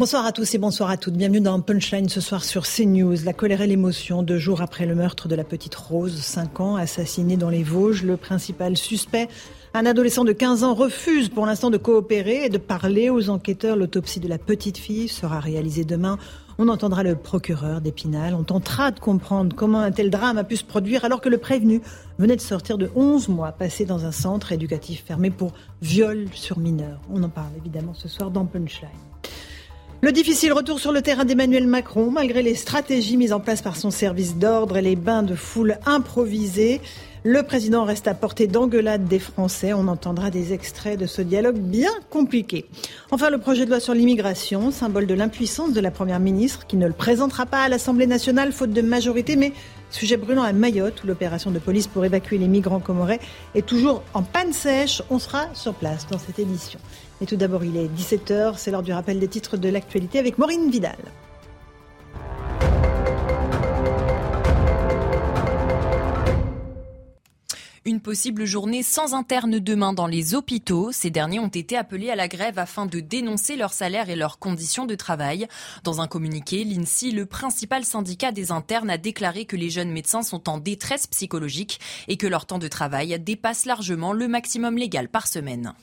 Bonsoir à tous et bonsoir à toutes. Bienvenue dans Punchline ce soir sur CNews. La colère et l'émotion, deux jours après le meurtre de la petite Rose, 5 ans, assassinée dans les Vosges. Le principal suspect, un adolescent de 15 ans, refuse pour l'instant de coopérer et de parler aux enquêteurs. L'autopsie de la petite fille sera réalisée demain. On entendra le procureur d'Épinal. On tentera de comprendre comment un tel drame a pu se produire alors que le prévenu venait de sortir de 11 mois passé dans un centre éducatif fermé pour viol sur mineurs. On en parle évidemment ce soir dans Punchline. Le difficile retour sur le terrain d'Emmanuel Macron, malgré les stratégies mises en place par son service d'ordre et les bains de foule improvisés. Le président reste à portée d'engueulade des Français. On entendra des extraits de ce dialogue bien compliqué. Enfin, le projet de loi sur l'immigration, symbole de l'impuissance de la Première ministre, qui ne le présentera pas à l'Assemblée nationale faute de majorité, mais sujet brûlant à Mayotte, où l'opération de police pour évacuer les migrants comorés est toujours en panne sèche. On sera sur place dans cette édition. Et tout d'abord, il est 17h, c'est l'heure du rappel des titres de l'actualité avec Maureen Vidal. Une possible journée sans interne demain dans les hôpitaux. Ces derniers ont été appelés à la grève afin de dénoncer leur salaire et leurs conditions de travail. Dans un communiqué, l'INSI, le principal syndicat des internes, a déclaré que les jeunes médecins sont en détresse psychologique et que leur temps de travail dépasse largement le maximum légal par semaine.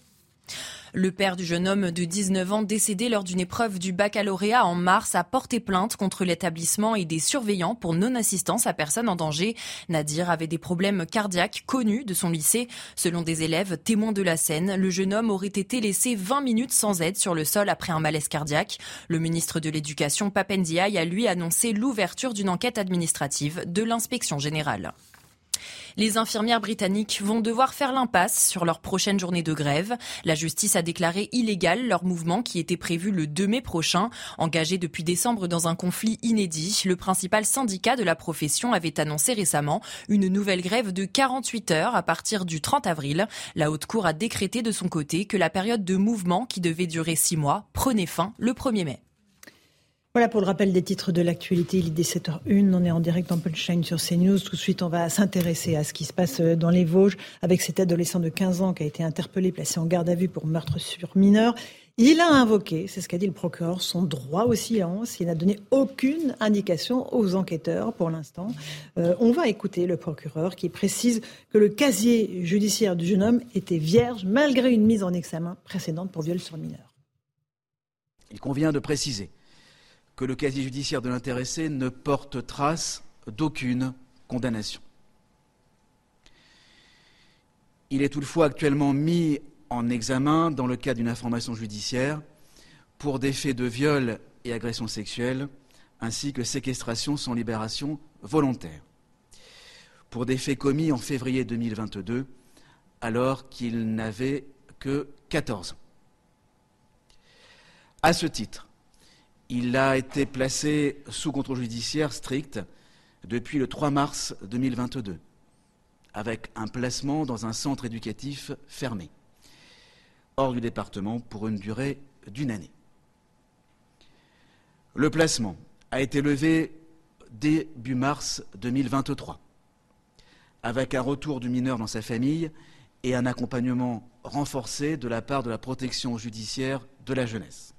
Le père du jeune homme de 19 ans décédé lors d'une épreuve du baccalauréat en mars a porté plainte contre l'établissement et des surveillants pour non-assistance à personne en danger. Nadir avait des problèmes cardiaques connus de son lycée. Selon des élèves témoins de la scène, le jeune homme aurait été laissé 20 minutes sans aide sur le sol après un malaise cardiaque. Le ministre de l'Éducation, Papendiaï, a lui annoncé l'ouverture d'une enquête administrative de l'inspection générale. Les infirmières britanniques vont devoir faire l'impasse sur leur prochaine journée de grève. La justice a déclaré illégal leur mouvement qui était prévu le 2 mai prochain. Engagé depuis décembre dans un conflit inédit, le principal syndicat de la profession avait annoncé récemment une nouvelle grève de 48 heures à partir du 30 avril. La Haute Cour a décrété de son côté que la période de mouvement qui devait durer six mois prenait fin le 1er mai. Voilà pour le rappel des titres de l'actualité. Il est 17h01. On est en direct en punchline sur CNews. Tout de suite, on va s'intéresser à ce qui se passe dans les Vosges avec cet adolescent de 15 ans qui a été interpellé, placé en garde à vue pour meurtre sur mineur. Il a invoqué, c'est ce qu'a dit le procureur, son droit au silence. Il n'a donné aucune indication aux enquêteurs pour l'instant. Euh, on va écouter le procureur qui précise que le casier judiciaire du jeune homme était vierge malgré une mise en examen précédente pour viol sur mineur. Il convient de préciser le casier judiciaire de l'intéressé ne porte trace d'aucune condamnation. Il est toutefois actuellement mis en examen dans le cadre d'une information judiciaire pour des faits de viol et agression sexuelle, ainsi que séquestration sans libération volontaire, pour des faits commis en février 2022, alors qu'il n'avait que 14 ans. À ce titre, il a été placé sous contrôle judiciaire strict depuis le 3 mars 2022, avec un placement dans un centre éducatif fermé, hors du département, pour une durée d'une année. Le placement a été levé début mars 2023, avec un retour du mineur dans sa famille et un accompagnement renforcé de la part de la protection judiciaire de la jeunesse.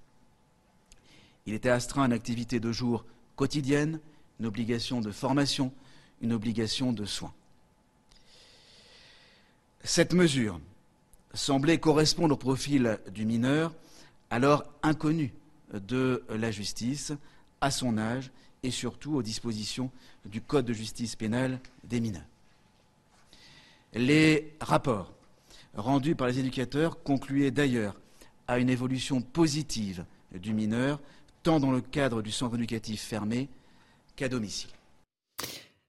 Il était astreint à une activité de jour quotidienne, une obligation de formation, une obligation de soins. Cette mesure semblait correspondre au profil du mineur, alors inconnu de la justice, à son âge et surtout aux dispositions du Code de justice pénale des mineurs. Les rapports rendus par les éducateurs concluaient d'ailleurs à une évolution positive du mineur tant dans le cadre du centre éducatif fermé qu'à domicile.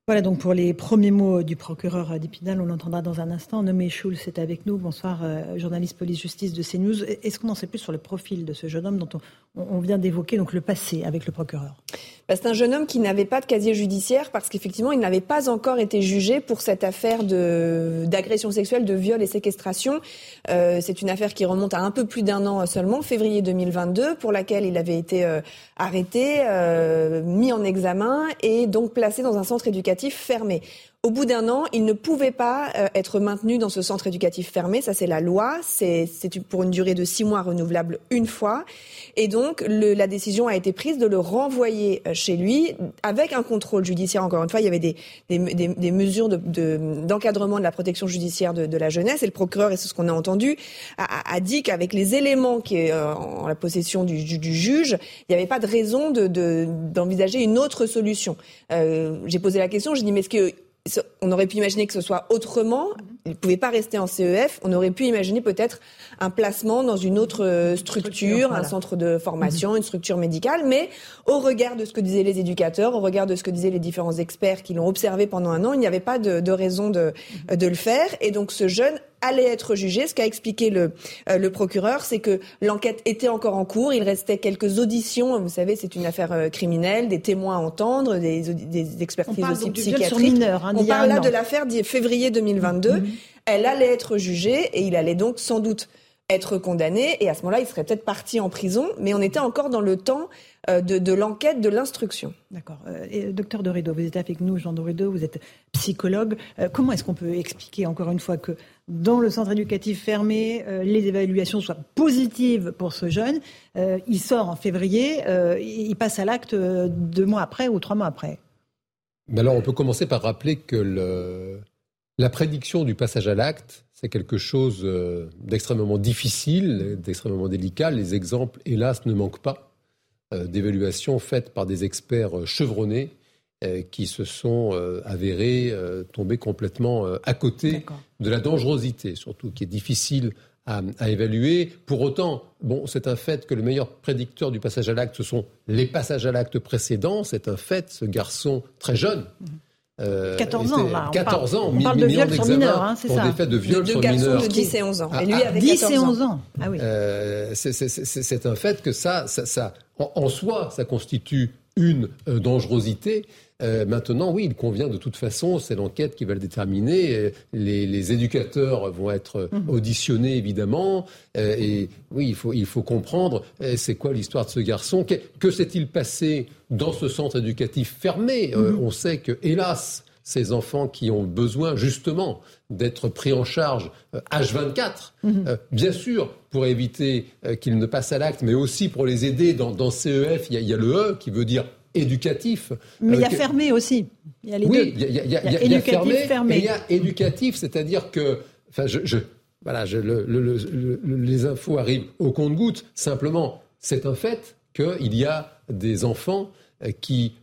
Voilà donc pour les premiers mots du procureur d'Épinal, on l'entendra dans un instant. Nommé Schulz est avec nous. Bonsoir, euh, journaliste police-justice de CNews. Est-ce qu'on en sait plus sur le profil de ce jeune homme dont on, vient d'évoquer le passé avec le procureur? Bah, C'est un jeune homme qui n'avait pas de casier judiciaire parce qu'effectivement, il n'avait pas encore été jugé pour cette affaire d'agression sexuelle, de viol et séquestration. Euh, c'est une affaire qui remonte à un peu plus d'un an seulement, février 2022, pour laquelle il avait été euh, arrêté, mis en examen et donc placé dans un centre éducatif fermé. Au bout d'un an, il ne pouvait pas euh, être maintenu dans ce centre éducatif fermé. Ça, c'est la loi. C'est pour une durée de six mois renouvelable une fois. Et donc, le, la décision a été prise de le renvoyer euh, chez lui avec un contrôle judiciaire. Encore une fois, il y avait des, des, des, des mesures d'encadrement de, de, la protection judiciaire de, de, la jeunesse. Et le procureur, et c'est ce qu'on a entendu, a, a dit qu'avec les éléments qui est euh, en la possession du, du, du juge, il n'y avait pas de raison d'envisager une autre solution. Euh, j'ai posé la question, j'ai dit, mais est-ce que on aurait pu imaginer que ce soit autrement. Il ne pouvait pas rester en CEF. On aurait pu imaginer peut-être un placement dans une autre euh, structure, un centre de formation, mhm. une structure médicale. Mais au regard de ce que disaient les éducateurs, au regard de ce que disaient les différents experts qui l'ont observé pendant un an, il n'y avait pas de, de raison de, mhm. de le faire. Et donc ce jeune allait être jugé. Ce qu'a expliqué le, euh, le procureur, c'est que l'enquête était encore en cours. Il restait quelques auditions. Vous savez, c'est une affaire euh, criminelle, des témoins à entendre, des, des expertises aussi psychiatriques. Hein, On parle là de l'affaire février 2022. Mm-hmm. Elle allait être jugée et il allait donc sans doute être condamné. Et à ce moment-là, il serait peut-être parti en prison. Mais on était encore dans le temps euh, de, l'enquête, de l'instruction. D'accord. Euh, docteur Dorido, vous êtes avec nous, Jean Dorido, vous êtes psychologue. Euh, comment est-ce qu'on peut expliquer, encore une fois, que dans le centre éducatif fermé, les évaluations soient positives pour ce jeune Il sort en février, il passe à l'acte deux mois après ou trois mois après? Mais alors, on peut commencer par rappeler que le, la prédiction du passage à l'acte, c'est quelque chose d'extrêmement difficile, d'extrêmement délicat. Les exemples, hélas, ne manquent pas. Euh, d'évaluations faites par des experts euh, chevronnés euh, qui se sont avérés tomber complètement à côté de la dangerosité, surtout qui est difficile à, évaluer. Pour autant, bon, c'est un fait que le meilleur prédicteur du passage à l'acte, ce sont les passages à l'acte précédents. C'est un fait. Ce garçon très jeune. 14 ans, là. 14 ans, on parle de viol sur mineur, hein, c'est ça. Pour des faits de viol sur mineur. de 10 et 11 ans. et lui avait 10 et 11 ans. Ah oui. c'est un fait que ça, ça, ça en, soi, ça constitue une euh, dangerosité. Euh, maintenant, oui, il convient de toute façon, c'est l'enquête qui va le déterminer. Les, éducateurs vont être mhm. auditionnés, évidemment. Euh, et oui, il faut, il faut comprendre c'est quoi l'histoire de ce garçon. Que, s'est-il passé dans ce centre éducatif fermé? Mhm. On sait que, hélas, ces enfants qui ont besoin justement d'être pris en charge H24, mhm. bien sûr, pour éviter euh, qu'ils ne passent à l'acte, mais aussi pour les aider. Dans, CEF, il y, a, le E qui veut dire éducatif. Mais il y a euh, fermé aussi. Il y a les oui, il y a, éducatif, fermé, Et il y a éducatif, c'est-à-dire que, enfin, je, voilà, les infos arrivent au compte-gouttes. Simplement, c'est un fait qu'il y a des enfants euh, qui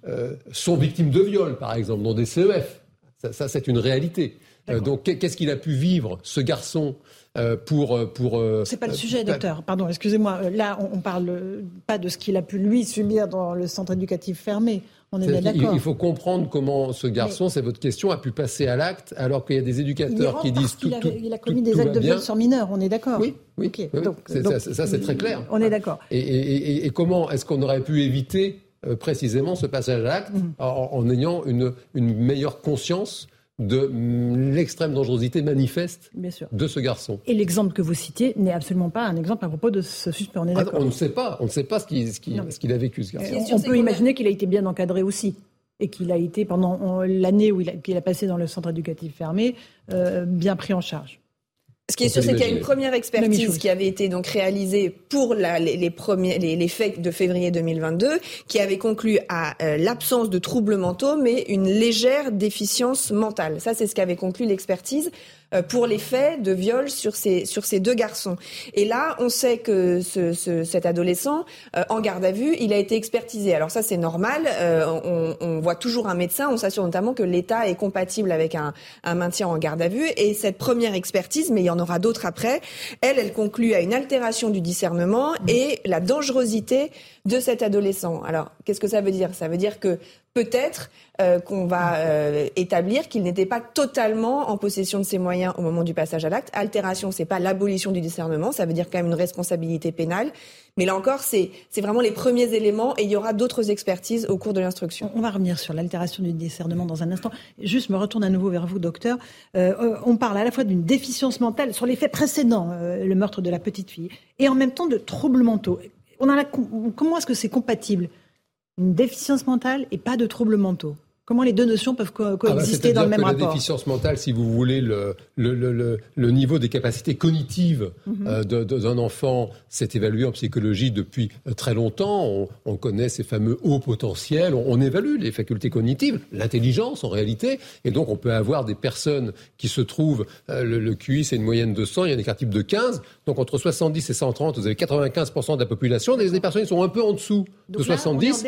sont victimes de viol, par exemple, dans des CEF. ça c'est une réalité. donc, qu'est-ce qu'il a pu vivre, ce garçon euh, pour euh, pour. Euh, c'est pas le sujet, docteur. Pardon, excusez-moi. Là, on, ne parle pas de ce qu'il a pu lui subir dans le centre éducatif fermé. On est, bien d'accord. Il faut comprendre comment ce garçon, c'est votre question, a pu passer à l'acte alors qu'il y a des éducateurs qui disent tout, tout, Il a commis des actes de viol sur mineurs, on est d'accord Oui, oui. Donc, ça, c'est très clair. On est d'accord. Et, et, comment est-ce qu'on aurait pu éviter précisément ce passage à l'acte mm. en, ayant une, une meilleure conscience de l'extrême dangerosité manifeste de ce garçon. Et l'exemple que vous citiez n'est absolument pas un exemple à propos de ce suspect. On est ah, on ne sait pas. On ne sait pas ce qu'il a vécu ce garçon. On, peut imaginer qu'il a été bien encadré aussi et qu'il a été pendant l'année où il a, passé dans le centre éducatif fermé euh, bien pris en charge. Ce qui est sûr, c'est qu'il y a une première expertise qui avait été donc réalisée pour la, les, premiers, les, faits de février 2022, qui avait conclu à euh, l'absence de troubles mentaux, mais une légère déficience mentale. Ça, c'est ce qu'avait conclu l'expertise. Euh, pour les faits de viol sur ces, sur ces deux garçons. Et là, on sait que ce, ce, cet adolescent, euh, en garde à vue, il a été expertisé. Alors ça, c'est normal. Euh, on, on, voit toujours un médecin. On s'assure notamment que l'État est compatible avec un, un, maintien en garde à vue. Et cette première expertise, mais il y en aura d'autres après, elle, elle conclut à une altération du discernement et la dangerosité de cet adolescent. Alors, qu'est-ce que ça veut dire? Ça veut dire que peut-être euh, qu'on va euh, établir qu'il n'était pas totalement en possession de ses moyens au moment du passage à l'acte. Altération, c'est pas l'abolition du discernement, ça veut dire quand même une responsabilité pénale. Mais là encore, c'est vraiment les premiers éléments et il y aura d'autres expertises au cours de l'instruction. On va revenir sur l'altération du discernement dans un instant. Juste me retourne à nouveau vers vous, docteur. Euh, on parle à la fois d'une déficience mentale sur les faits précédents, le meurtre de la petite fille, et en même temps de troubles mentaux. On a comment est-ce que c'est compatible une déficience mentale et pas de troubles mentaux. Comment les deux notions peuvent co ah bah, coexister dans le même que rapport La déficience mentale, si vous voulez, le, le, le, le niveau des capacités cognitives mhm. euh, d'un enfant s'est évalué en psychologie depuis euh, très longtemps. On, on connaît ces fameux hauts potentiels. On, on évalue les facultés cognitives, l'intelligence en réalité. Et donc, on peut avoir des personnes qui se trouvent, euh, le, QI, c'est une moyenne de 100, il y a un écart type de 15. Donc, entre 70 et 130, vous avez 95% de la population. Des, personnes qui sont un peu en dessous de 70.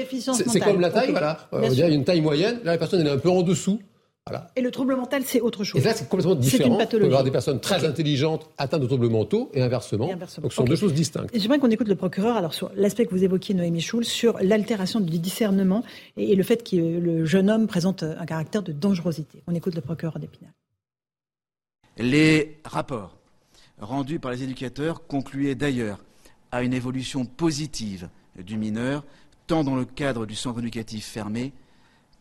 C'est comme la taille, voilà. il y a une taille moyenne la personne elle est un peu en dessous. Voilà. Et le trouble mental, c'est autre chose. Et là, c'est complètement différent. On peut avoir des personnes très intelligentes atteintes de troubles mentaux et inversement. Donc, ce sont deux choses distinctes. J'aimerais qu'on écoute le procureur alors sur l'aspect que vous évoquiez, Noémie Schulz, sur l'altération du discernement et, le fait que le jeune homme présente un caractère de dangerosité. On écoute le procureur d'Épinal. Les rapports rendus par les éducateurs concluaient d'ailleurs à une évolution positive du mineur, tant dans le cadre du centre éducatif fermé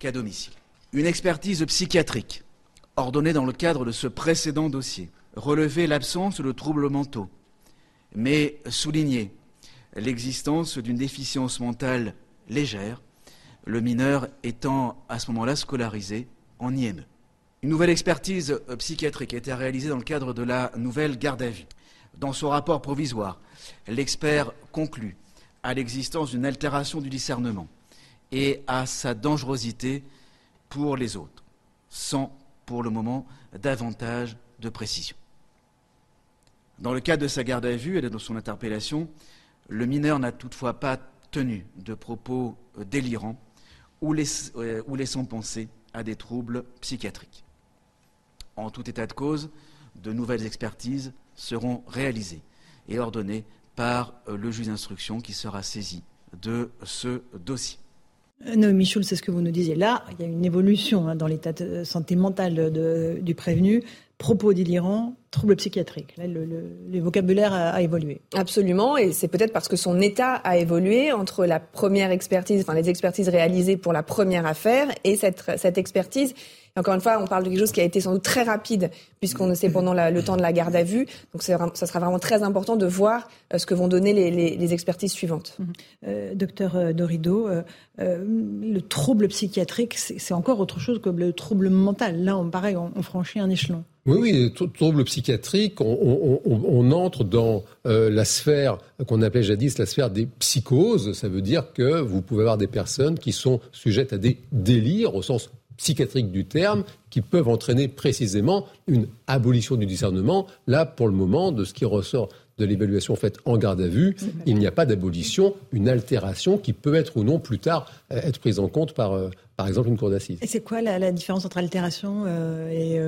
qu'à domicile. Une expertise psychiatrique, ordonnée dans le cadre de ce précédent dossier, relevait l'absence de troubles mentaux, mais soulignait l'existence d'une déficience mentale légère, le mineur étant à ce moment-là scolarisé en IME. Une nouvelle expertise psychiatrique a été réalisée dans le cadre de la nouvelle garde à vue. Dans son rapport provisoire, l'expert conclut à l'existence d'une altération du discernement et à sa dangerosité pour les autres, sans, pour le moment, davantage de précision. Dans le cadre de sa garde à vue et de son interpellation, le mineur n'a toutefois pas tenu de propos délirants ou, euh, ou laissant penser à des troubles psychiatriques. En tout état de cause, de nouvelles expertises seront réalisées et ordonnées par euh, le juge d'instruction qui sera saisi de ce dossier. Euh, non, Michoul, c'est ce que vous nous disiez. Là, il y a une évolution hein, dans l'état de santé mentale du prévenu. Propos délirants, troubles psychiatriques. Là, le, vocabulaire a, évolué. Absolument, et c'est peut-être parce que son état a évolué entre la première expertise, enfin les expertises réalisées pour la première affaire et cette expertise encore une fois, on parle de quelque chose qui a été sans doute très rapide, puisqu'on sait pendant le temps de la garde à vue. Donc, ça sera vraiment très important de voir euh, ce que vont donner les, expertises suivantes. Mhm. Euh, docteur euh, Dorido, le trouble psychiatrique, c'est encore autre chose que le trouble mental. Là, on, pareil, on, franchit un échelon. Oui, oui, trouble psychiatrique, on, entre dans la sphère qu'on appelait jadis la sphère des psychoses. Ça veut dire que vous pouvez avoir des personnes qui sont sujettes à des délires au sens psychiatriques du terme qui peuvent entraîner précisément une abolition du discernement. Là, pour le moment, de ce qui ressort de l'évaluation faite en garde à vue, il n'y a pas d'abolition, une altération qui peut être ou non plus tard euh, être prise en compte par, euh, par exemple, une cour d'assises. Et c'est quoi la, différence entre altération euh, et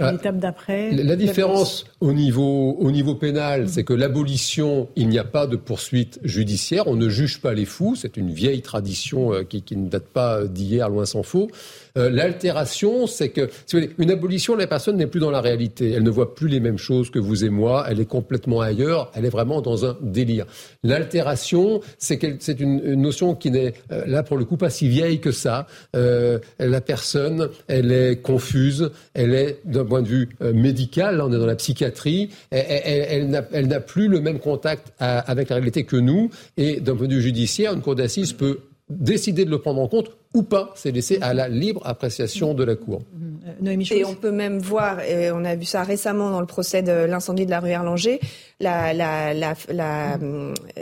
ah, l'étape d'après La, différence au niveau, au niveau pénal, mhm. c'est que l'abolition, il n'y a pas de poursuite judiciaire, on ne juge pas les fous, c'est une vieille tradition qui, qui, ne date pas d'hier, loin s'en faut. L'altération, c'est que, si vous voulez, une abolition, la personne n'est plus dans la réalité, elle ne voit plus les mêmes choses que vous et moi, elle est complètement ailleurs. Elle est vraiment dans un délire. L'altération, c'est une, notion qui n'est euh, là pour le coup pas si vieille que ça. Euh, la personne, elle est confuse, elle est d'un point de vue euh, médical, là on est dans la psychiatrie, elle n'a plus le même contact avec la réalité que nous, et d'un point de vue judiciaire, une cour d'assises peut décider de le prendre en compte ou pas. C'est laissé à la libre appréciation de la Cour. Et on peut même voir, et on a vu ça récemment dans le procès de l'incendie de la rue Erlanger, la, la, la, la,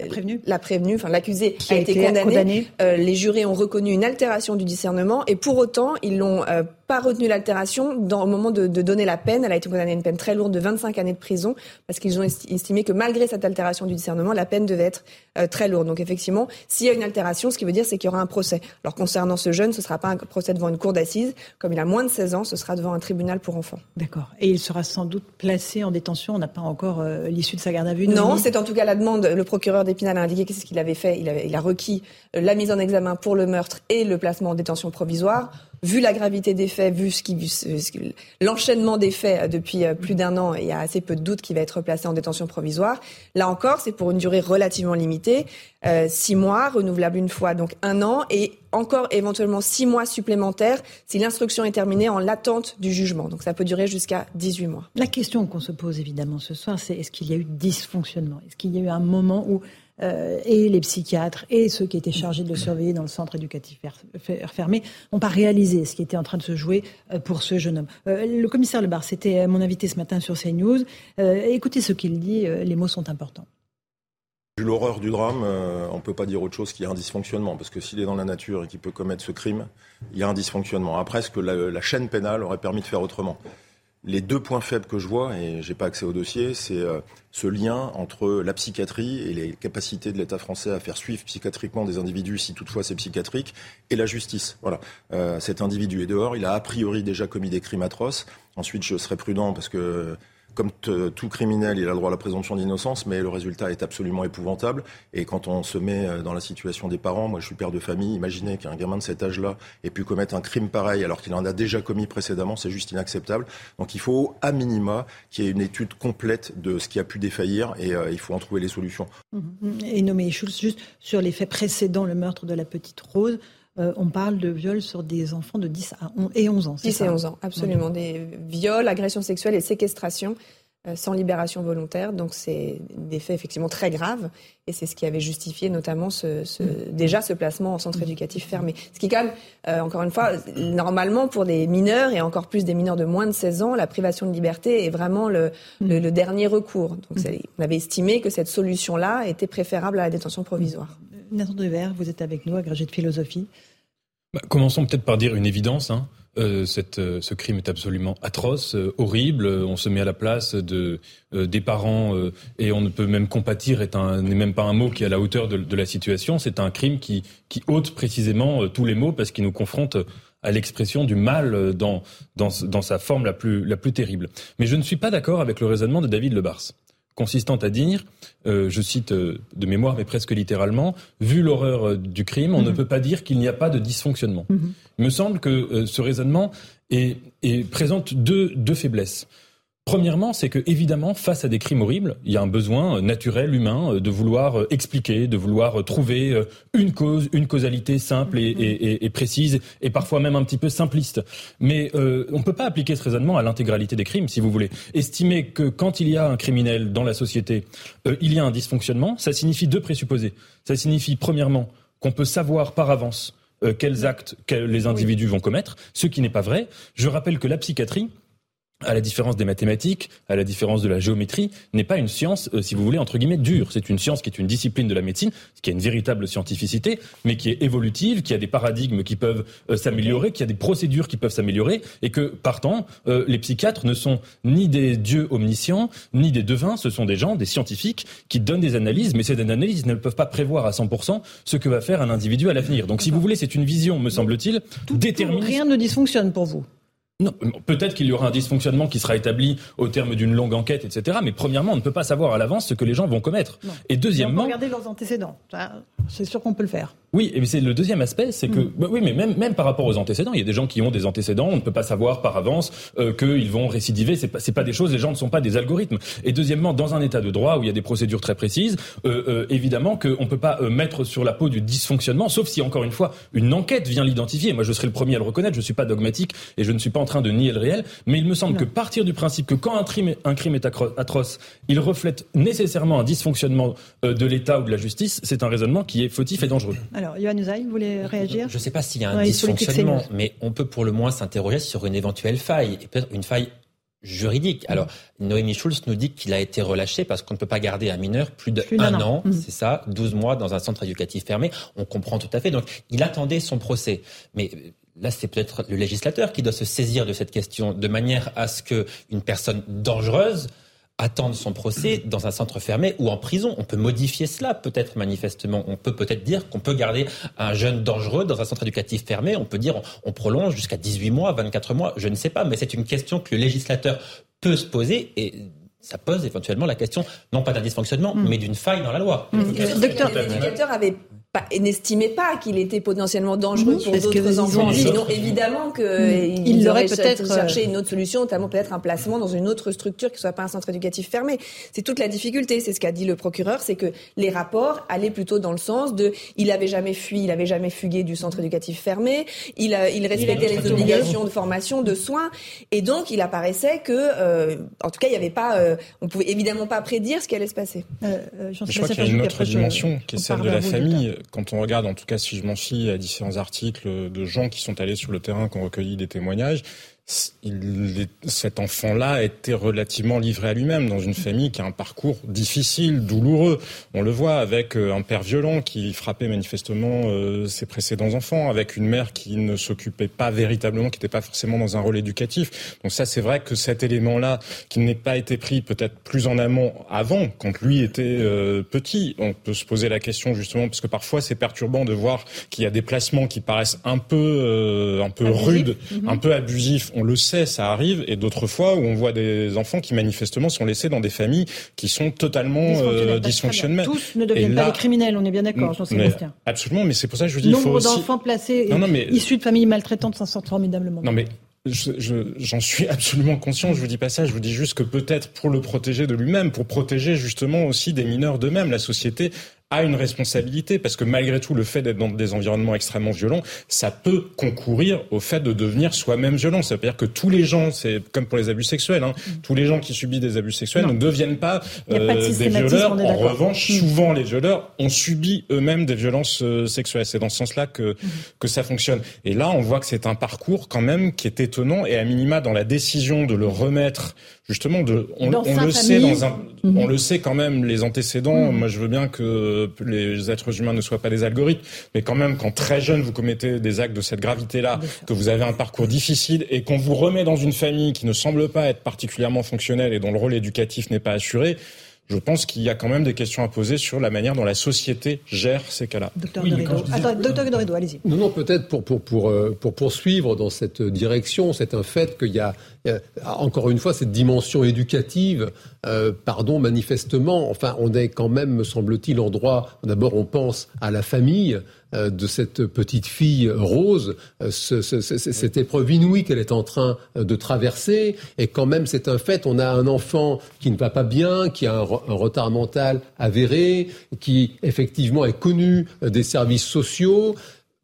prévenue, la prévenue, enfin l'accusé a, été, condamné. Euh, les jurés ont reconnu une altération du discernement et pour autant ils euh, pas retenu l'altération au moment de, de, donner la peine. Elle a été condamnée à une peine très lourde de 25 années de prison parce qu'ils ont estimé que malgré cette altération du discernement, la peine devait être euh, très lourde. Donc effectivement, s'il y a une altération, ce qui veut dire c'est qu'il y aura un procès. Alors concernant ce jeune, ce ne sera pas un procès devant une cour d'assises. Comme il a moins de 16 ans, ce sera devant un tribunal pour enfants. D'accord. Et il sera sans doute placé en détention. On n'a pas encore euh, l'issue de sa garde à vue. Non, c'est en tout cas la demande. Le procureur d'Épinal a indiqué qu'est-ce qu'il avait fait. Il, il a requis la mise en examen pour le meurtre et le placement en détention provisoire vu la gravité des faits, vu l'enchaînement des faits euh, depuis euh, plus d'un an, il y a assez peu de doute qu'il va être placé en détention provisoire. Là encore, c'est pour une durée relativement limitée, euh, six mois, renouvelable une fois, donc un an, et encore éventuellement six mois supplémentaires si l'instruction est terminée en l'attente du jugement. Donc ça peut durer jusqu'à 18 mois. La question qu'on se pose évidemment ce soir, c'est est-ce qu'il y a eu dysfonctionnement? Est-ce qu'il y a eu un moment où euh, et les psychiatres et ceux qui étaient chargés de le surveiller dans le centre éducatif fermé n'ont pas réalisé ce qui était en train de se jouer euh, pour ce jeune homme. Euh, le commissaire Lebar, c'était mon invité ce matin sur CNews. écoutez ce qu'il dit, les mots sont importants. Vu l'horreur du drame, on ne peut pas dire autre chose qu'il y a un dysfonctionnement, parce que s'il est dans la nature et qu'il peut commettre ce crime, il y a un dysfonctionnement. Après, ce que la chaîne pénale aurait permis de faire autrement? Les deux points faibles que je vois, et j'ai pas accès au dossier, c'est euh, ce lien entre la psychiatrie et les capacités de l'État français à faire suivre psychiatriquement des individus, si toutefois c'est psychiatrique, et la justice. Voilà. Euh, cet individu est dehors, il a a priori déjà commis des crimes atroces. Ensuite, je serai prudent parce que comme tout criminel, il a le droit à la présomption d'innocence, mais le résultat est absolument épouvantable. Et quand on se met euh, dans la situation des parents, moi je suis père de famille, imaginez qu'un gamin de cet âge-là ait pu commettre un crime pareil alors qu'il en a déjà commis précédemment, c'est juste inacceptable. Donc il faut, à minima, qu'il y ait une étude complète de ce qui a pu défaillir et euh, il faut en trouver les solutions. Et nommé Schulz, juste sur les faits précédents, le meurtre de la petite Rose, euh, on parle de viols sur des enfants de 10 à 11 et 11 ans. 10 et 11 ans, absolument. Des viols, agressions sexuelles et séquestrations euh, sans libération volontaire. Donc c'est des faits effectivement très graves et c'est ce qui avait justifié notamment ce, déjà ce placement en centre éducatif fermé. Ce qui quand même, euh, encore une fois, normalement pour des mineurs et encore plus des mineurs de moins de 16 ans, la privation de liberté est vraiment le, le, dernier recours. Donc on avait estimé que cette solution-là était préférable à la détention provisoire. Nathan Dever, vous êtes avec nous, agrégé de philosophie. Bah, commençons peut-être par dire une évidence. Hein. Euh, euh, ce crime est absolument atroce, euh, horrible. On se met à la place de, des parents et on ne peut même compatir n'est même pas un mot qui est à la hauteur de, la situation. C'est un crime qui, ôte précisément tous les mots parce qu'il nous confronte à l'expression du mal dans, sa forme la plus, la plus terrible. Mais je ne suis pas d'accord avec le raisonnement de David Lebars consistant à dire, euh, je cite euh, de mémoire mais presque littéralement, vu l'horreur euh, du crime, on ne mhm. peut pas dire qu'il n'y a pas de dysfonctionnement. Mhm. Il me semble que ce raisonnement est, est, présente deux, deux faiblesses. Premièrement, c'est que évidemment, face à des crimes horribles, il y a un besoin naturel, humain, euh, de vouloir euh, expliquer, de vouloir euh, trouver une cause, une causalité simple et, précise, et parfois même un petit peu simpliste. Mais on ne peut pas appliquer ce raisonnement à l'intégralité des crimes, si vous voulez. Estimer que quand il y a un criminel dans la société, il y a un dysfonctionnement, ça signifie deux présupposés. Ça signifie premièrement qu'on peut savoir par avance quels actes les individus vont commettre, ce qui n'est pas vrai. Je rappelle que la psychiatrie à la différence des mathématiques, à la différence de la géométrie, n'est pas une science, euh, si vous voulez, entre guillemets, dure. C'est une science qui est une discipline de la médecine, qui a une véritable scientificité, mais qui est évolutive, qui a des paradigmes qui peuvent euh, s'améliorer, qui a des procédures qui peuvent s'améliorer, et que, partant, euh, les psychiatres ne sont ni des dieux omniscients, ni des devins, ce sont des gens, des scientifiques, qui donnent des analyses, mais ces analyses ne peuvent pas prévoir à 100% ce que va faire un individu à l'avenir. Donc, si vous voulez, c'est une vision, me semble-t-il, déterminée. Rien ne dysfonctionne pour vous peut-être qu'il y aura un dysfonctionnement qui sera établi au terme d'une longue enquête, etc. Mais premièrement, on ne peut pas savoir à l'avance ce que les gens vont commettre. Et deuxièmement, on peut regarder leurs antécédents. C'est sûr qu'on peut le faire. Oui, mais c'est le deuxième aspect, c'est que hmm. bah oui, mais même même par rapport aux antécédents, il y a des gens qui ont des antécédents, on ne peut pas savoir par avance euh, qu'ils vont récidiver. C'est pas c'est pas des choses, les gens ne sont pas des algorithmes. Et deuxièmement, dans un état de droit où il y a des procédures très précises, euh, euh, évidemment qu'on peut pas euh, mettre sur la peau du dysfonctionnement, sauf si encore une fois une enquête vient l'identifier. Moi, je serai le premier à le reconnaître. Je suis pas dogmatique et je ne suis pas en train de nier le réel. Mais il me semble que partir du principe que quand un crime, un crime est atroce, il reflète nécessairement un dysfonctionnement euh, de l'État ou de la justice, c'est un raisonnement qui est fautif et dangereux. Alors, Yohann Usaï, vous voulez réagir Je ne sais pas s'il y a un dysfonctionnement, mais on peut pour le moins s'interroger sur une éventuelle faille, et peut-être une faille juridique. Alors, Noémie Schulz nous dit qu'il a été relâché parce qu'on ne peut pas garder un mineur plus d'un an, mmh. c'est ça, 12 mois dans un centre éducatif fermé. On comprend tout à fait. Donc, il attendait son procès. Mais là, c'est peut-être le législateur qui doit se saisir de cette question de manière à ce qu'une personne dangereuse attendre son procès dans un centre fermé ou en prison. On peut modifier cela, peut-être manifestement. On peut peut-être dire qu'on peut garder un jeune dangereux dans un centre éducatif fermé. On peut dire on, prolonge jusqu'à 18 mois, 24 mois. Je ne sais pas, mais c'est une question que le législateur peut se poser et ça pose éventuellement la question, non pas d'un dysfonctionnement, mm. mais d'une faille dans la loi. Mm. Le docteur, avait n'estimait pas qu'il était potentiellement dangereux pour d'autres enfants. Sinon, évidemment qu'il mmh. il aurait peut-être cherché une autre solution, notamment peut-être un placement dans une autre structure qui soit pas un centre éducatif fermé. C'est toute la difficulté. C'est ce qu'a dit le procureur, c'est que les rapports allaient plutôt dans le sens de il avait jamais fui, il avait jamais fugué du centre éducatif fermé, il, il respectait les obligations de formation, de soins, et donc il apparaissait que, euh, en tout cas, il y avait pas, euh, on pouvait évidemment pas prédire ce qui allait se passer. Euh, euh je crois qu'il y a une autre dimension qui est celle de la famille quand on regarde, en tout cas si je m'en fie à différents articles de gens qui sont allés sur le terrain, qui ont recueilli des témoignages, il, cet enfant-là était relativement livré à lui-même dans une famille qui a un parcours difficile, douloureux. On le voit avec euh, un père violent qui frappait manifestement euh, ses précédents enfants, avec une mère qui ne s'occupait pas véritablement, qui n'était pas forcément dans un rôle éducatif. Donc ça, c'est vrai que cet élément-là, qui n'ait pas été pris peut-être plus en amont avant, quand lui était euh, petit, on peut se poser la question justement parce que parfois c'est perturbant de voir qu'il y a des placements qui paraissent un peu, un peu rudes, mhm. un peu abusifs on le sait, ça arrive, et d'autres fois où on voit des enfants qui manifestement sont laissés dans des familles qui sont totalement dysfonctionnelles. Euh, Tous ne deviennent pas des criminels, on est bien d'accord, Jean-Sébastien. Absolument, mais c'est pour ça que je vous dis, il faut aussi... d'enfants placés issus de familles maltraitantes s'en sortent formidablement. Non mais j'en suis absolument conscient. Je vous dis pas ça. Je vous dis juste que peut-être pour le protéger de lui-même, pour protéger justement aussi des mineurs d'eux-mêmes, la société a une responsabilité parce que malgré tout, le fait d'être dans des environnements extrêmement violents, ça peut concourir au fait de devenir soi-même violent. Ça veut dire que tous les gens, c'est comme pour les abus sexuels, hein, mm. tous les gens qui subissent des abus sexuels ne deviennent pas, euh, des violeurs. En revanche, mm. souvent les violeurs ont subi eux-mêmes des violences euh, sexuelles. C'est dans ce sens-là que mm. que ça fonctionne. Et là, on voit que c'est un parcours quand même qui est étonnant et à minima dans la décision de le remettre justement de on, le sait dans un mhm. on le sait quand même les antécédents mhm. moi je veux bien que les êtres humains ne soient pas des algorithmes mais quand même quand très jeune vous commettez des actes de cette gravité là que vous avez un parcours difficile et qu'on vous remet dans une famille qui ne semble pas être particulièrement fonctionnelle et dont le rôle éducatif n'est pas assuré je pense qu'il y a quand même des questions à poser sur la manière dont la société gère ces cas-là. Docteur oui, Attends, allez-y. Non, non, peut-être pour, pour, pour, euh, pour poursuivre dans cette direction, c'est un fait qu'il y a, encore une fois, cette dimension éducative, euh, pardon, manifestement, enfin, on est quand même, me semble-t-il, en droit, d'abord on pense à la famille, de cette petite fille rose, euh, cette épreuve inouïe qu'elle est en train euh, de traverser. Et quand même, c'est un fait, on a un enfant qui ne va pas bien, qui a un, un retard mental avéré, qui effectivement est connu des services sociaux.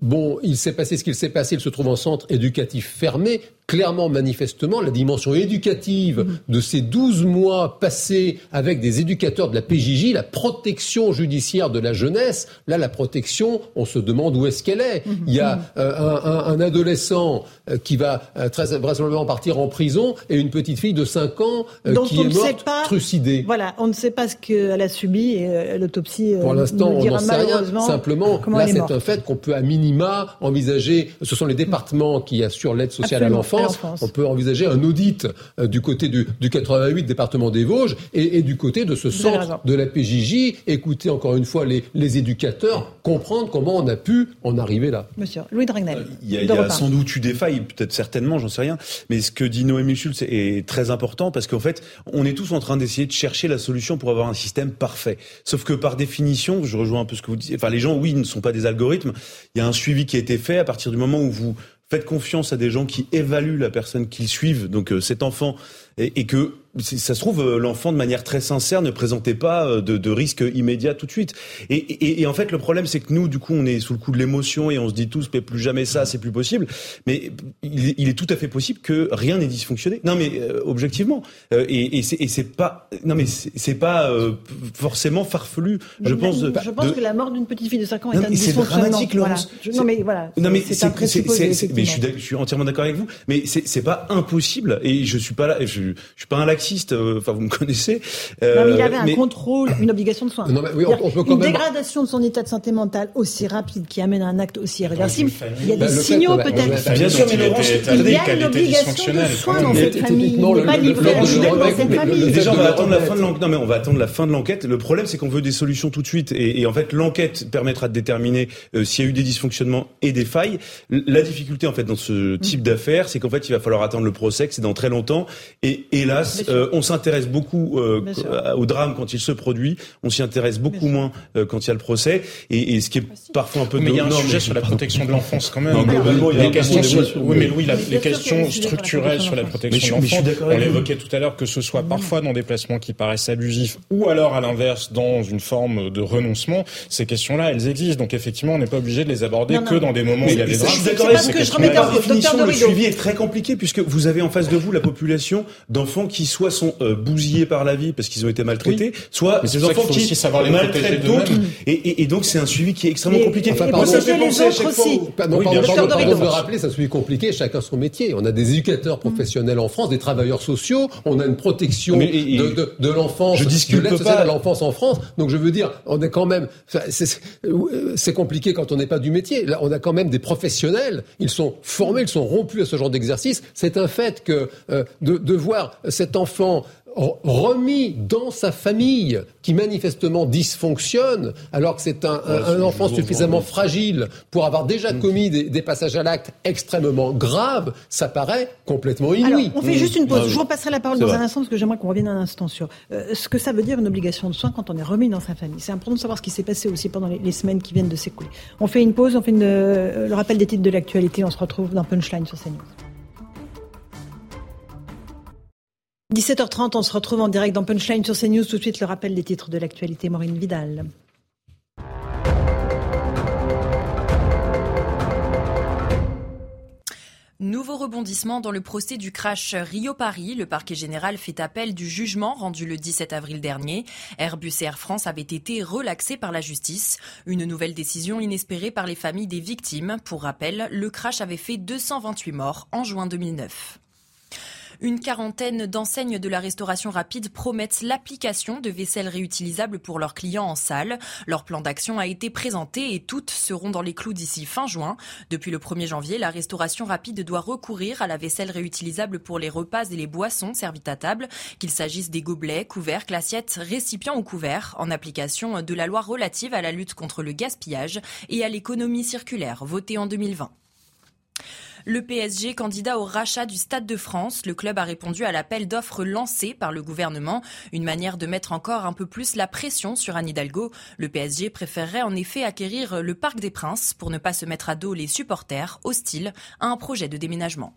Bon, il s'est passé ce qu'il s'est passé, il se trouve en centre éducatif fermé, clairement, manifestement, la dimension éducative de ces 12 mois passés avec des éducateurs de la PJJ, la protection judiciaire de la jeunesse, là, la protection, on se demande où est-ce qu'elle est. Il y a euh, un, un, adolescent euh, qui va euh, très vraisemblablement partir en prison et une petite fille de 5 ans qui est morte pas, trucidée. Voilà, on ne sait pas ce qu'elle a subi et l'autopsie Pour l'instant, on n'en sait rien. Simplement, là, c'est un fait qu'on peut à minima envisager. Ce sont les départements qui assurent l'aide sociale à l'enfant on peut envisager un audit euh, du côté du, 88 département des Vosges et, du côté de ce centre de la PJJ, écouter encore une fois les, éducateurs, comprendre comment on a pu en arriver là. Monsieur Louis Dragnel. Euh, il y a, sans doute eu des failles, peut-être certainement, j'en sais rien, mais ce que dit Noémie Schulz est très important parce qu'en fait, on est tous en train d'essayer de chercher la solution pour avoir un système parfait. Sauf que par définition, je rejoins un peu ce que vous dites, enfin les gens, oui, ne sont pas des algorithmes, il y a un suivi qui a été fait à partir du moment où vous faites confiance à des gens qui évaluent la personne qu'ils suivent. Donc euh, cet enfant et, que ça se trouve, euh, l'enfant, de manière très sincère, ne présentait pas euh, de, de risque immédiat tout de suite. Et, et, et en fait, le problème, c'est que nous, du coup, on est sous le coup de l'émotion et on se dit tous, mais plus jamais ça, c'est plus possible. Mais il, il, est tout à fait possible que rien n'ait dysfonctionné. Non, mais euh, objectivement. et, et c'est pas, non, mais c'est pas forcément farfelu. Je pense. je pense que la mort d'une petite fille de 5 ans est un dysfonctionnement. C'est dramatique, Laurence. Non, mais voilà. Non, mais c'est mais je suis, je suis entièrement d'accord avec vous. Mais c'est pas impossible. Et je suis pas là. Je, je, suis pas un laxiste. Enfin, vous me connaissez. non, mais il avait un contrôle, une obligation de soins. Non, mais oui, on, peut quand une même... dégradation de son état de santé mentale aussi rapide qui amène à un acte aussi irréversible. Il y a des bah, signaux peut-être. Bien sûr, mais il y a une obligation de soins dans cette famille. Il n'est pas livré à dans cette famille. Déjà, on va attendre la fin de l'enquête. Non, mais on va attendre la fin de l'enquête. Le problème, c'est qu'on veut des solutions tout de suite. Et, en fait, l'enquête permettra de déterminer euh, s'il y a eu des dysfonctionnements et des failles. La difficulté, en fait, dans ce type d'affaires, c'est qu'en fait, il va falloir attendre le procès, que c'est dans très longtemps. Et hélas, euh, on s'intéresse beaucoup euh, au drame quand il se produit. On s'y intéresse beaucoup moins quand il y a le procès. Et, ce qui est parfois un peu... Mais il y a un sujet sur la protection de l'enfance quand même. globalement, il y a les questions, oui, mais Louis, les questions structurelles sur la protection de l'enfant, on l'évoquait tout à l'heure, que ce soit parfois dans des placements qui paraissent abusifs ou alors à l'inverse dans une forme de renoncement, ces questions-là, elles existent. Donc effectivement, on n'est pas obligé de les aborder que dans des moments où il y a des drames. Je suis d'accord avec La définition, le suivi est très compliqué puisque vous avez en face de vous la population d'enfants qui soit sont euh, bousillés par la vie parce qu'ils ont été maltraités, soit des enfants qui maltraitent d'autres. Et, donc c'est un suivi qui est extrêmement compliqué. Moi, ça fait penser à chaque fois. Pardon de rappeler, c'est un suivi compliqué. Chacun son métier. On a des éducateurs professionnels en France, des travailleurs sociaux. On a une protection de l'enfance, je discute pas l'enfance en France. Donc je veux dire, on est quand même. C'est compliqué quand on n'est pas du métier. Là, on a quand même des professionnels. Ils sont formés, ils sont rompus à ce genre d'exercice. C'est un fait que euh, de, de voir cet enfant remis dans sa famille qui manifestement dysfonctionne alors que c'est un, un, enfant suffisamment fragile pour avoir déjà mm. commis des, passages à l'acte extrêmement graves, ça paraît complètement inouï. on fait juste une pause. Je repasserai la parole dans un instant parce que j'aimerais qu'on revienne un instant sur euh, ce que ça veut dire une obligation de soins quand on est remis dans sa famille. C'est important de savoir ce qui s'est passé aussi pendant les, semaines qui viennent de s'écouler. On fait une pause, on fait euh, le rappel des titres de l'actualité, on se retrouve dans Punchline sur CNews. 17h30, on se retrouve en direct dans Punchline sur CNews. Tout de suite, le rappel des titres de l'actualité. Maureen Vidal. Nouveau rebondissement dans le procès du crash Rio-Paris. Le parquet général fait appel du jugement rendu le 17 avril dernier. Airbus et Air France avaient été relaxés par la justice. Une nouvelle décision inespérée par les familles des victimes. Pour rappel, le crash avait fait 228 morts en juin 2009. Une quarantaine d'enseignes de la restauration rapide promettent l'application de vaisselle réutilisable pour leurs clients en salle. Leur plan d'action a été présenté et toutes seront dans les clous d'ici fin juin. Depuis le 1er janvier, la restauration rapide doit recourir à la vaisselle réutilisable pour les repas et les boissons servis à table, qu'il s'agisse des gobelets, couvercles, assiettes, récipients ou couverts, en application de la loi relative à la lutte contre le gaspillage et à l'économie circulaire, votée en 2020. Le PSG, candidat au rachat du Stade de France, le club a répondu à l'appel d'offres lancé par le gouvernement, une manière de mettre encore un peu plus la pression sur Anne Hidalgo. Le PSG préférerait en effet acquérir le Parc des Princes pour ne pas se mettre à dos les supporters hostiles à un projet de déménagement.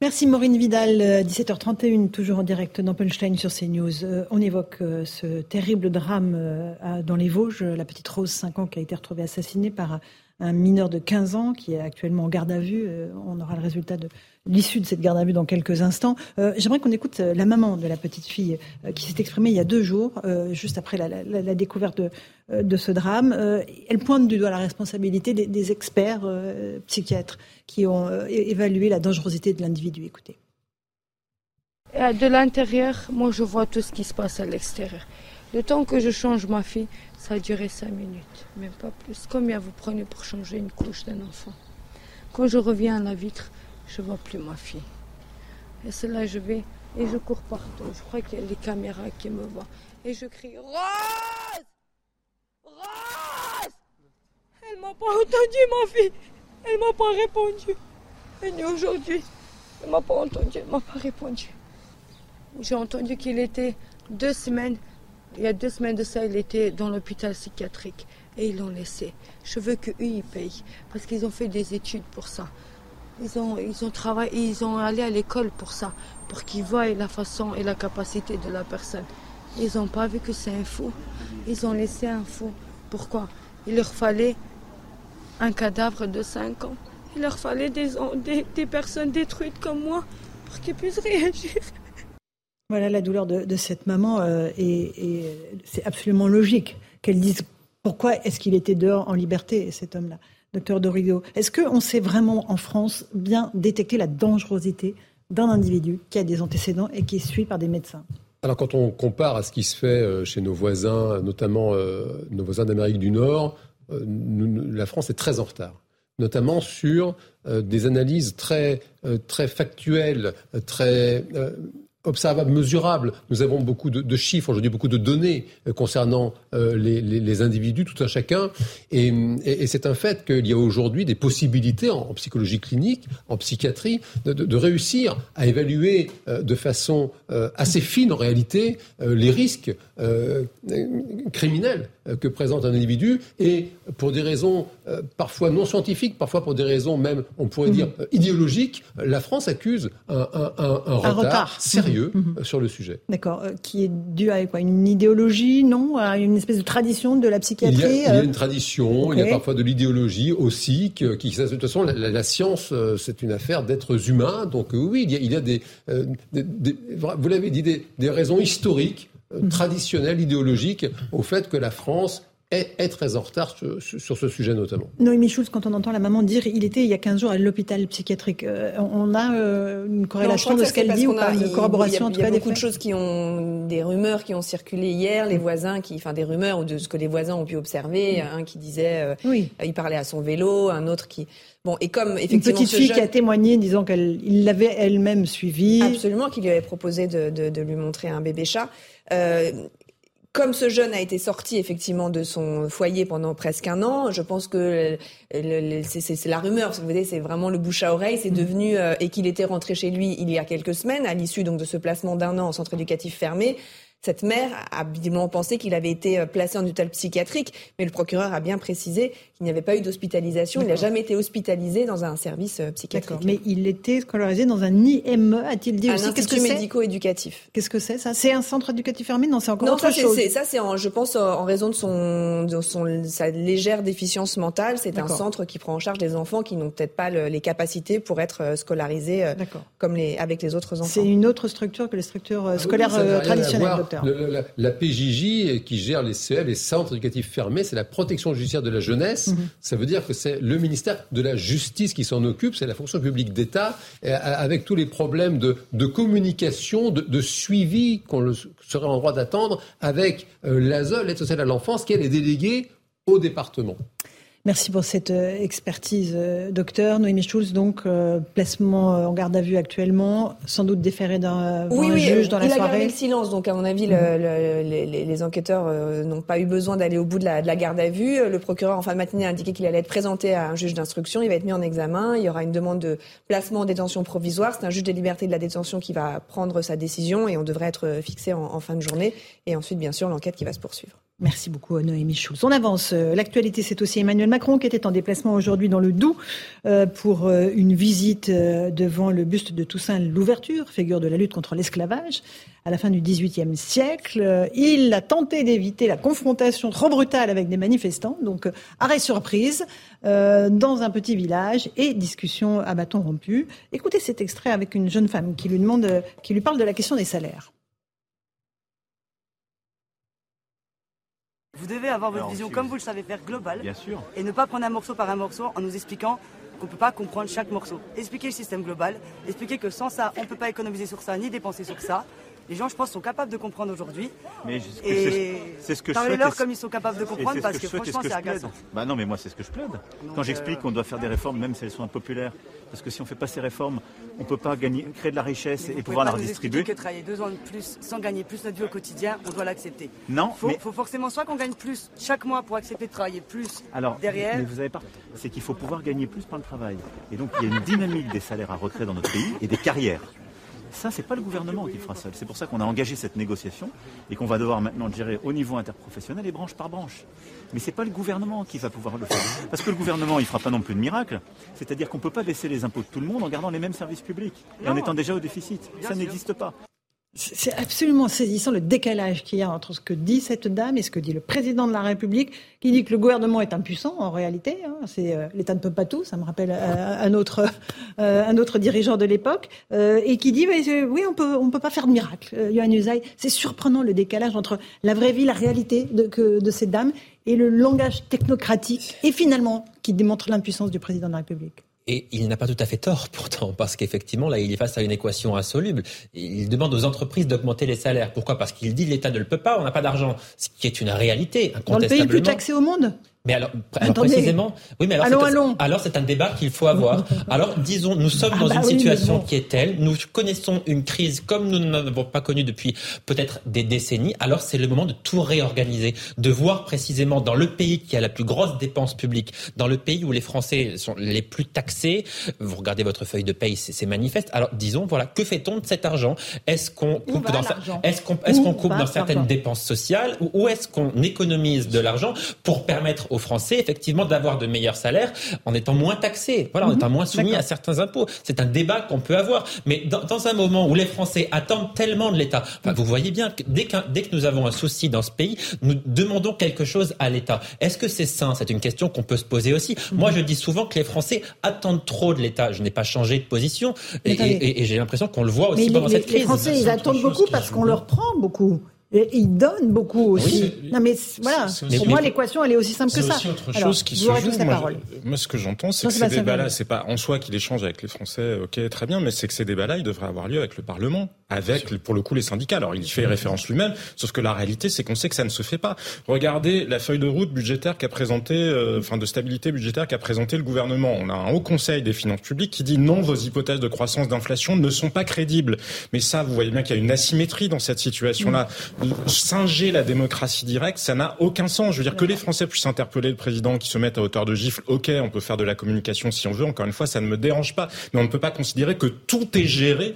Merci Maureen Vidal, 17h31, toujours en direct dans sur CNews. Euh, on évoque euh, ce terrible drame euh, dans les Vosges, la petite Rose, 5 ans, qui a été retrouvée assassinée par un mineur de 15 ans qui est actuellement en garde à vue. Euh, on aura le résultat de l'issue de cette garde à vue dans quelques instants. Euh, j'aimerais qu'on écoute euh, la maman de la petite fille qui s'est exprimée il y a deux jours, juste après la, découverte de, ce drame. elle pointe du doigt la responsabilité des, experts psychiatres qui ont évalué la dangerosité de l'individu. Écoutez. De l'intérieur, moi je vois tout ce qui se passe à l'extérieur. Le temps que je change ma fille, ça a duré cinq minutes, même pas plus. Combien vous prenez pour changer une couche d'un enfant Quand je reviens à la vitre, je vois plus ma fille. Et c'est là je vais et je cours partout. Je crois qu'il y a les caméras qui me voient. Et je crie Rose Rose Elle m'a pas entendu, ma fille. Elle m'a pas répondu. Et aujourd'hui, elle m'a pas entendu, elle m'a pas répondu. J'ai entendu qu'il était deux semaines il y a deux semaines de ça, il était dans l'hôpital psychiatrique et ils l'ont laissé. Je veux qu'eux, ils payent parce qu'ils ont fait des études pour ça. Ils ont, ils ont travaillé, ils ont allé à l'école pour ça, pour qu'ils voient la façon et la capacité de la personne. Ils n'ont pas vu que c'est un fou. Ils ont laissé un fou. Pourquoi? Il leur fallait un cadavre de 5 ans. Il leur fallait des, des, des personnes détruites comme moi pour qu'ils puissent réagir. Voilà la douleur de, cette maman euh, et, c'est absolument logique qu'elle dise pourquoi est-ce qu'il était dehors en liberté, cet homme-là. Docteur Dorigo, est-ce qu'on sait vraiment en France bien détecter la dangerosité d'un individu qui a des antécédents et qui est suivi par des médecins? Alors quand on compare à ce qui se fait euh, chez nos voisins, notamment euh, nos voisins d'Amérique du Nord, la France est très en retard notamment sur des analyses très factuelles, très observable, mesurable. Nous avons beaucoup de, chiffres aujourd'hui, beaucoup de données euh, concernant euh, les, individus, tout un chacun. Et, c'est un fait qu'il y a aujourd'hui des possibilités en, psychologie clinique, en psychiatrie, de, réussir à évaluer euh, de façon assez fine en réalité les risques criminels que présente un individu. Et pour des raisons parfois non scientifiques, parfois pour des raisons même, on pourrait mmh. dire, idéologiques, la France accuse un, un, un, un retard, retard, sérieux Mhm. sur le sujet. D'accord. Euh, qui est dû à quoi? Une idéologie, non? À une espèce de tradition de la psychiatrie Il y a, il y a une tradition, okay. il y a parfois de l'idéologie aussi. Qui, qui, de toute façon, la, la science, euh, c'est une affaire d'êtres humains. Donc euh, oui, il y a, il y a des, euh, des, des, vous l'avez dit, des, des raisons historiques, mmh. traditionnelles, idéologiques, au fait que la France est, très en retard sur, sur, ce sujet notamment. Noémie Schulz, quand on entend la maman dire il était il y a 15 jours à l'hôpital psychiatrique, euh, on a euh, une corrélation non, de ce qu'elle dit ou pas, une corroboration Il y a, il y a, il y a beaucoup de choses qui ont, des rumeurs qui ont circulé hier, les voisins qui, enfin des rumeurs ou de ce que les voisins ont pu observer, un qui disait, euh, oui. il parlait à son vélo, un autre qui, Bon, et comme effectivement une petite fille jeune... qui a témoigné disant qu'elle l'avait elle-même suivi. Absolument, qu'il lui avait proposé de, de, de, lui montrer un bébé chat. Euh, comme ce jeune a été sorti effectivement de son foyer pendant presque un an, je pense que c'est la rumeur. Vous voyez, c'est vraiment le bouche à oreille. C'est mmh. devenu euh, et qu'il était rentré chez lui il y a quelques semaines à l'issue donc de ce placement d'un an en centre éducatif fermé. Cette mère a visiblement pensé qu'il avait été euh, placé en hôpital psychiatrique, mais le procureur a bien précisé qu'il n'y avait pas eu d'hospitalisation. Il n'a jamais été hospitalisé dans un service euh, psychiatrique. Mais il était scolarisé dans un IME, a-t-il dit un aussi? Qu'est-ce que médico-éducatif. Qu'est-ce que c'est ça? C'est un centre éducatif fermé? Non, c'est encore non, autre ça, chose. ça, c'est, je pense, en raison de son, de son sa légère déficience mentale. C'est un centre qui prend en charge des enfants qui n'ont peut-être pas le, les capacités pour être euh, scolarisés comme les, avec les autres enfants. C'est une autre structure que les structures ah, scolaires oui, traditionnelles, docteur. Le, la, la PJJ qui gère les CEL, les centres éducatifs fermés, c'est la protection judiciaire de la jeunesse. Mmh. Ça veut dire que c'est le ministère de la Justice qui s'en occupe, c'est la fonction publique d'État, avec tous les problèmes de, communication, de, de suivi qu'on serait en droit d'attendre avec euh, l'ASE, l'aide sociale à l'enfance, qui est déléguée au département. Merci pour cette euh, expertise, euh, docteur. Noémie Schulz, donc, euh, placement en garde à vue actuellement, sans doute déféré d'un oui, un oui, juge dans la soirée. Il a gardé le silence, donc à mon avis, le, le, les, les, enquêteurs n'ont pas eu besoin d'aller au bout de la, de la, garde à vue. Le procureur, en fin de matinée, a indiqué qu'il allait être présenté à un juge d'instruction. Il va être mis en examen. Il y aura une demande de placement en détention provisoire. C'est un juge des libertés de la détention qui va prendre sa décision et on devrait être fixé en, en fin de journée. Et ensuite, bien sûr, l'enquête qui va se poursuivre. Merci beaucoup, Noémie Schulz. On avance. L'actualité, c'est aussi Emmanuel Macron qui était en déplacement aujourd'hui dans le Doubs euh, pour euh, une visite euh, devant le buste de Toussaint Louverture, figure de la lutte contre l'esclavage à la fin du XVIIIe siècle. Il a tenté d'éviter la confrontation trop brutale avec des manifestants, donc arrêt surprise dans un petit village et discussion à bâton rompu. Écoutez cet extrait avec une jeune femme qui lui demande, qui lui parle de la question des salaires. Vous devez avoir votre Alors, vision comme vous le savez faire globale. Bien sûr. Et ne pas prendre un morceau par un morceau en nous expliquant qu'on ne peut pas comprendre chaque morceau. Expliquer le système global, expliquer que sans ça, on ne peut pas économiser sur ça ni dépenser sur ça. Les gens, je pense, sont capables de comprendre aujourd'hui. Mais c'est ce que je leur comme ils sont capables de comprendre parce que, franchement, c'est agaçant. Bah non, mais moi, c'est ce que je plaide. Quand j'explique euh... qu'on doit faire des réformes, même si elles sont impopulaires, parce que si on ne fait pas ces réformes, on ne peut pas gagner, créer de la richesse et pouvoir la redistribuer. que travailler deux ans de plus sans gagner plus notre vie au quotidien, on doit l'accepter. Non, faut, mais... faut forcément soit qu'on gagne plus chaque mois pour accepter de travailler plus Alors, derrière. Mais vous avez pas. C'est qu'il faut pouvoir gagner plus par le travail. Et donc, il y a une dynamique des salaires à retrait dans notre pays et des carrières. Ça, c'est pas le gouvernement qui fera seul. C'est pour ça qu'on a engagé cette négociation et qu'on va devoir maintenant gérer au niveau interprofessionnel et branche par branche. Mais c'est pas le gouvernement qui va pouvoir le faire. Parce que le gouvernement, il fera pas non plus de miracle. C'est-à-dire qu'on peut pas baisser les impôts de tout le monde en gardant les mêmes services publics et en étant déjà au déficit. Ça n'existe pas. C'est absolument saisissant le décalage qu'il y a entre ce que dit cette dame et ce que dit le président de la République, qui dit que le gouvernement est impuissant en réalité. Hein, c'est euh, l'État ne peut pas tout. Ça me rappelle euh, un autre euh, un autre dirigeant de l'époque euh, et qui dit oui on peut peut pas faire de miracle. Yohann Usaï, c'est surprenant le décalage entre la vraie vie, la réalité de, que, de cette dame et le langage technocratique et finalement qui démontre l'impuissance du président de la République. Et il n'a pas tout à fait tort pourtant, parce qu'effectivement, là, il est face à une équation insoluble. Il demande aux entreprises d'augmenter les salaires. Pourquoi? Parce qu'il dit l'État ne le peut pas, on n'a pas d'argent. Ce qui est une réalité, Dans le pays le plus taxé au monde? Mais alors, précisément, oui, mais alors, alors c'est un débat qu'il faut avoir. alors, disons, nous sommes ah dans bah une situation qui est telle, nous connaissons une crise comme nous n'avons pas connue depuis peut-être des décennies. Alors, c'est le moment de tout réorganiser, de voir précisément dans le pays qui a la plus grosse dépense publique, dans le pays où les Français sont les plus taxés. Vous regardez votre feuille de paye, c'est manifeste. Alors, disons, voilà, que fait-on de cet argent? Est-ce qu'on coupe dans, est-ce qu'on est qu'on coupe dans certaines dépenses sociales ou, ou est-ce qu'on économise de l'argent pour permettre aux Français, effectivement, d'avoir de meilleurs salaires en étant moins taxés, voilà, en mhm. étant moins soumis à certains impôts. C'est un débat qu'on peut avoir. Mais dans, dans, un moment où les Français attendent tellement de l'État, enfin, vous voyez bien que dès, que dès que nous avons un souci dans ce pays, nous demandons quelque chose à l'État. Est-ce que c'est sain? C'est une question qu'on peut se poser aussi. Mhm. Moi, je dis souvent que les Français attendent trop de l'État. Je n'ai pas changé de position et, et, et j'ai l'impression qu'on le voit aussi pendant cette crise. Les Français, ils attendent beaucoup parce qu'on leur prend beaucoup. Et ils donnent beaucoup aussi. non, mais voilà. Pour moi, l'équation, elle est aussi simple que ça. C'est autre chose qui se joue. Moi, moi, ce que j'entends, c'est que ces débats-là, c'est pas en soi qu'il échange avec les Français, ok, très bien, mais c'est que ces débats-là, ils devraient avoir lieu avec le Parlement, avec, pour le coup, les syndicats. Alors, il y fait référence lui-même, sauf que la réalité, c'est qu'on sait que ça ne se fait pas. Regardez la feuille de route budgétaire qu'a présenté, euh, enfin, de stabilité budgétaire qu'a présenté le gouvernement. On a un haut conseil des finances publiques qui dit non, vos hypothèses de croissance d'inflation ne sont pas crédibles. Mais ça, vous voyez bien qu'il y a une asymétrie dans cette situation-là singer la démocratie directe, ça n'a aucun sens. Je veux dire que les Français puissent interpeller le président qui se mette à hauteur de gifle. Ok, on peut faire de la communication si on veut. Encore une fois, ça ne me dérange pas. Mais on ne peut pas considérer que tout est géré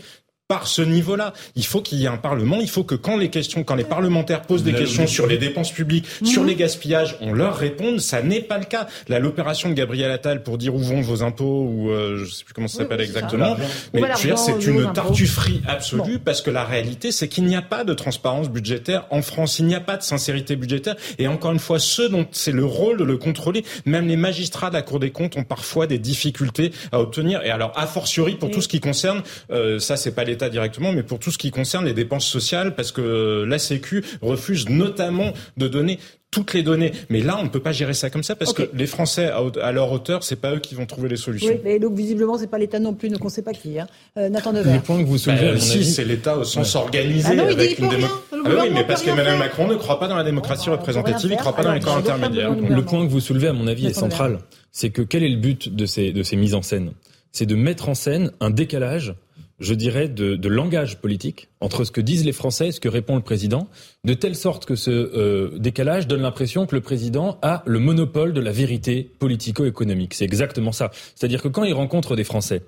par ce niveau-là. Il faut qu'il y ait un Parlement. Il faut que quand les questions, quand les parlementaires posent des questions sur les dépenses publiques, sur mhm. les gaspillages, on leur réponde. Ça n'est pas le cas. Là, l'opération de Gabriel Attal pour dire où vont vos impôts ou euh, je sais plus comment ça s'appelle exactement. Mais je veux dire, c'est une tartufferie absolue parce que la réalité, c'est qu'il n'y a pas de transparence budgétaire en France. Il n'y a pas de sincérité budgétaire. Et encore une fois, ceux dont c'est le rôle de le contrôler, même les magistrats de la Cour des comptes ont parfois des difficultés à obtenir. Et alors, a fortiori pour tout ce qui concerne, euh, ça, c'est pas les directement, mais pour tout ce qui concerne les dépenses sociales, parce que la Sécu refuse notamment de donner toutes les données. Mais là, on ne peut pas gérer ça comme ça parce que les Français, à leur hauteur, c'est pas eux qui vont trouver les solutions. Oui, mais donc visiblement, c'est pas l'État non plus, donc on ne sait pas qui. Hein. Euh, Nathan Devers. Le point que vous soulevez, bah, si, c'est l'État au sens organisé ah avec une démocratie. Ah oui, mais parce qu'Emmanuel Macron ne croit pas dans la démocratie représentative, il ne croit pas dans les corps intermédiaires. Le point que vous soulevez, à mon avis, est central. C'est que quel est le but de ces, de ces mises en scène? C'est de mettre en scène un décalage je dirais, de, langage politique entre ce que disent les Français et ce que répond le président, de telle sorte que ce euh, décalage donne l'impression que le président a le monopole de la vérité politico-économique. C'est exactement ça. C'est-à-dire que quand il rencontre des Français,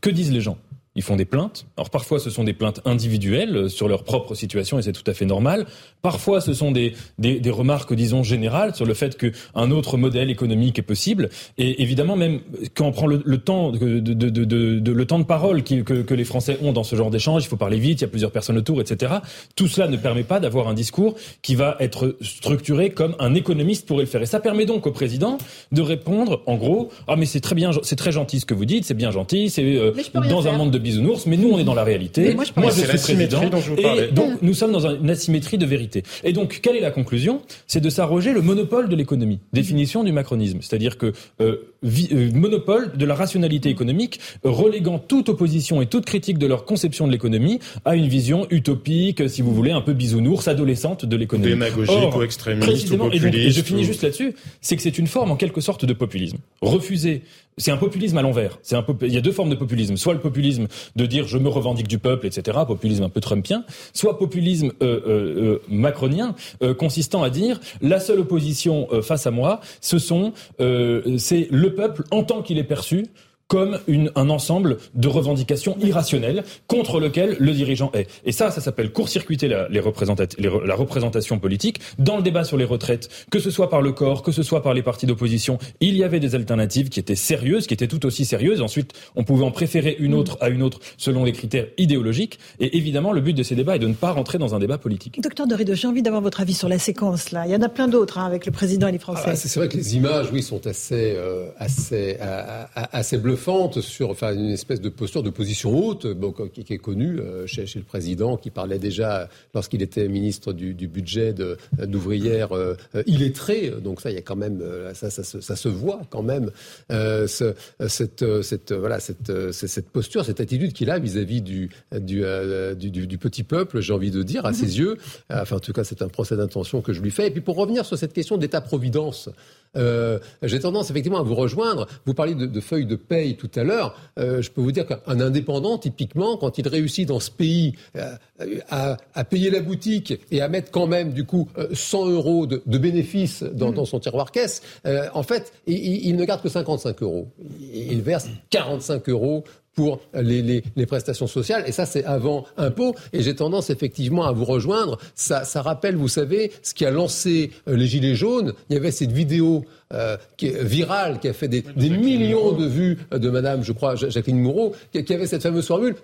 que disent les gens? Ils font des plaintes. Alors parfois ce sont des plaintes individuelles euh, sur leur propre situation et c'est tout à fait normal. Parfois ce sont des, des, des remarques, disons, générales sur le fait qu'un autre modèle économique est possible. Et évidemment, même quand on prend le, le temps, de, de, de, de, le temps de parole que, que, les Français ont dans ce genre d'échange, il faut parler vite, il y a plusieurs personnes autour, etc. Tout cela ne permet pas d'avoir un discours qui va être structuré comme un économiste pourrait le faire. Et ça permet donc au président de répondre, en gros, ah mais c'est très bien, c'est très gentil ce que vous dites, c'est bien gentil, c'est euh, dans un monde de bisounours, mais nous on est dans la réalité. moi, je, suis président. et donc nous sommes dans une asymétrie de vérité. Et donc quelle est la conclusion? C'est de s'arroger le monopole de l'économie. Définition du macronisme, c'est-à-dire que euh, euh, monopole de la rationalité économique, reléguant toute opposition et toute critique de leur conception de l'économie à une vision utopique, si vous voulez, un peu bisounours, adolescente de l'économie. Démagogique ou extrémiste ou populiste. Et, je finis juste là-dessus, c'est que c'est une forme en quelque sorte de populisme. Refuser c'est un populisme à l'envers. C'est un il y a deux formes de populisme. Soit le populisme de dire je me revendique du peuple, etc. Populisme un peu trumpien. Soit populisme euh, euh, euh macronien, consistant à dire la seule opposition face à moi, ce sont, c'est le peuple en tant qu'il est perçu comme une, un ensemble de revendications irrationnelles contre lequel le dirigeant est. Et ça, ça s'appelle court-circuiter la, les la représentation politique. Dans le débat sur les retraites, que ce soit par le corps, que ce soit par les partis d'opposition, il y avait des alternatives qui étaient sérieuses, qui étaient tout aussi sérieuses. Ensuite, on pouvait en préférer une autre à une autre selon les critères idéologiques. Et évidemment, le but de ces débats est de ne pas rentrer dans un débat politique. Docteur Dorido, j'ai envie d'avoir votre avis sur la séquence là. Il y en a plein d'autres hein, avec le président et les Français. Ah, c'est vrai que les images, oui, sont assez, euh, assez, assez bluffantes fente sur, enfin, une espèce de posture de position haute, qui, est connue chez, le président, qui parlait déjà lorsqu'il était ministre du, budget d'ouvrière illettré. Donc ça, il y a quand même, ça, ça, ça, se voit quand même ce, cette, cette, voilà, cette, cette posture, cette attitude qu'il a vis-à-vis du, du, du, du, petit peuple, j'ai envie de dire, à ses yeux. Enfin, en tout cas, c'est un procès d'intention que je lui fais. Et puis pour revenir sur cette question d'État-providence, euh, j'ai tendance effectivement à vous rejoindre. Vous parliez de, feuilles de paye tout à l'heure. Euh, je peux vous dire qu'un indépendant, typiquement, quand il réussit dans ce pays euh, à, payer la boutique et à mettre quand même du coup 100 euros de, bénéfices mmh. dans, son tiroir caisse, en fait, il, il, ne garde que 55 euros. Il verse 45 euros pour les, les, les, prestations sociales. Et ça, c'est avant impôt. Et j'ai tendance effectivement à vous rejoindre. Ça, ça rappelle, vous savez, ce qui a lancé euh, les Gilets jaunes. Il y avait cette vidéo euh, qui est virale, qui a fait des, des millions de vues de Madame, je crois, Jacqueline Moreau, qui, qui avait cette fameuse formule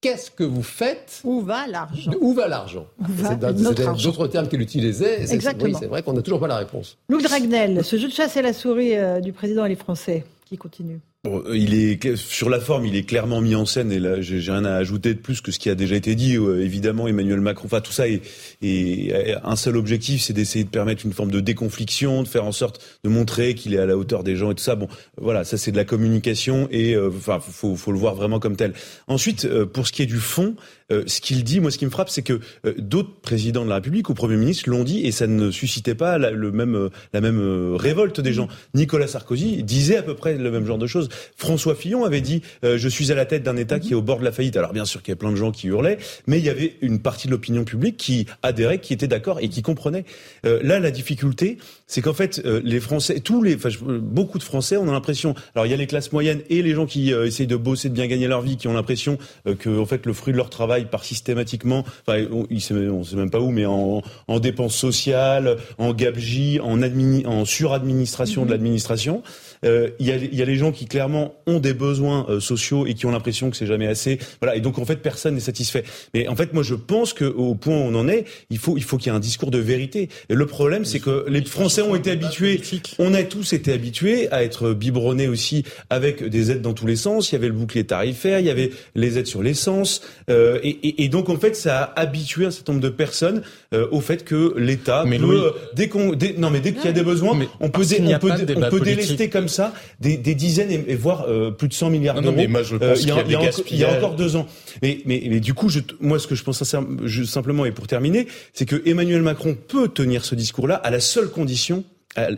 qu'est-ce que vous faites Où va l'argent? Où va l'argent? C'est d'autres termes qu'il utilisait. Exactement. Oui, c'est vrai qu'on n'a toujours pas la réponse. Luc Dragnel, ce jeu de chasse et la souris euh, du président et les Français qui continue? Bon, euh, il est sur la forme, il est clairement mis en scène et là, j'ai rien à ajouter de plus que ce qui a déjà été dit. Euh, évidemment, Emmanuel Macron, enfin tout ça est, est un seul objectif, c'est d'essayer de permettre une forme de déconfliction, de faire en sorte de montrer qu'il est à la hauteur des gens et tout ça. Bon, voilà, ça c'est de la communication et euh, enfin faut, faut le voir vraiment comme tel. Ensuite, pour ce qui est du fond, ce qu'il dit, moi, ce qui me frappe, c'est que d'autres présidents de la République ou premiers ministres l'ont dit et ça ne suscitait pas la, le même la même révolte des gens. Nicolas Sarkozy disait à peu près le même genre de choses. François Fillon avait dit euh, je suis à la tête d'un État qui est au bord de la faillite. Alors bien sûr qu'il y a plein de gens qui hurlaient, mais il y avait une partie de l'opinion publique qui adhérait, qui était d'accord et qui comprenait. Euh, là, la difficulté, c'est qu'en fait, euh, les Français, tous les, beaucoup de Français, on a l'impression. Alors il y a les classes moyennes et les gens qui essayent de bosser, de bien gagner leur vie, qui ont l'impression que en fait le fruit de leur travail part systématiquement. Enfin, on, ne sait même pas où, mais en, en dépenses sociales, en gabegie, en, en suradministration de mm-hmm. l'administration. Euh, il y, a, y, a, les gens qui clairement ont des besoins euh, sociaux et qui ont l'impression que c'est jamais assez. Voilà. Et donc en fait personne n'est satisfait. Mais en fait moi je pense qu'au point où on en est, il faut il faut qu'il y ait un discours de vérité. Et le problème c'est que les Français ont été habitués, on a tous été habitués à être biberonnés aussi avec des aides dans tous les sens. Il y avait le bouclier tarifaire, il y avait les aides sur l'essence. Euh, et, et, et, donc en fait ça a habitué un certain nombre de personnes euh, au fait que l'État peut dès qu'on non mais dès qu'il y a des besoins, on peut on peut, on peut délester comme ça des, des dizaines et, voire euh, plus de 100 milliards d'euros. Euh, il, y a, il y a encore deux ans. Mais, mais, mais du coup, je, moi, ce que je pense simplement, et pour terminer, c'est que Emmanuel Macron peut tenir ce discours-là à la seule condition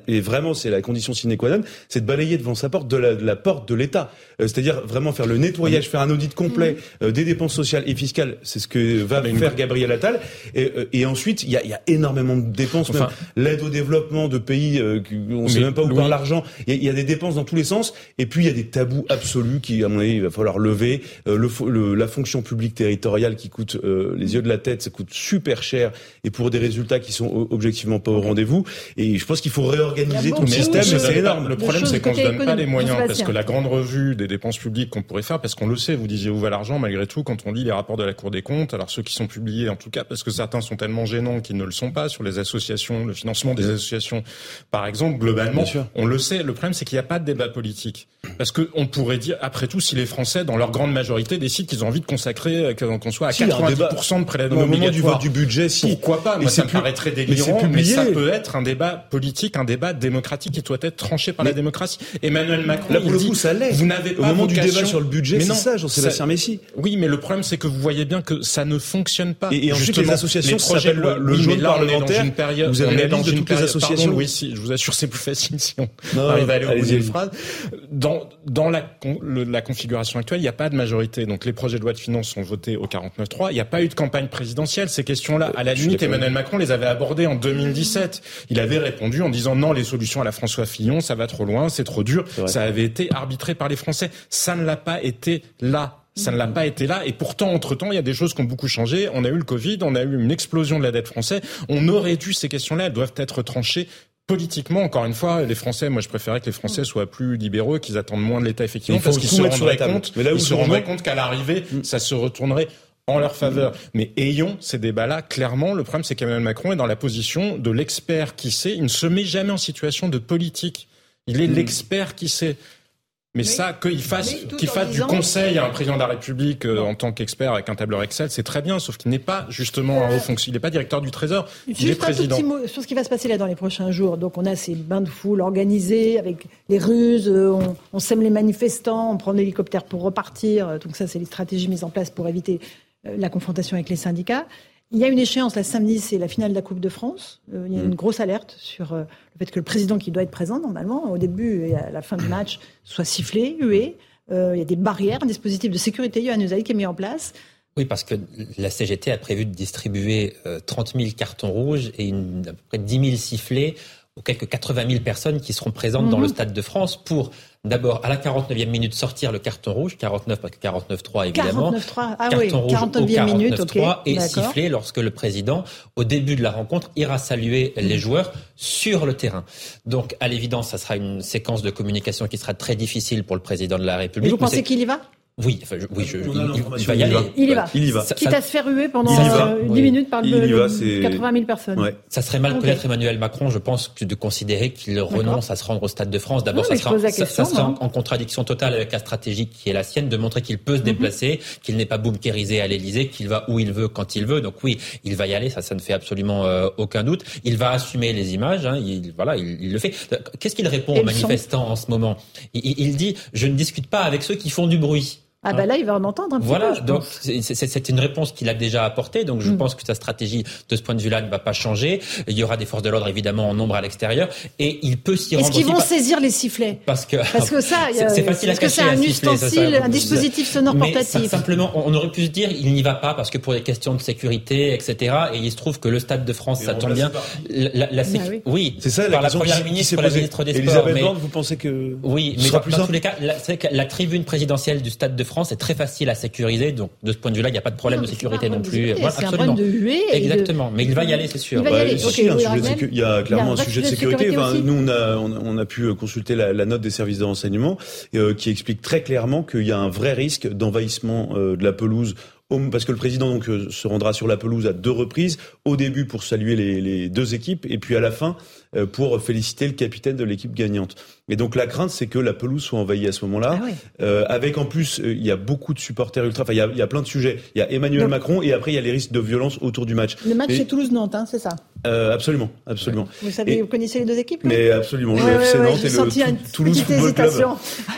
et vraiment c'est la condition sine qua non, c'est de balayer devant sa porte de la, de la porte de l'État. Euh, c'est-à-dire vraiment faire le nettoyage, faire un audit complet mmh. euh, des dépenses sociales et fiscales. C'est ce que va faire Gabriel Attal. Et, euh, et ensuite, il y a, y a, énormément de dépenses, enfin, l'aide au développement de pays, on ne sait même pas où part l'argent. Il y, a des dépenses dans tous les sens. Et puis il y a des tabous absolus qui, à mon avis, il va falloir lever. Le, la fonction publique territoriale qui coûte les yeux de la tête, ça coûte super cher et pour des résultats qui sont objectivement pas au rendez-vous. Et je pense qu'il faut réorganiser tout le système, c'est énorme. Le problème, c'est qu'on ne se donne pas les moyens, parce que la grande revue des dépenses publiques qu'on pourrait faire, parce qu'on le sait, vous disiez où va l'argent, malgré tout, quand on lit les rapports de la Cour des comptes, alors ceux qui sont publiés en tout cas, parce que certains sont tellement gênants qu'ils ne le sont pas, sur les associations, le financement des associations, par exemple, globalement, on le sait, le problème, c'est qu'il n'y a pas de débat politique. Parce qu'on pourrait dire, après tout, si les Français, dans leur grande majorité, décident qu'ils ont envie de consacrer, euh, qu'on soit à 90% de prélèvements obligatoires. du vote du budget, si. Pourquoi pas? Moi, ça me paraîtrait délirant, mais, mais ça peut être un débat politique, un débat démocratique qui doit être tranché par la démocratie. Emmanuel Macron, là coup, ça l'est. Vous n'avez pas au moment du débat sur le budget, c'est ça, Jean-Sébastien Messi. Oui, mais le problème, c'est que vous voyez bien que ça ne fonctionne pas. Et, ensuite, les associations le, le jaune parlementaire. Une période, vous avez la liste de toutes les associations. oui, si, je vous assure, c'est plus facile si on arrive à aller au bout d'une phrase. Dans, dans la, la configuration actuelle, il n'y a pas de majorité. Donc les projets de loi de finances sont votés au 49.3. Il n'y a pas eu de campagne présidentielle. Ces questions-là, à la limite, Emmanuel Macron les avait abordées en 2017. Il avait répondu en disant non, les solutions à la François Fillon, ça va trop loin, c'est trop dur. Ça avait été arbitré par les Français. Ça ne l'a pas été là. Ça ne l'a pas été là. Et pourtant, entre-temps, il y a des choses qui ont beaucoup changé. On a eu le Covid, on a eu une explosion de la dette française. On aurait dû, ces questions-là, elles doivent être tranchées politiquement, encore une fois, les Français, moi je préférais que les Français soient plus libéraux, qu'ils attendent moins de l'État effectivement, parce qu'ils se rendraient compte, ils se rendraient compte qu'à l'arrivée, mm. ça se retournerait en leur faveur. Mais ayons ces débats-là. Clairement, le problème, c'est qu'Emmanuel Macron est dans la position de l'expert qui sait. Il ne se met jamais en situation de politique. Il est mm. l'expert qui sait. Mais, ça, qu'il fasse, qu'il fasse du conseil à un président de la République euh, en tant qu'expert avec un tableur Excel, c'est très bien, sauf qu'il n'est pas justement un haut fonctionnaire, il n'est pas directeur du Trésor, il est président. Un tout petit mot sur ce qui va se passer là dans les prochains jours. Donc on a ces bains de foule organisés avec les ruses, euh, on, on sème les manifestants, on prend l'hélicoptère pour repartir. Donc ça, c'est les stratégies mises en place pour éviter euh, la confrontation avec les syndicats. Il y a une échéance, la samedi, c'est la finale de la Coupe de France. Euh, il y a une mm. grosse alerte sur euh, le fait que le président qui doit être présent normalement au début et à la fin du match soit sifflé, hué. Euh, il y a des barrières, un dispositif de sécurité, Yohann Usaï, qui est mis en place. Oui, parce que la CGT a prévu de distribuer 30 000 cartons rouges et une, à peu près 10 000 sifflets aux quelques 80 000 personnes qui seront présentes dans le mhm. Stade de France pour d'abord à la 49e minute sortir le carton rouge, 49 parce que 49-3 évidemment. 49-3, ah oui, 49e minute. Et siffler lorsque le président, au début de la rencontre, ira saluer les joueurs sur le terrain. Donc à l'évidence, ça sera une séquence de communication qui sera très difficile pour le président de la République. Et vous pensez qu'il y va? Oui, enfin, je, oui, je, il, il, va y aller. Il y va. Il y va. Quitte à se faire huer pendant euh, 10 minutes par le, 80 000 personnes. Ouais. Ça serait mal okay. connaître Emmanuel Macron, je pense, que de considérer qu'il renonce à se rendre au Stade de France. D'abord, ça sera, ça, ça sera en, en, contradiction totale avec la stratégie qui est la sienne, de montrer qu'il peut se mhm. déplacer, mm -hmm. qu'il n'est pas boomkérisé à l'Élysée, qu'il va où il veut, quand il veut. Donc oui, il va y aller, ça, ça ne fait absolument euh, aucun doute. Il va assumer les images, hein, il, voilà, il, il le fait. Qu'est-ce qu'il répond aux manifestants en ce moment? Il, il dit, je ne discute pas avec ceux qui font du bruit. Ah bah là, il va en entendre un petit voilà, peu. Voilà, donc c'est une réponse qu'il a déjà apportée. Donc je mm. pense que sa stratégie de ce point de vue-là ne va pas changer. Il y aura des forces de l'ordre évidemment en nombre à l'extérieur et il peut s'y rendre. Est-ce qu'ils vont saisir les sifflets Parce que parce que ça, c'est facile à cacher. Parce que c'est un ustensile, un dispositif sonore mais portatif. simplement, on aurait pu se dire, il n'y va pas parce que pour des questions de sécurité, etc. Et il se trouve que le Stade de France, ça tombe bien. La, la, ah oui, oui c'est ça. La par la première ministre, la ministre des Sports. Mais vous pensez que oui, mais dans, tous les cas, la, la tribune présidentielle du Stade de France est très facile à sécuriser. Donc, de ce point de vue-là, il n'y a pas de problème non, de sécurité non plus. Voilà, absolument. De huée Exactement. De... Mais il va y aller, c'est sûr. Il, va y aller. Okay, il, y a clairement un sujet de sécurité. Enfin, nous, on a, on a, pu consulter la, la, note des services de renseignement euh, qui explique très clairement qu'il y a un vrai risque d'envahissement euh, de la pelouse parce que le président donc euh, se rendra sur la pelouse à deux reprises, au début pour saluer les, les deux équipes et puis à la fin euh, pour féliciter le capitaine de l'équipe gagnante. Et donc la crainte, c'est que la pelouse soit envahie à ce moment-là, ah oui. euh, avec en plus, euh, il y a beaucoup de supporters ultra. Enfin, il y a, il y a plein de sujets. Il y a Emmanuel donc, Macron et après il y a les risques de violence autour du match. Le match c'est Toulouse-Nantes, hein, c'est ça? Euh, Absolument, absolument. Vous savez, et, vous connaissez les deux équipes Mais absolument, ouais, le FC ouais, Nantes et le Toulouse Football Club.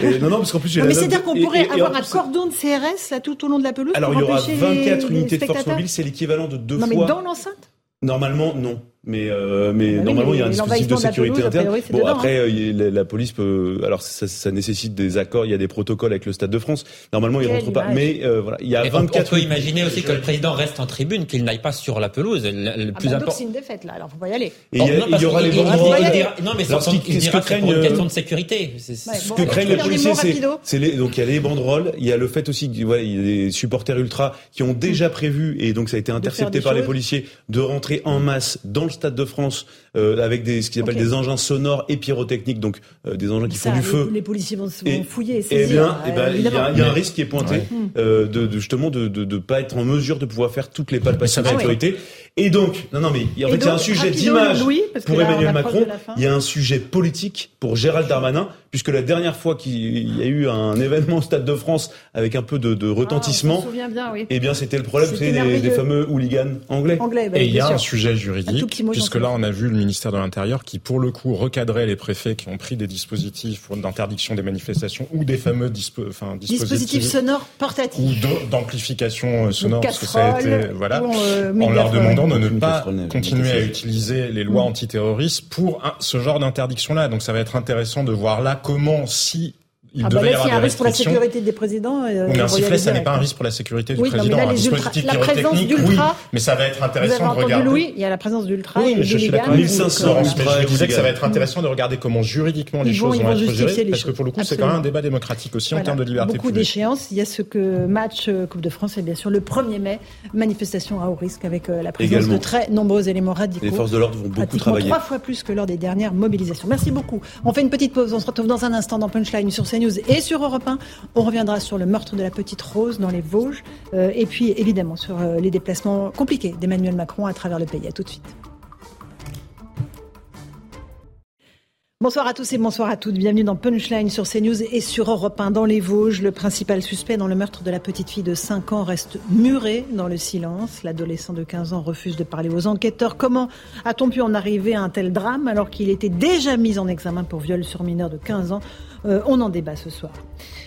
Et, non, non, parce qu'en plus, non, mais c'est-à-dire qu'on pourrait avoir un cordon de CRS là tout au long de la pelouse. Alors il y aura 24 unités de force mobile, c'est l'équivalent de deux fois. Non, mais dans l'enceinte? Normalement, non. Mais, euh, mais oui, normalement, mais il y a un dispositif de sécurité interne. Bon, dedans, après, hein. la, la, police peut. Alors, ça, ça, nécessite des accords. Il y a des protocoles avec le Stade de France. Normalement, il rentre pas. Mais euh, voilà, il y a et 24. On peut imaginer aussi que le président reste en tribune, qu'il n'aille pas sur la pelouse. Le, le ah plus bah, important. c'est une défaite là. Alors, faut pas y aller. Et oh, il y, aura les banderoles. Non, mais c'est pour une question de sécurité. Ce que craignent les policiers, c'est donc il y a les banderoles. Il y a le fait aussi qu'il y a des supporters ultra qui ont déjà prévu et donc ça a été intercepté par les policiers de rentrer en masse dans le Stade de France euh, avec des, ce qu'ils appellent okay. des engins sonores et pyrotechniques, donc euh, des engins qui ça, font du les, feu. Les policiers vont, et, vont fouiller. Et eh bien, eh ben, il y, a, y a un risque qui est pointé ouais. euh, de, de, justement de ne de, de pas être en mesure de pouvoir faire toutes les palpations de sécurité. Et donc, non, non, mais en fait, il y a un sujet d'image pour Emmanuel Macron. Il y a un sujet politique pour Gérald Darmanin, puisque la dernière fois qu'il y a eu un événement au Stade de France avec un peu de, de retentissement, ah, bien, oui. eh bien, c'était le problème, c'était des, des, fameux hooligans anglais. anglais bah, et il y a sûr. un sujet juridique, puisque là, on a vu le ministère de l'Intérieur qui, pour le coup, recadrait les préfets qui ont pris des dispositifs d'interdiction des manifestations ou des fameux dispo, enfin, dispositifs, dispositifs sonores portatifs. ou d'amplification sonore, parce que ça a été, voilà, euh, en leur demandant de ne pas continuer à utiliser les lois antiterroristes pour ce genre d'interdiction-là. Donc ça va être intéressant de voir là comment, si il ah devait bah là, y avoir des un risque pour la sécurité des présidents. Euh, mais un sifflet, ça n'est pas un risque pour la sécurité du oui, président. un dispositif pyrotechnique, oui, mais ça va être intéressant de regarder. Louis, il y a la présence d'ultra. Oui, mais je suis d'accord. 1500 mais je disais que ça va être intéressant de regarder comment juridiquement les choses vont être gérées, parce que pour le coup, c'est quand même un débat démocratique aussi en termes de liberté Beaucoup d'échéances. Il y a ce que match euh, Coupe de France et bien sûr le 1er mai, manifestation à haut risque avec euh, la présence de très nombreux éléments radicaux. Les forces de l'ordre vont beaucoup travailler. Trois fois plus que lors des dernières mobilisations. Merci beaucoup. On fait une petite pause. On se retrouve dans un instant dans Punchline sur CNews et sur Europe on reviendra sur le meurtre de la petite Rose dans les Vosges euh, et puis évidemment sur euh, les déplacements compliqués d'Emmanuel Macron à travers le pays. À tout de suite. Bonsoir à tous et bonsoir à toutes. Bienvenue dans Punchline sur CNews et sur Europe 1 dans les Vosges. Le principal suspect dans le meurtre de la petite fille de 5 ans reste muré dans le silence. L'adolescent de 15 ans refuse de parler aux enquêteurs. Comment a-t-on pu en arriver à un tel drame alors qu'il était déjà mis en examen pour viol sur mineur de 15 ans? Euh, On en débat ce soir.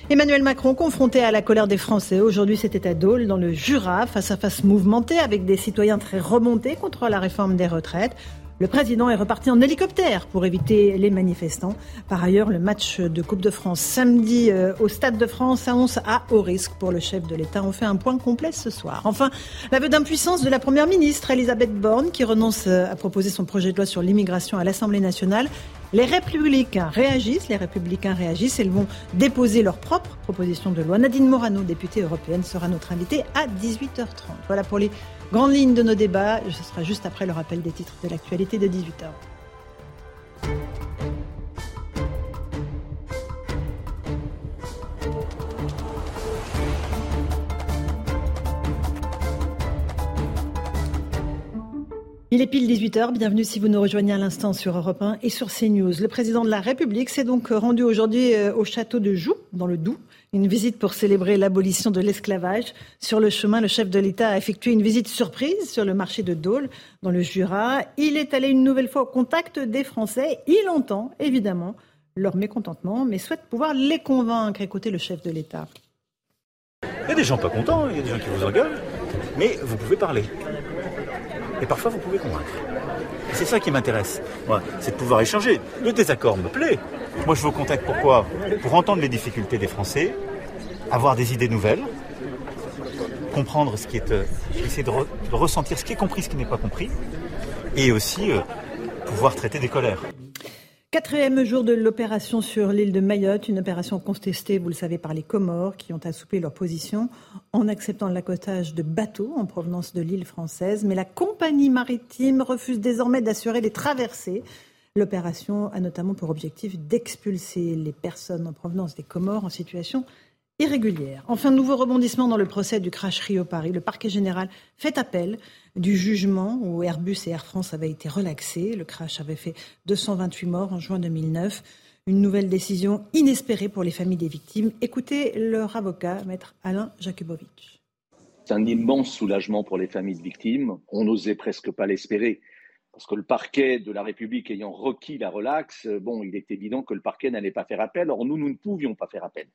Emmanuel Macron confronté à la colère des Français. Aujourd'hui, c'était à Dole, dans le Jura, face à face mouvementé avec des citoyens très remontés contre la réforme des retraites. Le président est reparti en hélicoptère pour éviter les manifestants. Par ailleurs, le match de Coupe de France samedi euh, au Stade de France s'annonce à haut risque pour le chef de l'État. On fait un point complet ce soir. Enfin, l'aveu d'impuissance de la Première ministre Elisabeth Borne qui renonce euh, à proposer son projet de loi sur l'immigration à l'Assemblée nationale. Les républicains réagissent, les républicains réagissent, elles vont déposer leur propre proposition de loi. Nadine Morano, députée européenne, sera notre invitée à 18h30. Voilà pour les Grande ligne de nos débats, ce sera juste après le rappel des titres de l'actualité de 18h. Il est pile 18h, bienvenue si vous nous rejoignez à l'instant sur Europe 1 et sur CNews. Le président de la République s'est donc rendu aujourd'hui euh, au château de Joux, dans le Doubs, une visite pour célébrer l'abolition de l'esclavage. Sur le chemin, le chef de l'État a effectué une visite surprise sur le marché de Dole, dans le Jura. Il est allé une nouvelle fois au contact des Français. Il entend, évidemment, leur mécontentement, mais souhaite pouvoir les convaincre. Écoutez le chef de l'État. Il y a des gens pas contents, il y a des gens qui vous engueulent, mais vous pouvez parler. Et parfois, vous pouvez convaincre. C'est ça qui m'intéresse, c'est de pouvoir échanger. Le désaccord me plaît, moi, je vous contacte pourquoi Pour entendre les difficultés des Français, avoir des idées nouvelles, comprendre ce qui est, euh, essayer de, ressentir ce qui est compris, ce qui n'est pas compris, et aussi euh, pouvoir traiter des colères. Quatrième jour de l'opération sur l'île de Mayotte, une opération contestée, vous le savez, par les Comores qui ont assoupli leur position en acceptant l'accotage de bateaux en provenance de l'île française. Mais la compagnie maritime refuse désormais d'assurer les traversées L'opération a notamment pour objectif d'expulser les personnes en provenance des Comores en situation irrégulière. Enfin, nouveau rebondissement dans le procès du crash Rio Paris. Le parquet général fait appel du jugement où Airbus et Air France avaient été relaxés. Le crash avait fait 228 morts en juin 2009. Une nouvelle décision inespérée pour les familles des victimes. Écoutez leur avocat, maître Alain Jakubowicz. C'est un immense soulagement pour les familles de victimes. On n'osait presque pas l'espérer parce que le parquet de la République ayant requis la relaxe, bon, il est évident que le parquet n'allait pas faire appel. Or, nous, nous ne pouvions pas faire appel.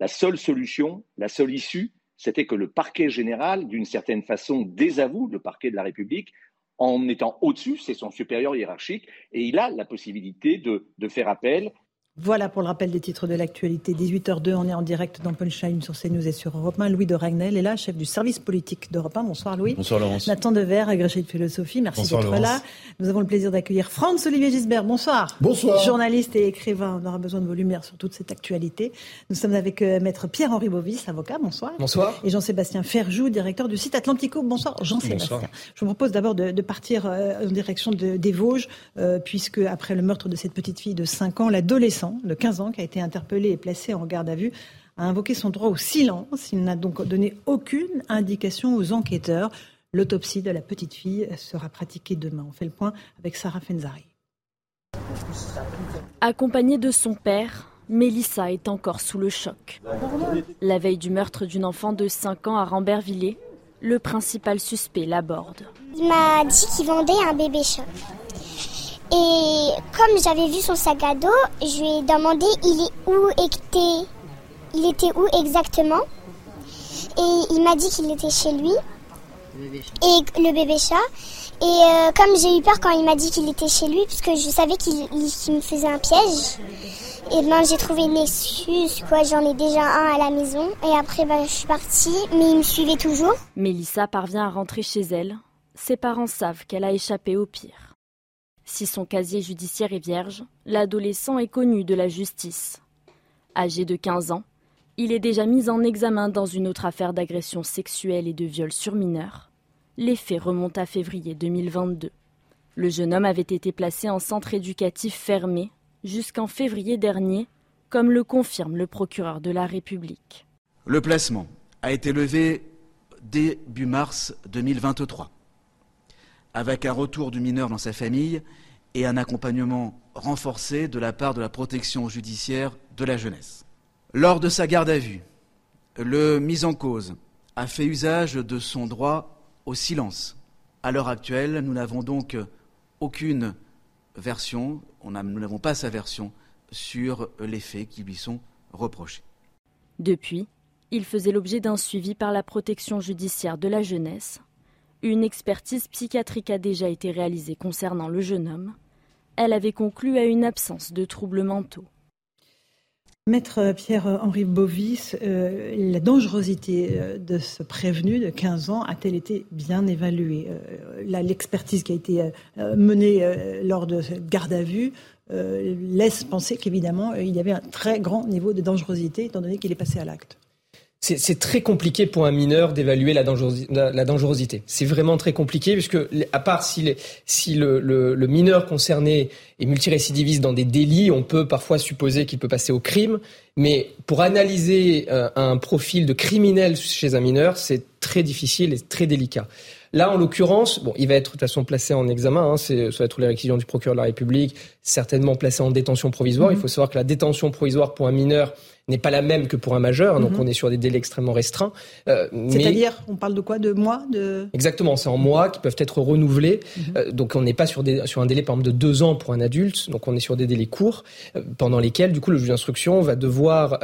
La seule solution, la seule issue, c'était que le parquet général, d'une certaine façon, désavoue le parquet de la République en étant au-dessus, c'est son supérieur hiérarchique, et il a la possibilité de, de faire appel voilà pour le rappel des titres de l'actualité. 18h02, on est en direct dans Punchline sur CNews et sur Europe 1. Louis de Ragnel est là, chef du service politique d'Europe 1. Bonsoir Louis. Bonsoir Laurence. Nathan Dever, agrégé de philosophie, merci d'être là. Nous avons le plaisir d'accueillir Franz Olivier Gisbert. Bonsoir. Bonsoir. Journaliste et écrivain, on aura besoin de vos lumières sur toute cette actualité. Nous sommes avec euh, maître Pierre-Henri Bovis, avocat. Bonsoir. Bonsoir. Et Jean-Sébastien Ferjou, directeur du site Atlantico. Bonsoir Jean-Sébastien. Je vous propose d'abord de, partir euh, en direction des Vosges, euh, puisque après le meurtre de cette petite fille de 5 ans, l'adolescent de 15 ans qui a été interpellé et placé en garde à vue, a invoqué son droit au silence. Il n'a donc donné aucune indication aux enquêteurs. L'autopsie de la petite fille sera pratiquée demain. On fait le point avec Sarah Fenzari. Accompagnée de son père, Mélissa est encore sous le choc. La veille du meurtre d'une enfant de 5 ans à Rambervillers, le principal suspect l'aborde. Il m'a dit qu'il vendait un bébé chat. Et comme j'avais vu son sac à dos, je lui ai demandé il où était, il était où exactement? Et il m'a dit qu'il était chez lui. Et le bébé chat. Et euh, comme j'ai eu peur quand il m'a dit qu'il était chez lui, puisque je savais qu'il me faisait un piège, et ben j'ai trouvé une excuse, quoi. J'en ai déjà un à la maison. Et après, ben, je suis partie, mais il me suivait toujours. Mélissa parvient à rentrer chez elle. Ses parents savent qu'elle a échappé au pire. Si son casier judiciaire est vierge, l'adolescent est connu de la justice. Âgé de 15 ans, il est déjà mis en examen dans une autre affaire d'agression sexuelle et de viol sur mineurs. Les faits remontent à février 2022. Le jeune homme avait été placé en centre éducatif fermé jusqu'en février dernier, comme le confirme le procureur de la République. Le placement a été levé début mars 2023 avec un retour du mineur dans sa famille et un accompagnement renforcée de la part de la protection judiciaire de la jeunesse. Lors de sa garde à vue, le mis en cause a fait usage de son droit au silence. À l'heure actuelle, nous n'avons donc aucune version, nous n'avons pas sa version sur les faits qui lui sont reprochés. Depuis, il faisait l'objet d'un suivi par la protection judiciaire de la jeunesse. Une expertise psychiatrique a déjà été réalisée concernant le jeune homme. Elle avait conclu à une absence de troubles mentaux. Maître Pierre-Henri Bovis, euh, la dangerosité euh, de ce prévenu de 15 ans a-t-elle été bien évaluée euh, L'expertise qui a été menée lors de cette garde à vue laisse penser qu'évidemment, il y avait un très grand niveau de dangerosité étant donné qu'il est passé à l'acte c'est très compliqué pour un mineur d'évaluer la, dangerosité. C'est vraiment très compliqué puisque, à part si, si le, le, mineur concerné est multirécidiviste dans des délits, on peut parfois supposer qu'il peut passer au crime. Mais pour analyser euh, un profil de criminel chez un mineur, c'est très difficile et très délicat. Là, en l'occurrence, bon, il va être de toute façon placé en examen. Hein, c'est, ça va être les réquisitions du procureur de la République, certainement placé en détention provisoire. Il mhm. faut savoir que la détention provisoire pour un mineur n'est pas la même que pour un majeur, donc mhm. on est sur des délais extrêmement restreints. Euh, C'est-à-dire, on parle de quoi De mois de... Exactement, c'est en mois qui peuvent être renouvelés. Mhm. Euh, donc on n'est pas sur, des, sur un délai par exemple de deux ans pour un adulte, donc on est sur des délais courts, euh, pendant lesquels du coup le juge d'instruction va devoir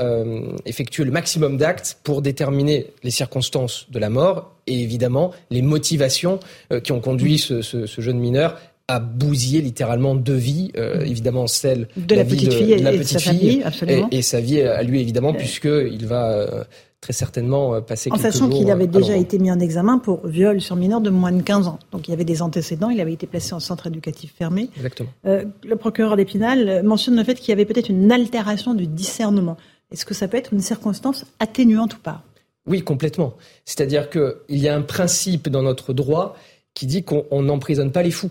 effectuer le maximum d'actes pour déterminer les circonstances de la mort et évidemment les motivations qui ont conduit ce, ce, ce jeune mineur a bousillé littéralement deux vies, euh, mm. évidemment celle de la, petite fille, et, la petite fille, et, sa vie à lui évidemment, puisque il va euh, très certainement euh, passer en sachant qu'il avait déjà été mis en examen pour viol sur mineur de moins de 15 ans. Donc il y avait des antécédents, il avait été placé en centre éducatif fermé. Exactement. le procureur d'Épinal mentionne le fait qu'il y avait peut-être une altération du discernement. Est-ce que ça peut être une circonstance atténuante ou pas? Oui, complètement. C'est-à-dire qu'il y a un principe dans notre droit qui dit qu'on n'emprisonne pas les fous.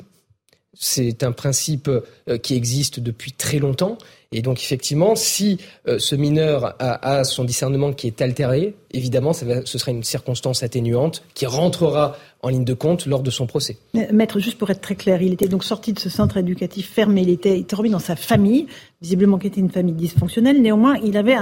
C'est un principe euh, qui existe depuis très longtemps. Et donc, effectivement, si euh, ce mineur a, son discernement qui est altéré, évidemment, ce sera une circonstance atténuante qui rentrera en ligne de compte lors de son procès. Maître, juste pour être très clair, il était donc sorti de ce centre éducatif fermé, il était, il remis dans sa famille, visiblement qui était une famille dysfonctionnelle. Néanmoins, il avait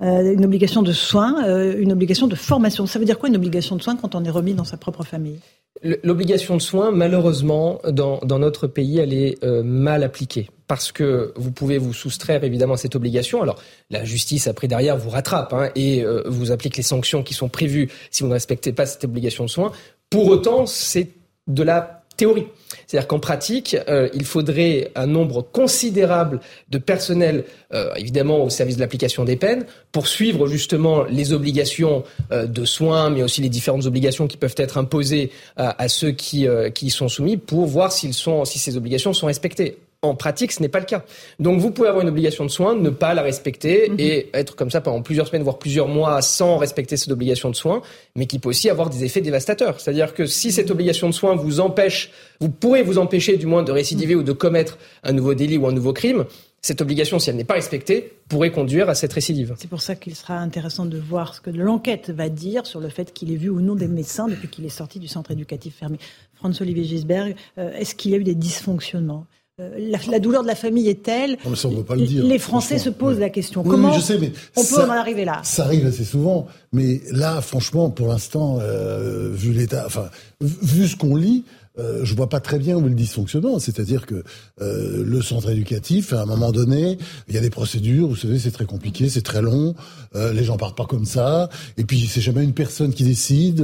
euh, une obligation de soins, une obligation de formation. Ça veut dire quoi une obligation de soins quand on est remis dans sa propre famille? L'obligation de soins, malheureusement, dans, notre pays, elle est euh, mal appliquée. Parce que vous pouvez vous soustraire évidemment à cette obligation. Alors, la justice, après, derrière, vous rattrape hein, et euh, vous applique les sanctions qui sont prévues si vous ne respectez pas cette obligation de soins. Pour autant, c'est de la théorie. C'est-à-dire qu'en pratique, euh, il faudrait un nombre considérable de personnel, euh, évidemment au service de l'application des peines, pour suivre justement les obligations euh, de soins, mais aussi les différentes obligations qui peuvent être imposées à, ceux qui, qui y sont soumis, pour voir sont, si ces obligations sont respectées. En pratique, ce n'est pas le cas. Donc vous pouvez avoir une obligation de soins, ne pas la respecter mhm. et être comme ça pendant plusieurs semaines, voire plusieurs mois sans respecter cette obligation de soins, mais qui peut aussi avoir des effets dévastateurs. C'est-à-dire que si cette obligation de soins vous empêche, vous pourrez vous empêcher du moins de récidiver ou de commettre un nouveau délit ou un nouveau crime, cette obligation, si elle n'est pas respectée, pourrait conduire à cette récidive. C'est pour ça qu'il sera intéressant de voir ce que l'enquête va dire sur le fait qu'il ait vu ou non des médecins depuis qu'il est sorti du centre éducatif fermé. François-Olivier Gisberg, euh, est-ce qu'il y a eu des dysfonctionnements? Euh, la, douleur de la famille est telle. les Français se posent la question. Comment je sais, mais on peut en arriver là? Ça arrive assez souvent, mais là, franchement, pour l'instant, euh, vu l'état, enfin, vu ce qu'on lit, euh, je vois pas très bien où est le dysfonctionnement. C'est-à-dire que euh, le centre éducatif, à un moment donné, il y a des procédures. Vous savez, c'est très compliqué, c'est très long. Euh, les gens partent pas comme ça. Et puis c'est jamais une personne qui décide.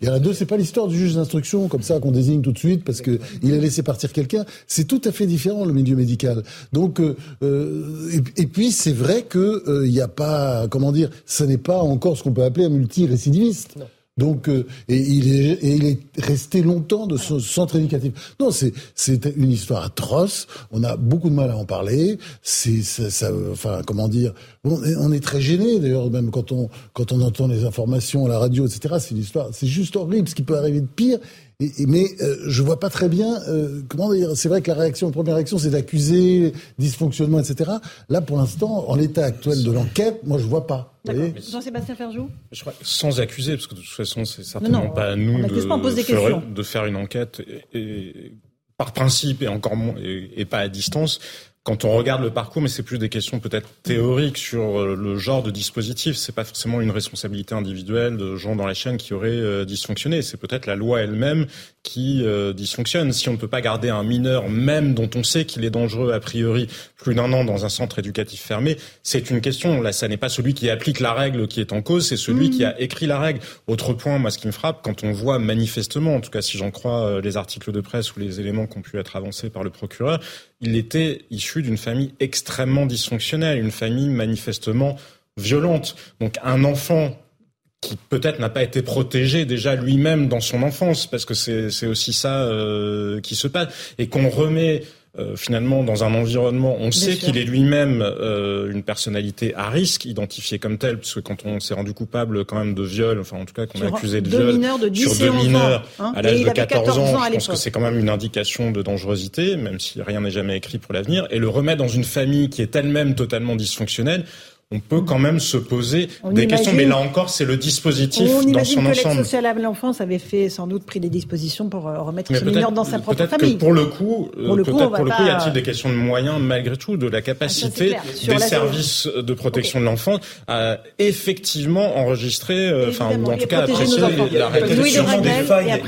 Il y en a deux. C'est pas l'histoire du juge d'instruction comme ça qu'on désigne tout de suite parce que il a laissé partir quelqu'un. C'est tout à fait différent le milieu médical. Donc et, puis c'est vrai que il n'y a pas comment dire, ce n'est pas encore ce qu'on peut appeler un multirécidiviste. Donc, euh, et, il est, et il est resté longtemps de ce centre éducatif. Non, c'est une histoire atroce. On a beaucoup de mal à en parler. C'est ça, ça, enfin, comment dire on est, très gêné d'ailleurs, même quand on quand on entend les informations à la radio, etc. C'est une histoire, c'est juste horrible ce qui peut arriver de pire. Et, mais euh, je vois pas très bien euh, comment dire. C'est vrai que la réaction, la première réaction, c'est d'accuser dysfonctionnement, etc. Là, pour l'instant, en l'état actuel de l'enquête, moi, je vois pas. Jean-Sébastien Ferjou Je crois, sans accuser, parce que de toute façon, c'est certainement pas à nous de, faire, de, faire, une enquête et, par principe et encore moins et, pas à distance quand on regarde le parcours, mais c'est plus des questions peut-être théoriques sur euh, le genre de dispositif. C'est pas forcément une responsabilité individuelle de gens dans la chaîne qui auraient euh, dysfonctionné. C'est peut-être la loi elle-même qui euh, dysfonctionne. Si on ne peut pas garder un mineur, même dont on sait qu'il est dangereux a priori, plus d'un an dans un centre éducatif fermé, c'est une question. Là, ça n'est pas celui qui applique la règle qui est en cause, c'est celui qui a écrit la règle. Autre point, moi, ce qui me frappe, quand on voit manifestement, en tout cas si j'en crois les articles de presse ou les éléments qui ont pu être avancés par le procureur, il était issu d'une famille extrêmement dysfonctionnelle, une famille manifestement violente. Donc un enfant qui peut-être n'a pas été protégé déjà lui-même dans son enfance, parce que c'est aussi ça euh, qui se passe, et qu'on remet euh, finalement dans un environnement, on sait qu'il est lui-même euh, une personnalité à risque, identifiée comme telle, parce que quand on s'est rendu coupable quand même de viol, enfin en tout cas qu'on a accusé de viol sur deux mineurs hein, à l'âge de 14, ans, je pense que c'est quand même une indication de dangerosité, même si rien n'est jamais écrit pour l'avenir, et le remettre dans une famille qui est elle-même totalement dysfonctionnelle, on peut quand même se poser des questions. Mais là encore, c'est le dispositif on dans son que ensemble. l'aide sociale à l'enfance avait fait sans doute pris des dispositions pour euh, remettre ce mineur dans sa propre famille. Que pour le coup, pour le coup, pour le coup, y a-t-il des questions de moyens malgré tout, de la capacité ah, des services de protection de l'enfant à effectivement enregistrer, euh, enfin ou en tout cas apprécier la réalité des failles.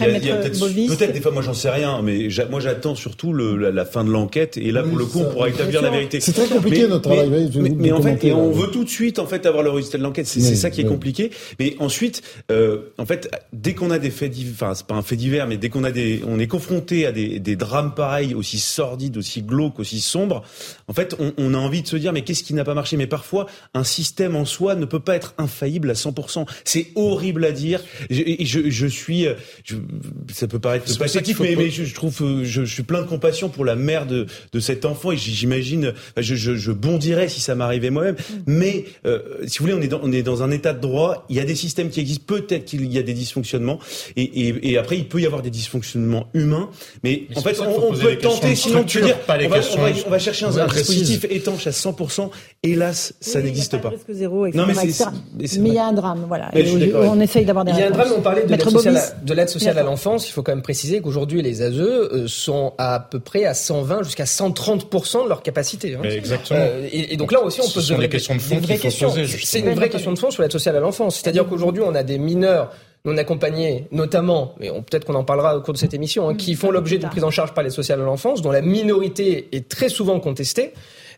Peut-être des fois, moi j'en sais rien, mais moi j'attends surtout la fin de l'enquête et là pour le coup, on pourra établir la vérité. C'est très compliqué notre travail. Mais en fait, on veut tout de suite en fait avoir le résultat de l'enquête. C'est ça qui est compliqué. Mais ensuite, euh, en fait, dès qu'on a des faits divers, enfin c'est pas un fait divers, mais dès qu'on a des, on est confronté à des, des, drames pareils, aussi sordides, aussi glauques, aussi sombres, en fait, on, on a envie de se dire mais qu'est-ce qui n'a pas marché? Mais parfois, un système en soi ne peut pas être infaillible à 100%. C'est horrible à dire. Je, je, je suis, je, ça peut paraître pathétique, mais, mais je, trouve, je, suis plein de compassion pour la mère de, de cet enfant et j'imagine, je, je, je bondirais si ça m'arrivait moi-même. Mais euh, si vous voulez, on est, dans, on est dans un état de droit. Il y a des systèmes qui existent. Peut-être qu'il y a des dysfonctionnements. Et, et, et, après, il peut y avoir des dysfonctionnements humains. Mais, en fait, on, peut tenter, sinon tu dire, on va, on, va, on va, chercher un, dispositif étanche à 100%. Hélas, ça n'existe pas. Zéro, non, mais, mais il y a un drame. Voilà. on essaye d'avoir des Il y a un drame. On parlait de l'aide sociale, à l'enfance. Il faut quand même préciser qu'aujourd'hui, les ASE euh, sont à peu près à 120 jusqu'à 130% de leur capacité. Hein. Exactement. Euh, et, donc là aussi, on peut se poser des questions de fond c'est une vraie question de fond sur l'aide sociale à l'enfance. C'est-à-dire qu'aujourd'hui, on a des mineurs non accompagnés, notamment, mais peut-être qu'on en parlera au cours de cette émission, hein, qui font l'objet d'une prise en charge par l'aide sociale à l'enfance, dont la minorité est très souvent contestée.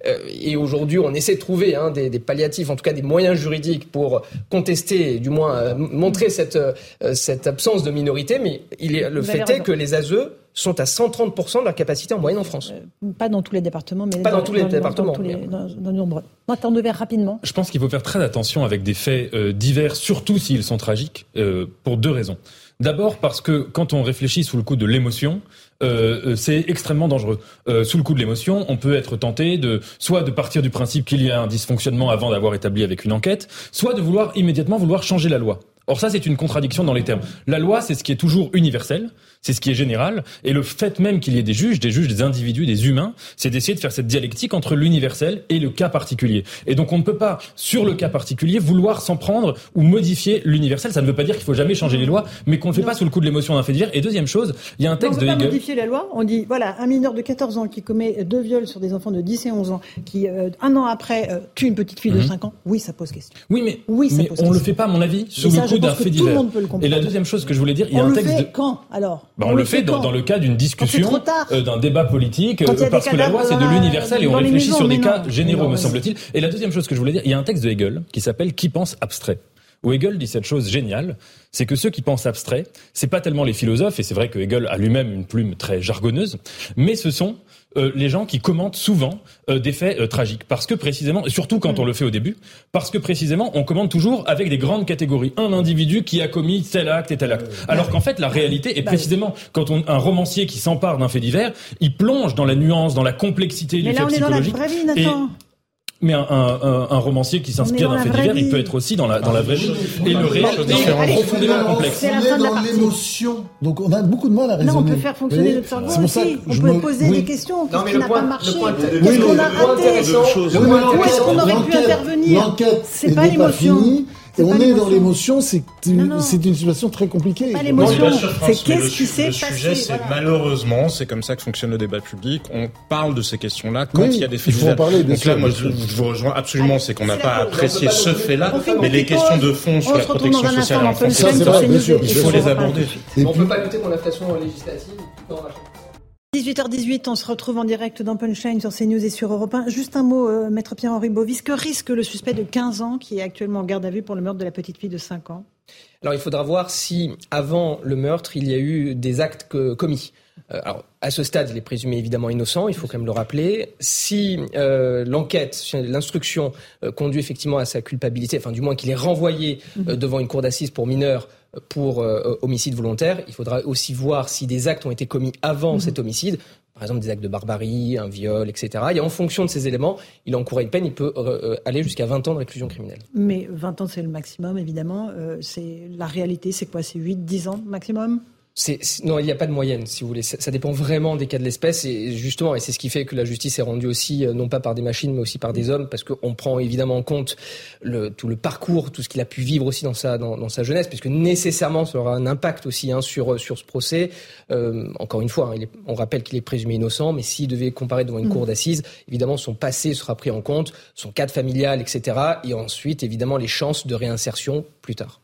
Euh, et aujourd'hui, on essaie de trouver hein, des, palliatifs, en tout cas des moyens juridiques pour contester, du moins euh, montrer cette, euh, cette absence de minorité. Mais il est, le fait est que les ASE sont à 130% de leur capacité en moyenne en France. Euh, pas dans tous les départements, mais pas dans, tous les départements. Dans, dans, nombreux. Moi, de verre rapidement. Je pense qu'il faut faire très attention avec des faits euh, divers, surtout s'ils sont tragiques, euh, pour deux raisons. D'abord parce que quand on réfléchit sous le coup de l'émotion, euh, c'est extrêmement dangereux. Euh, sous le coup de l'émotion, on peut être tenté de soit de partir du principe qu'il y a un dysfonctionnement avant d'avoir établi avec une enquête, soit de vouloir immédiatement vouloir changer la loi. Or ça, c'est une contradiction dans les termes. La loi, c'est ce qui est toujours universel, c'est ce qui est général, et le fait même qu'il y ait des juges, des juges, des individus, des humains, c'est d'essayer de faire cette dialectique entre l'universel et le cas particulier. Et donc on ne peut pas, sur le cas particulier, vouloir s'en prendre ou modifier l'universel. Ça ne veut pas dire qu'il faut jamais changer les lois, mais qu'on ne fait pas sous le coup de l'émotion d'un fait divers. Et deuxième chose, il y a un texte de. On ne pas modifier la loi. On dit voilà, un mineur de 14 ans qui commet deux viols sur des enfants de 10 et 11 ans, qui euh, un an après euh, tue une petite fille de 5 mhm. ans. Oui, ça pose question. Oui, mais, oui, ça on ne le fait pas, à mon avis, sous le coup d'un fait divers. Et la deuxième chose que je voulais dire, il y a un texte. Le fait quand alors? Bah, On, le fait, dans, le cas d'une discussion, euh, d'un débat politique, euh, parce que la loi c'est de l'universel et on réfléchit sur des cas généraux, me semble-t-il. Et la deuxième chose que je voulais dire, il y a un texte de Hegel qui s'appelle Qui pense abstrait où Hegel dit cette chose géniale, c'est que ceux qui pensent abstrait, c'est pas tellement les philosophes, et c'est vrai que Hegel a lui-même une plume très jargonneuse, mais ce sont euh, les gens qui commentent souvent euh, des faits euh, tragiques. Parce que précisément, surtout quand on le fait au début, parce que précisément, on commente toujours avec des grandes catégories. Un individu qui a commis tel acte et tel acte. Alors qu'en fait, la réalité est précisément quand on, un romancier qui s'empare d'un fait divers, il plonge dans la nuance, dans la complexité du fait psychologique. Mais un, un, un, romancier qui s'inspire d'un fait divers, il peut être aussi dans la, dans la vraie vie. Et le réel est profondément complexe. C'est dans l'émotion. Donc on a beaucoup de mal à raisonner. Non, on peut faire fonctionner notre cerveau aussi. On peut poser des questions. Qu'est-ce qui n'a pas marché Qu'est-ce qu'on a raté Où est-ce qu'on aurait pu intervenir L'enquête n'est pas finie. On est dans l'émotion, c'est une, une situation très compliquée. Pas l'émotion, c'est qu'est-ce qui s'est passé. Le sujet, c'est malheureusement, c'est comme ça que fonctionne le débat public. On parle de ces questions-là quand il y a des faits divers. Parler, Donc là, moi, je, vous rejoins absolument, c'est qu'on n'a pas apprécié ce fait-là, mais les questions de fond sur la protection sociale en France, il faut les aborder. On ne peut pas lutter contre l'inflation législative. 18h18, on se retrouve en direct dans Punchline sur CNews et sur Europe 1. Juste un mot, euh, Maître Pierre-Henri Bovis, que risque le suspect de 15 ans qui est actuellement en garde à vue pour le meurtre de la petite fille de 5 ans? Alors il faudra voir si, avant le meurtre, il y a eu des actes commis. Euh, alors, à ce stade, il est présumé évidemment innocent, il faut quand même le rappeler. Si euh, l'enquête, l'instruction conduit effectivement à sa culpabilité, enfin du moins qu'il est renvoyé mhm. devant une cour d'assises pour mineurs, pour euh, homicide volontaire, il faudra aussi voir si des actes ont été commis avant mhm. cet homicide, par exemple des actes de barbarie, un viol, etc. Et en fonction de ces éléments, il encourra une peine, il peut euh, aller jusqu'à 20 ans de réclusion criminelle. Mais 20 ans, c'est le maximum, évidemment. Euh, c'est la réalité, c'est quoi? C'est 8, 10 ans maximum? Non, il n'y a pas de moyenne, si vous voulez. Ça, dépend vraiment des cas de l'espèce. Et justement, et c'est ce qui fait que la justice est rendue aussi, euh, non pas par des machines, mais aussi par des hommes, parce qu'on prend évidemment en compte le, tout le parcours, tout ce qu'il a pu vivre aussi dans sa, dans, sa jeunesse, puisque nécessairement, ça aura un impact aussi hein, sur, sur ce procès. Euh, encore une fois, hein, on rappelle qu'il est présumé innocent, mais s'il devait comparaître devant une mm. cour d'assises, évidemment, son passé sera pris en compte, son cadre familial, etc. Et ensuite, évidemment, les chances de réinsertion plus tard.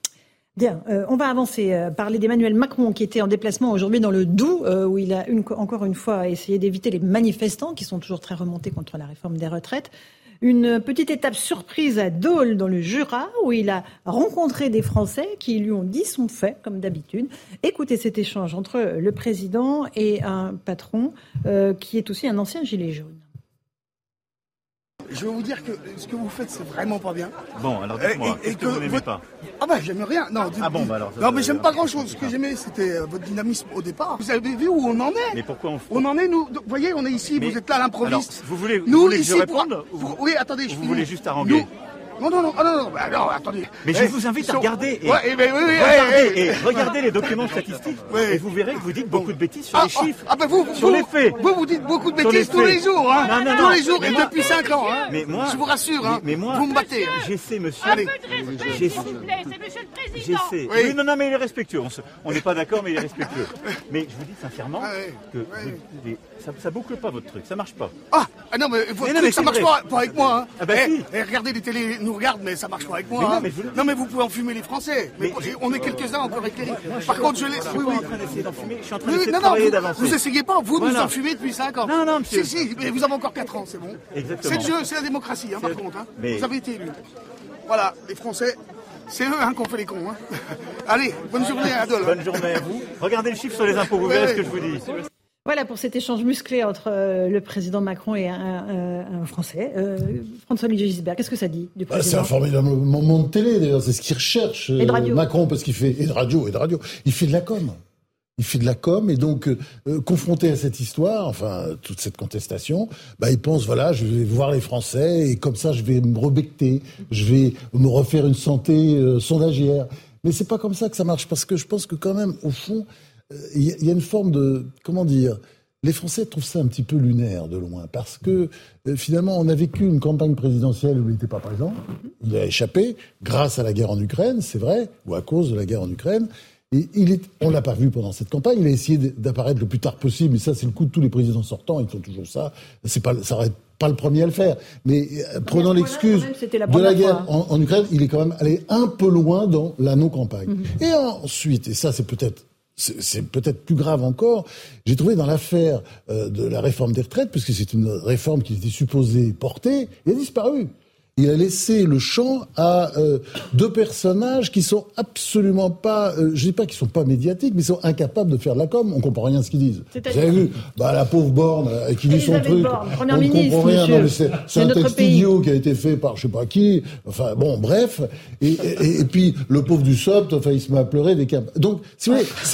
Bien, euh, on va avancer, euh, parler d'Emmanuel Macron qui était en déplacement aujourd'hui dans le Doubs, euh, où il a encore une fois essayé d'éviter les manifestants qui sont toujours très remontés contre la réforme des retraites. Une petite étape surprise à Dole dans le Jura, où il a rencontré des Français qui lui ont dit son fait, comme d'habitude. Écoutez cet échange entre le président et un patron qui est aussi un ancien gilet jaune. Je vais vous dire que ce que vous faites, c'est vraiment pas bien. Bon, alors dites-moi, et, que, vous n'aimez pas Ah bah j'aime rien. Non, ah bon, bah alors. non, mais j'aime pas grand-chose. Ce que j'aimais, c'était euh, votre dynamisme au départ. Vous avez vu où on en est Mais pourquoi on On en est, nous. Vous voyez, on est ici, vous êtes là à l'improviste. Vous voulez, vous nous, voulez que je réponde Oui, attendez. Vous voulez juste haranguer non, non, non, ah, non, non, bah, non, attendez. Mais je vous invite à regarder. Et, ouais, mais, oui, oui, regardez, et regardez les documents statistiques. Et vous verrez que vous dites beaucoup de bêtises sur ah, les chiffres. Ah, ben vous, sur les faits. Vous, vous dites beaucoup de bêtises tous les jours, hein. Non, non, tous les jours et depuis 5 ans, hein. Mais moi. Je vous rassure, hein. Mais moi. Vous me battez. Hein. J'essaie, monsieur. Allez. J'essaie. J'essaie. Oui, non, non, mais il est respectueux. On n'est pas d'accord, mais il est respectueux. Mais je vous dis sincèrement que ça, boucle pas votre truc, ça marche pas. Ah, ah non, mais votre truc, ça marche pas, pas avec moi. Hein. Ah bah eh, si. Eh, regardez les télés nous regardent, mais ça marche pas avec moi. Mais non, mais vous... pouvez enfumer les Français. Mais, on est quelques-uns encore éclairés. Par contre, je laisse. Oui, oui. en train d'essayer d'enfumer. Je suis en train d'essayer de travailler d'avancer. Vous essayez pas, vous nous enfumez depuis 5 ans. Non, non, monsieur. Si, si, mais vous avez encore 4 ans, c'est bon. Exactement. C'est le jeu, c'est la démocratie, hein, par contre. Hein. Vous avez été élu. Voilà, les Français. C'est eux hein, qu'on fait les cons. Hein. Allez, bonne journée à Adolphe. Bonne journée à vous. Regardez le chiffre sur les impôts, vous verrez ce que je vous dis. Voilà pour cet échange musclé entre euh, le président Macron et un, Français. Euh, François-Olivier Gisbert, qu'est-ce que ça dit du président C'est un formidable moment de télé, d'ailleurs. C'est ce qu'il recherche, euh, Macron, parce qu'il fait, et de radio, et de radio. Il fait de la com. Il fait de la com, et donc, confronté à cette histoire, enfin, toute cette contestation, bah, il pense, voilà, je vais voir les Français, et comme ça, je vais me rebecter, je vais me refaire une santé sondagière. Mais c'est pas comme ça que ça marche, parce que je pense que quand même, au fond, il y, a une forme de, comment dire, les Français trouvent ça un petit peu lunaire de loin, parce que euh, finalement, on a vécu une campagne présidentielle où il n'était pas présent. Il a échappé grâce à la guerre en Ukraine, c'est vrai, ou à cause de la guerre en Ukraine. Et il est, on l'a pas vu pendant cette campagne. Il a essayé d'apparaître le plus tard possible. Et ça, c'est le coup de tous les présidents sortants. Ils font toujours ça. C'est pas, ça aurait pas le premier à le faire. Mais euh, prenant l'excuse de la guerre en, Ukraine, il est quand même allé un peu loin dans la non-campagne. Mhm. Et ensuite, et ça, c'est peut-être c'est peut-être plus grave encore, j'ai trouvé dans l'affaire euh, de la réforme des retraites, puisque c'est une réforme qui était supposée porter, il a disparu il a laissé le champ à euh, deux personnages qui sont absolument pas, euh, je dis pas qu'ils sont pas médiatiques, mais ils sont incapables de faire de la com. On comprend rien à ce qu'ils disent. Vous avez vu, bah, la pauvre Borne euh, qui dit son truc, on ne comprend rien. C'est un texte idiot qui a été fait par je sais pas qui. Enfin bon, bref. Et, et, puis le pauvre du SOPT, enfin il se met à pleurer des câbles. Donc c'est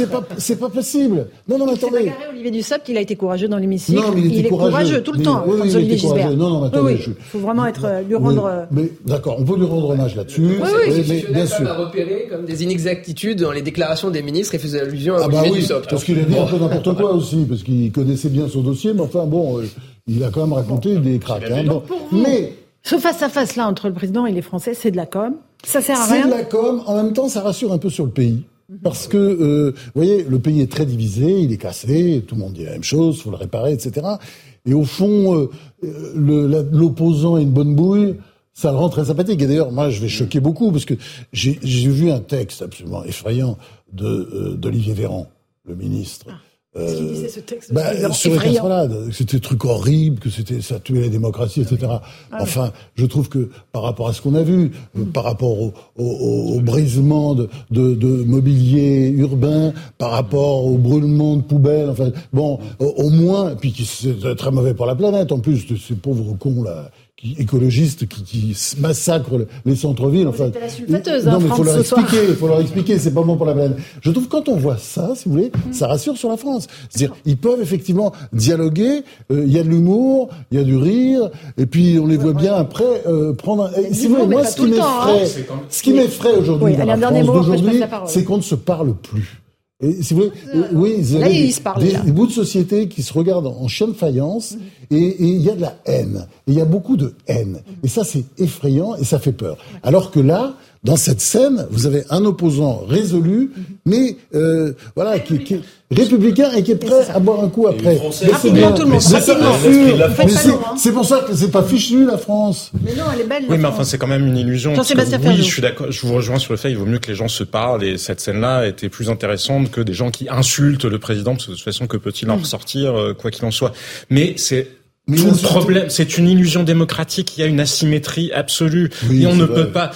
pas c'est pas possible. Non non mais attendez. Olivier Dussopt, il a été courageux dans l'hémicycle. il, il est courageux. tout le temps. Oui, oui, Olivier Gisbert. Non non mais attendez. Il faut vraiment être lui rendre euh, mais d'accord, on peut lui rendre hommage là-dessus. Oui, oui, mais, bien sûr. a repéré comme des inexactitudes dans les déclarations des ministres et faisait allusion à ah bah oui, Parce qu'il a dit un peu n'importe quoi aussi, parce qu'il connaissait bien son dossier, mais enfin bon, euh, il a quand même raconté des craques. Hein, mais ce face à face là entre le président et les Français, c'est de la com. Ça sert à rien. C'est de la com. En même temps, ça rassure un peu sur le pays. Parce que, euh, vous voyez, le pays est très divisé, il est cassé, tout le monde dit la même chose, faut le réparer, etc. Et au fond, euh, l'opposant est une bonne bouille, ça le rend très sympathique. Et d'ailleurs, moi, je vais choquer beaucoup, parce que j'ai vu un texte absolument effrayant d'Olivier Véran, le ministre. Ah. Euh, ce texte bah, sur les c'était truc horrible, que c'était ça tuait la démocratie, etc. Ah enfin, je trouve que par rapport à ce qu'on a vu, euh, par rapport au, au, au brisement de, de, de, mobilier urbain, par rapport au brûlement de poubelles, enfin, bon, au, moins, puis c'est très mauvais pour la planète en plus, de ces pauvres cons là écologistes qui, qui massacrent les centres-villes. Enfin, la non, mais il faut leur expliquer, il faut leur expliquer, c'est pas bon pour la planète. Je trouve que quand on voit ça, si vous voulez, mm. ça rassure sur la France. C'est-à-dire, ils peuvent effectivement dialoguer, euh, il y a de l'humour, il y a du rire, et puis on les voit bien après euh, prendre. Si vous voulez, moi, ce qui m'effraie, hein. ce qui m'effraie aujourd'hui dans la France d'aujourd'hui, c'est qu'on ne se parle plus. Et si vous voulez, euh, oui, ils là, ils se parlent, des, des, bouts de société qui se regardent en chien de faïence, mm. et il y a de la haine. Et il y a beaucoup de haine. Et ça, c'est effrayant et ça fait peur. Alors que là, dans cette scène, vous avez un opposant résolu, mm-hmm. mais euh, voilà, qui, qui, républicain et qui est prêt à boire un coup après. Rapidement, tout le monde. C'est pour ça que c'est pas fichu la France. Mais non, elle est belle. Oui, mais enfin, c'est quand même une illusion. oui, je suis d'accord. Je vous rejoins sur le fait. Il vaut mieux que les gens se parlent et cette scène-là était plus intéressante que des gens qui insultent le président. Parce que de toute façon, que peut-il en mm. ressortir, euh, quoi qu'il en soit. Mais c'est tout le problème, c'est une illusion démocratique. Il y a une asymétrie absolue. et on ne peut pas.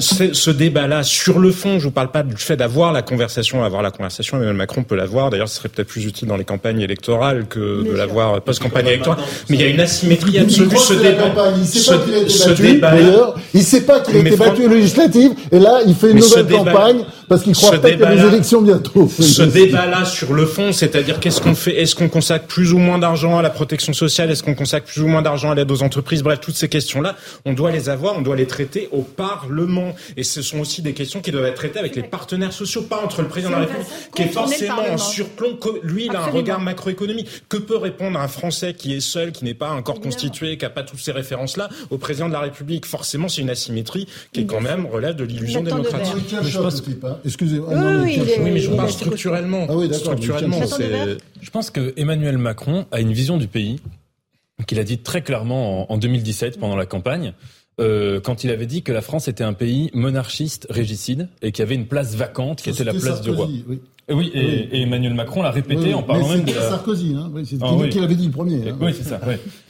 ce, débat-là, sur le fond, je vous parle pas du fait d'avoir la conversation, avoir la conversation. Emmanuel Macron peut l'avoir. D'ailleurs, ce serait peut-être plus utile dans les campagnes électorales que de l'avoir post-campagne électorale. Mais il y a une asymétrie absolue. Ce débat, il sait pas qu'il a été battu. D'ailleurs, il sait pas qu'il a été battu aux législatives. Et là, il fait une nouvelle campagne parce qu'il croit peut-être qu'il y a des élections bientôt. Ce débat-là, sur le fond, c'est-à-dire qu'est-ce qu'on fait? Est-ce qu'on consacre plus ou moins d'argent à la protection sociale? Est-ce qu'on consacre plus ou moins d'argent à l'aide aux entreprises. Bref, toutes ces questions-là, on doit les avoir, on doit les traiter au Parlement. Et ce sont aussi des questions qui doivent être traitées avec les partenaires sociaux, pas entre le président de la République, qui est forcément en surplomb. Lui, il a un regard macroéconomique. Que peut répondre un Français qui est seul, qui n'est pas encore constitué, qui n'a pas toutes ces références-là, au président de la République? Forcément, c'est une asymétrie qui est quand même relève de l'illusion démocratique. Excusez-moi. Oui, mais je parle structurellement. Ah structurellement, je pense que Emmanuel Macron a une vision du pays qu'il a dit très clairement en, 2017 pendant la campagne. Euh, quand il avait dit que la France était un pays monarchiste, régicide, et qu'il y avait une place vacante qui était la place du roi. Et oui, et, Emmanuel Macron l'a répété en parlant même de la... Sarkozy, hein. oui, c'est ah, qui l'avait dit le premier. Hein. Oui, c'est ça.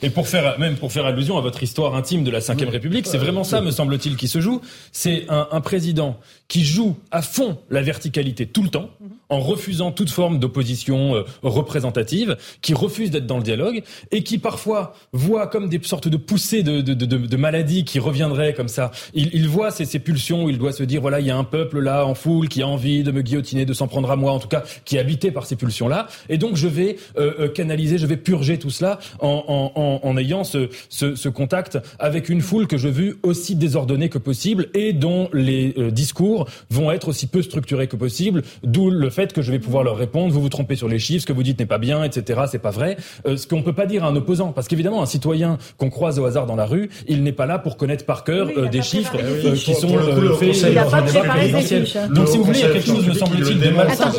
Et pour faire même pour faire allusion à votre histoire intime de la Ve République, c'est vraiment ça, me semble-t-il, qui se joue. C'est un, un, président qui joue à fond la verticalité tout le temps, en refusant toute forme d'opposition euh, représentative, qui refuse d'être dans le dialogue et qui parfois voit comme des sortes de poussées de, de, de, de maladies qui reviendraient comme ça. Il, il voit ces, ces pulsions où il doit se dire voilà, il y a un peuple là en foule qui a envie de me guillotiner, de s'en prendre à moi en tout cas, qui est habité par ces pulsions-là. Et donc, je vais euh, euh, canaliser, je vais purger tout cela en, en, en, ayant ce, ce, ce, contact avec une foule que je veux aussi désordonnée que possible et dont les euh, discours vont être aussi peu structurés que possible. D'où le fait que je vais pouvoir leur répondre, vous vous trompez sur les chiffres, ce que vous dites n'est pas bien, etc. C'est pas vrai. ce qu'on peut pas dire à un opposant, parce qu'évidemment, un citoyen qu'on croise au hasard dans la rue, il n'est pas là pour connaître par cœur des chiffres qui sont faits débat présidentiel. Donc, si vous voulez, il y a quelque chose, me semble-t-il, de malsain.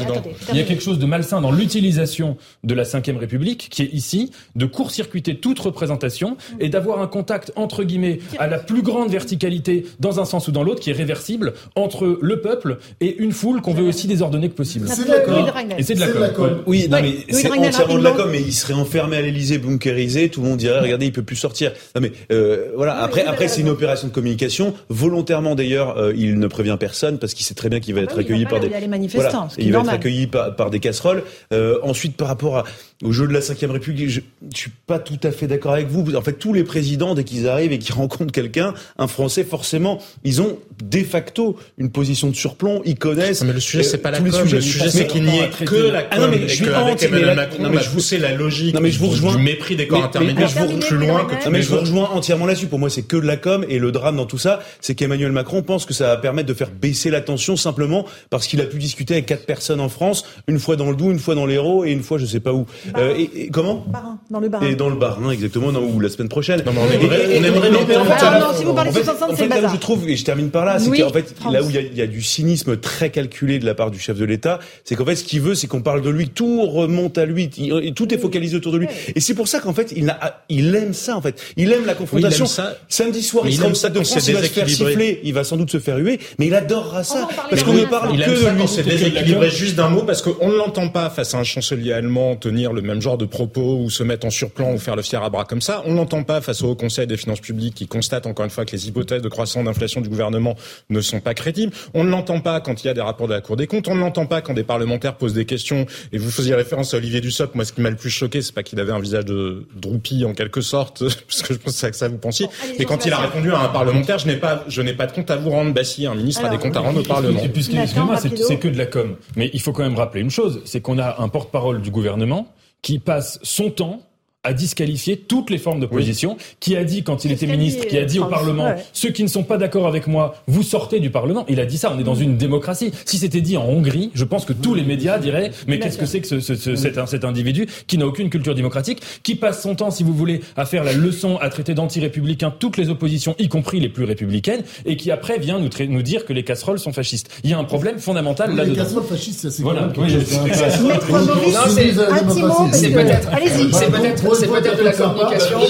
Il y a quelque chose de malsain dans l'utilisation de la Ve République, qui est ici, de court-circuiter toute représentation et d'avoir un contact, entre guillemets, à la plus grande verticalité, dans un sens ou dans l'autre, qui est réversible, entre le peuple et une foule qu'on veut aussi désordonner que possible. C'est d'accord. Et c'est de la com. Oui, non, mais c'est entièrement de la com, mais il serait enfermé à l'Elysée, bunkérisé, tout le monde dirait, regardez, il peut plus sortir. Non, mais euh, voilà, après, après c'est une opération de communication. Volontairement, d'ailleurs, euh, il ne prévient personne parce qu'il sait très bien qu'il va être accueilli par des... manifestants, il va être accueilli par, des casseroles. Euh, ensuite, par rapport au jeu de la Ve République, je, je suis pas tout à fait d'accord avec vous. En fait, tous les présidents, dès qu'ils arrivent et qu'ils rencontrent quelqu'un, un Français, forcément, ils ont de facto une position de surplomb. Ils connaissent. mais le sujet, c'est pas la com. Le sujet, c'est qu'il n'y ait que la com. Ah non, mais je suis avec Emmanuel Macron, on a poussé la logique non, mais je vous rejoins, du mépris des corps intermédiaires je vous plus loin que non, mais je vous rejoins entièrement là-dessus. Pour moi, c'est que de la com. Et le drame dans tout ça, c'est qu'Emmanuel Macron pense que ça va permettre de faire baisser la tension simplement parce qu'il a pu discuter avec quatre personnes personnes en France, une fois dans le Doubs, une fois dans l'Hérault et une fois je sais pas où. Euh, et, comment dans le Barin. Et dans le Barin, exactement, non, ou la semaine prochaine. Non, mais on aimerait, on aimerait non, si vous parlez tous ensemble, c'est le bazar. je trouve, et je termine par là, c'est qu'en fait, là où il y, a, du cynisme très calculé de la part du chef de l'État, c'est qu'en fait, ce qu'il veut, c'est qu'on parle de lui, tout remonte à lui, tout est focalisé autour de lui. Et c'est pour ça qu'en fait, il, a, il aime ça, en fait. Il aime la confrontation. Samedi soir, il, sera au Stade de France, il va se faire siffler, il va sans doute se faire huer, mais il adorera ça. Parce qu'on ne parle que de lui. C'est déséquilibré juste d'un mot, parce qu'on ne l'entend pas face à un chancelier allemand tenir le même genre de propos ou se mettre en surplan ou faire le fier à bras comme ça. On l'entend pas face au Haut Conseil des finances publiques qui constate encore une fois que les hypothèses de croissance d'inflation du gouvernement ne sont pas crédibles. On ne l'entend pas quand il y a des rapports de la Cour des comptes. On ne l'entend pas quand des parlementaires posent des questions. Et vous faisiez référence à Olivier Dussopt. Moi, ce qui m'a le plus choqué, c'est pas qu'il avait un visage de droupi en quelque sorte, parce que je pense que ça vous pensiez. mais quand il a répondu à un parlementaire, je n'ai pas, je n'ai pas de compte à vous rendre. Bah si, un ministre a des comptes à rendre au Parlement. Excusez-moi, c'est que de la com. Mais il faut quand même rappeler une chose, c'est qu'on a un porte-parole du gouvernement qui passe son temps a disqualifié toutes les formes d'opposition, qui a dit, quand il était ministre, qui a dit au Parlement, ceux qui ne sont pas d'accord avec moi, vous sortez du Parlement. Il a dit ça, on est dans une démocratie. Si c'était dit en Hongrie, je pense que tous les médias diraient, mais qu'est-ce que c'est que ce, ce, cet, cet, individu qui n'a aucune culture démocratique, qui passe son temps, si vous voulez, à faire la leçon, à traiter d'anti-républicains toutes les oppositions, y compris les plus républicaines, et qui après vient nous, nous dire que les casseroles sont fascistes. Il y a un problème fondamental là-dedans. Les casseroles fascistes, c'est voilà. c'est peut-être c'est peut-être de la communication.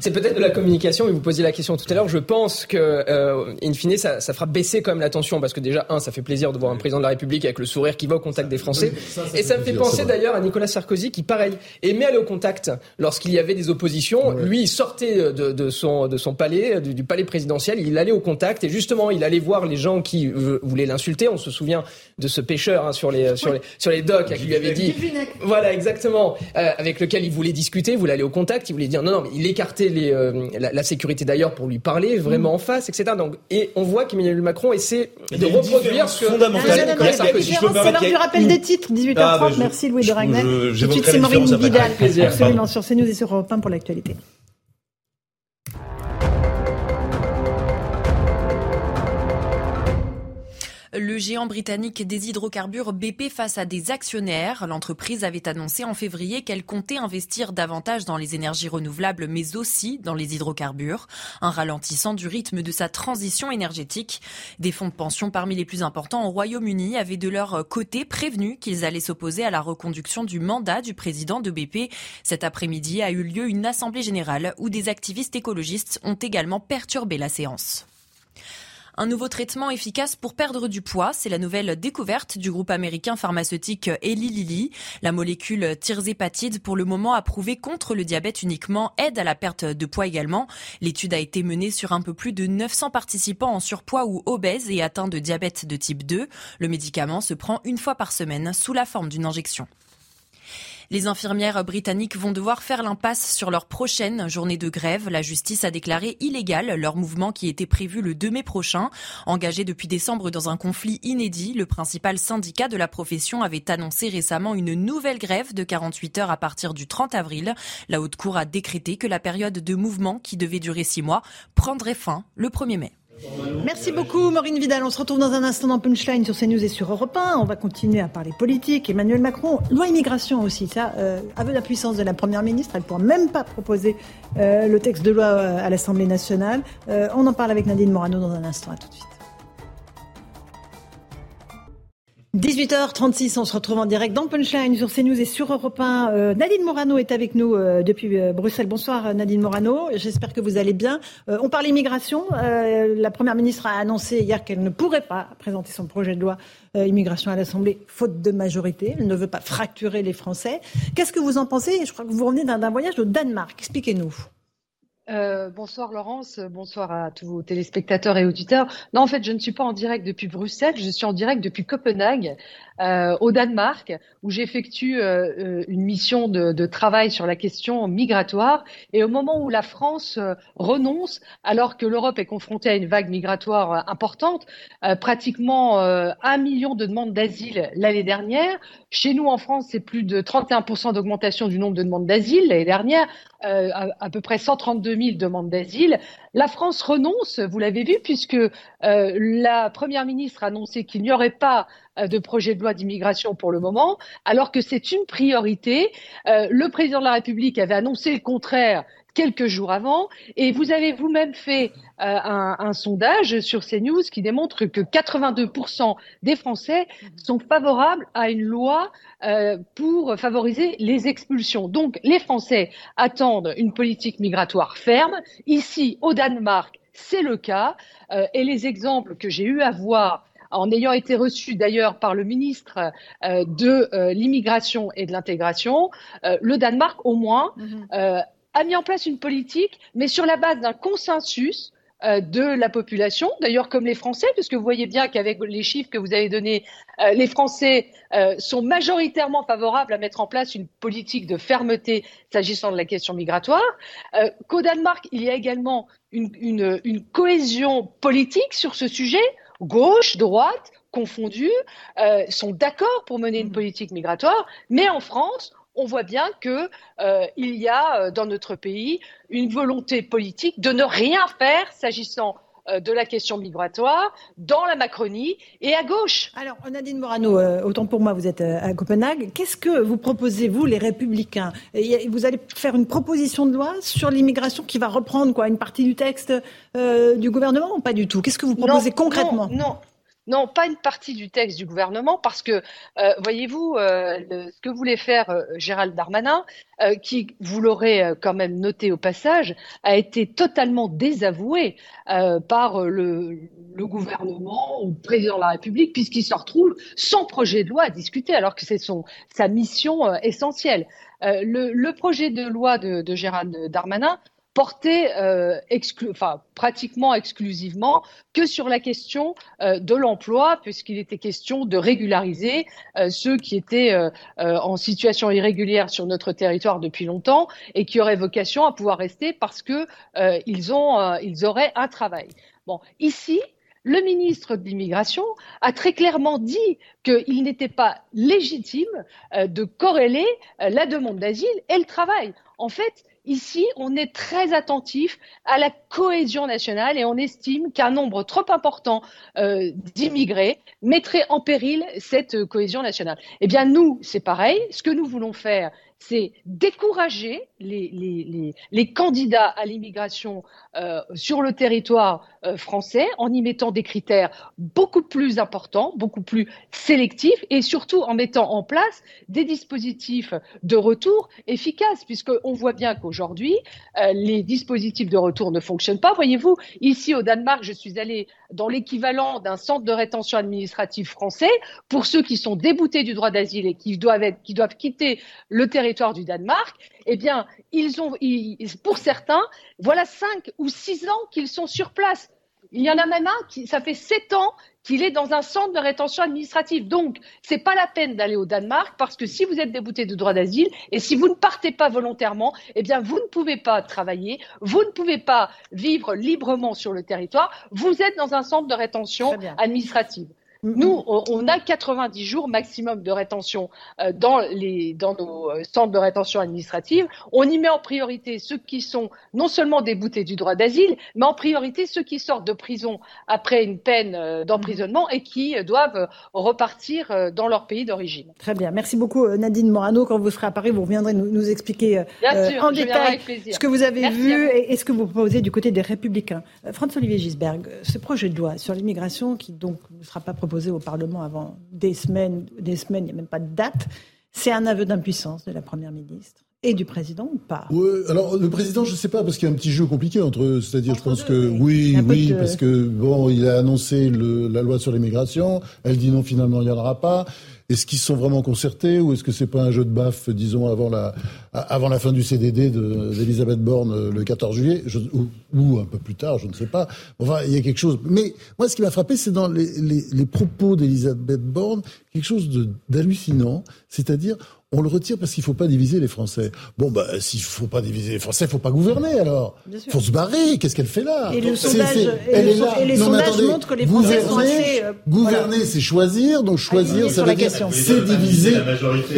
C'est peut-être de la communication, mais vous posiez la question tout à l'heure. Je pense que, euh, in fine, ça, ça fera baisser quand même la tension parce que déjà, un, ça fait plaisir de voir un président de la République avec le sourire qui va au contact des Français. Et ça me fait penser d'ailleurs à Nicolas Sarkozy qui, pareil, aimait aller au contact lorsqu'il y avait des oppositions. Lui, il sortait de, de, son, de son palais, du, palais présidentiel, il allait au contact et justement, il allait voir les gens qui euh, voulaient l'insulter. On se souvient de ce pêcheur hein, sur les sur les sur les docks qui lui avait dit, voilà exactement, euh, avec lequel il voulait discuter voulait aller au contact, il voulait dire non, non, mais il écartait les, euh, la, sécurité d'ailleurs pour lui parler vraiment en face, etc. Donc, et on voit qu'Emmanuel Macron essaie de reproduire ce que fondamental. C'est l'heure du rappel des titres, 18h30. Ah, bah, Merci Louis de Ragnel. Tout de suite, c'est Maureen Vidal, absolument sur CNews et sur Europe 1 pour l'actualité. Le géant britannique des hydrocarbures BP face à des actionnaires. L'entreprise avait annoncé en février qu'elle comptait investir davantage dans les énergies renouvelables, mais aussi dans les hydrocarbures, un ralentissant du rythme de sa transition énergétique. Des fonds de pension parmi les plus importants au Royaume-Uni avaient de leur côté prévenu qu'ils allaient s'opposer à la reconduction du mandat du président de BP. Cet après-midi a eu lieu une assemblée générale où des activistes écologistes ont également perturbé la séance. Un nouveau traitement efficace pour perdre du poids, c'est la nouvelle découverte du groupe américain pharmaceutique Eli Lilly. La molécule tirzépatide, pour le moment approuvée contre le diabète uniquement, aide à la perte de poids également. L'étude a été menée sur un peu plus de 900 participants en surpoids ou obèses et atteints de diabète de type 2. Le médicament se prend une fois par semaine sous la forme d'une injection. Les infirmières britanniques vont devoir faire l'impasse sur leur prochaine journée de grève. La justice a déclaré illégal leur mouvement qui était prévu le 2 mai prochain. Engagé depuis décembre dans un conflit inédit, le principal syndicat de la profession avait annoncé récemment une nouvelle grève de 48 heures à partir du 30 avril. La Haute Cour a décrété que la période de mouvement, qui devait durer six mois, prendrait fin le 1er mai. Merci beaucoup Maureen Vidal. On se retrouve dans un instant dans Punchline sur CNews et sur Europe 1. On va continuer à parler politique. Emmanuel Macron, loi immigration aussi. Ça, euh, avec la puissance de la Première ministre, elle ne pourra même pas proposer euh, le texte de loi euh, à l'Assemblée nationale. on en parle avec Nadine Morano dans un instant. À tout de suite. 18h36, on se retrouve en direct dans Punchline sur CNews et sur Europe 1. Euh, Nadine Morano est avec nous euh, depuis euh, Bruxelles. Bonsoir Nadine Morano, j'espère que vous allez bien. on parle immigration. la Première ministre a annoncé hier qu'elle ne pourrait pas présenter son projet de loi immigration à l'Assemblée faute de majorité. Elle ne veut pas fracturer les Français. Qu'est-ce que vous en pensez? Je crois que vous revenez d'un voyage au Danemark. Expliquez-nous. Euh, bonsoir Laurence, bonsoir à tous vos téléspectateurs et auditeurs. Non, en fait, je ne suis pas en direct depuis Bruxelles, je suis en direct depuis Copenhague, euh, au Danemark, où j'effectue euh, euh, une mission de, de, travail sur la question migratoire. Et au moment où la France euh, renonce, alors que l'Europe est confrontée à une vague migratoire importante, pratiquement un million de demandes d'asile l'année dernière. Chez nous, en France, c'est plus de 31% d'augmentation du nombre de demandes d'asile l'année dernière. euh, à, peu près 132 000 demandes d'asile. La France renonce, vous l'avez vu, puisque euh, la Première ministre a annoncé qu'il n'y aurait pas de projet de loi d'immigration pour le moment, alors que c'est une priorité. le président de la République avait annoncé le contraire quelques jours avant. Et vous avez vous-même fait euh, un, sondage sur CNews qui démontre que 82% des Français sont favorables à une loi euh, pour favoriser les expulsions. Donc les Français attendent une politique migratoire ferme. Ici, au Danemark, c'est le cas. Euh, et les exemples que j'ai eu à voir en ayant été reçu d'ailleurs par le ministre de l'immigration et de l'intégration, le Danemark au moins mhm a mis en place une politique, mais sur la base d'un consensus euh, de la population, d'ailleurs comme les Français, puisque vous voyez bien qu'avec les chiffres que vous avez donnés, euh, les Français euh, sont majoritairement favorables à mettre en place une politique de fermeté s'agissant de la question migratoire. Qu'au Danemark, il y a également une, une, cohésion politique sur ce sujet, gauche, droite, confondus, sont d'accord pour mener une mmh. politique migratoire, mais en France, on voit bien qu'il euh, y a euh, dans notre pays une volonté politique de ne rien faire s'agissant euh, de la question migratoire dans la Macronie et à gauche. Alors, Nadine Morano, autant pour moi, vous êtes à Copenhague. Qu'est-ce que vous proposez, vous, les Républicains? Vous allez faire une proposition de loi sur l'immigration qui va reprendre quoi, une partie du texte du gouvernement ou pas du tout? Qu'est-ce que vous proposez concrètement non, non, pas une partie du texte du gouvernement, parce que, euh, voyez-vous, euh, ce que voulait faire euh, Gérald Darmanin, qui, vous l'aurez quand même noté au passage, a été totalement désavoué par le, gouvernement ou le président de la République, puisqu'il se retrouve sans projet de loi à discuter, alors que c'est sa mission essentielle. Le, projet de loi de, de Gérald Darmanin porté euh, pratiquement exclusivement que sur la question euh, de l'emploi, puisqu'il était question de régulariser euh, ceux qui étaient en situation irrégulière sur notre territoire depuis longtemps et qui auraient vocation à pouvoir rester parce que ils, ont, ils auraient un travail. Bon, ici, le ministre de l'Immigration a très clairement dit qu'il n'était pas légitime de corréler la demande d'asile et le travail. En fait, Ici, on est très attentif à la cohésion nationale et on estime qu'un nombre trop important euh, d'immigrés mettrait en péril cette cohésion nationale. Eh bien, nous, c'est pareil. Ce que nous voulons faire, c'est décourager les, candidats à l'immigration euh, sur le territoire euh, français en y mettant des critères beaucoup plus importants, beaucoup plus sélectifs et surtout en mettant en place des dispositifs de retour efficaces, puisqu'on voit bien qu'aujourd'hui, euh, les dispositifs de retour ne fonctionnent pas. Voyez-vous, ici au Danemark, je suis allée dans l'équivalent d'un centre de rétention administrative français pour ceux qui sont déboutés du droit d'asile et qui doivent, être, qui doivent quitter le territoire du Danemark. Eh bien, ils ont, pour certains, voilà cinq ou six ans qu'ils sont sur place. Il y en a même un qui, ça fait sept ans qu'il est dans un centre de rétention administrative. Donc, c'est pas la peine d'aller au Danemark parce que si vous êtes débouté de droit d'asile et si vous ne partez pas volontairement, eh bien, vous ne pouvez pas travailler, vous ne pouvez pas vivre librement sur le territoire. Vous êtes dans un centre de rétention administrative. Nous, on a 90 jours maximum de rétention euh, dans, les, dans nos euh, centres de rétention administrative. On y met en priorité ceux qui sont non seulement déboutés du droit d'asile, mais en priorité ceux qui sortent de prison après une peine euh, d'emprisonnement et qui doivent repartir dans leur pays d'origine. Très bien. Merci beaucoup Nadine Morano. Quand vous serez à Paris, vous reviendrez nous, expliquer en détail ce que vous avez vu et, ce que vous proposez du côté des Républicains. François-Olivier Gisberg, ce projet de loi sur l'immigration qui donc ne sera pas proposé posé au Parlement avant des semaines, des semaines, il n'y a même pas de date. C'est un aveu d'impuissance de la Première ministre et du président ou pas? Alors le président, je ne sais pas parce qu'il y a un petit jeu compliqué entre eux. C'est-à-dire, je pense que oui, oui, parce que bon, il a annoncé le, la loi sur l'immigration. Elle dit non, finalement, il n'y en aura pas. Est-ce qu'ils sont vraiment concertés ou est-ce que c'est pas un jeu de baffe, disons, avant la, avant la fin du CDD d'Elisabeth Borne euh, le 14 juillet, ou, un peu plus tard, je ne sais pas. Enfin, il y a quelque chose. Mais moi, ce qui m'a frappé, c'est dans les, les, les propos d'Elisabeth Borne, quelque chose d'hallucinant, c'est-à-dire on le retire parce qu'il ne faut pas diviser les Français. Bon, bah, s'il ne faut pas diviser les Français, il ne faut pas gouverner alors. Il faut se barrer. Qu'est-ce qu'elle fait là Et le sondage, et les sondages montrent que les Français sont assez gouverner, c'est choisir. Donc choisir, ça veut dire c'est diviser.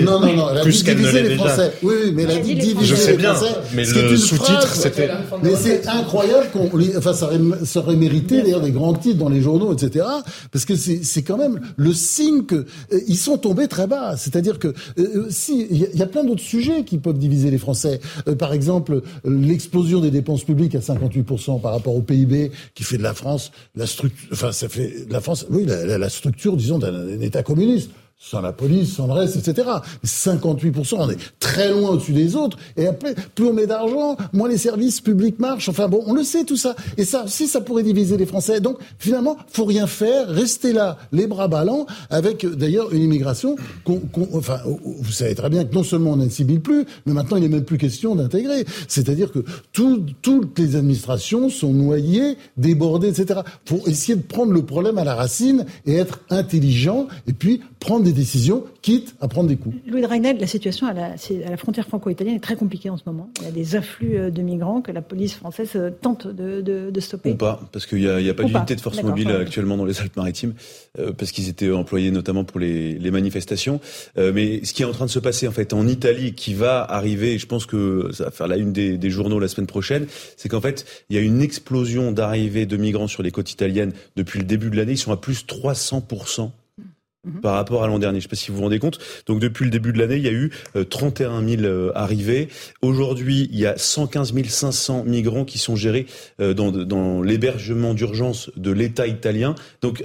Non, non, non. Elle a dit diviser les Français. Oui, oui, mais elle a dit diviser les Français. Mais le sous-titre, c'était. Mais c'est incroyable qu'on. Enfin, ça aurait mérité d'ailleurs des grands titres dans les journaux, etc. Parce que c'est quand même le signe que euh, ils sont tombés très bas. C'est-à-dire que euh, si il y, a plein d'autres sujets qui peuvent diviser les Français. par exemple, l'explosion des dépenses publiques à 58% par rapport au PIB qui fait de la France la structure. Enfin, ça fait de la France. Oui, la structure, disons, d'un État communiste sans la police, sans le reste, etc. 58%, on est très loin au-dessus des autres. Et après, plus on met d'argent, moins les services publics marchent. Enfin bon, on le sait tout ça. Et ça si ça pourrait diviser les Français. Donc finalement, faut rien faire, rester là, les bras ballants, avec d'ailleurs une immigration qu'on, enfin, vous savez très bien que non seulement on n'assimile plus, mais maintenant il n'est même plus question d'intégrer. C'est-à-dire que toutes les administrations sont noyées, débordées, etc. Faut essayer de prendre le problème à la racine et être intelligent, et puis prendre décisions, quitte à prendre des coups. Louis de la situation à la, à la frontière franco-italienne est très compliquée en ce moment. Il y a des afflux euh, de migrants que la police française euh, tente de, de, de stopper. Ou pas, parce qu'il n'y a, a, pas d'unité de force mobile actuellement dans les Alpes-Maritimes, euh, parce qu'ils étaient employés notamment pour les, les manifestations. mais ce qui est en train de se passer en fait en Italie, qui va arriver, je pense que ça va faire la une des, des journaux la semaine prochaine, c'est qu'en fait il y a une explosion d'arrivées de migrants sur les côtes italiennes depuis le début de l'année. Ils sont à plus 300 Mhm. par rapport à l'an dernier. Je ne sais pas si vous vous rendez compte. Donc depuis le début de l'année, il y a eu 31 euh, 000 euh, arrivées. Aujourd'hui, il y a 115 500 migrants qui sont gérés euh, dans, l'hébergement d'urgence de l'État italien. Donc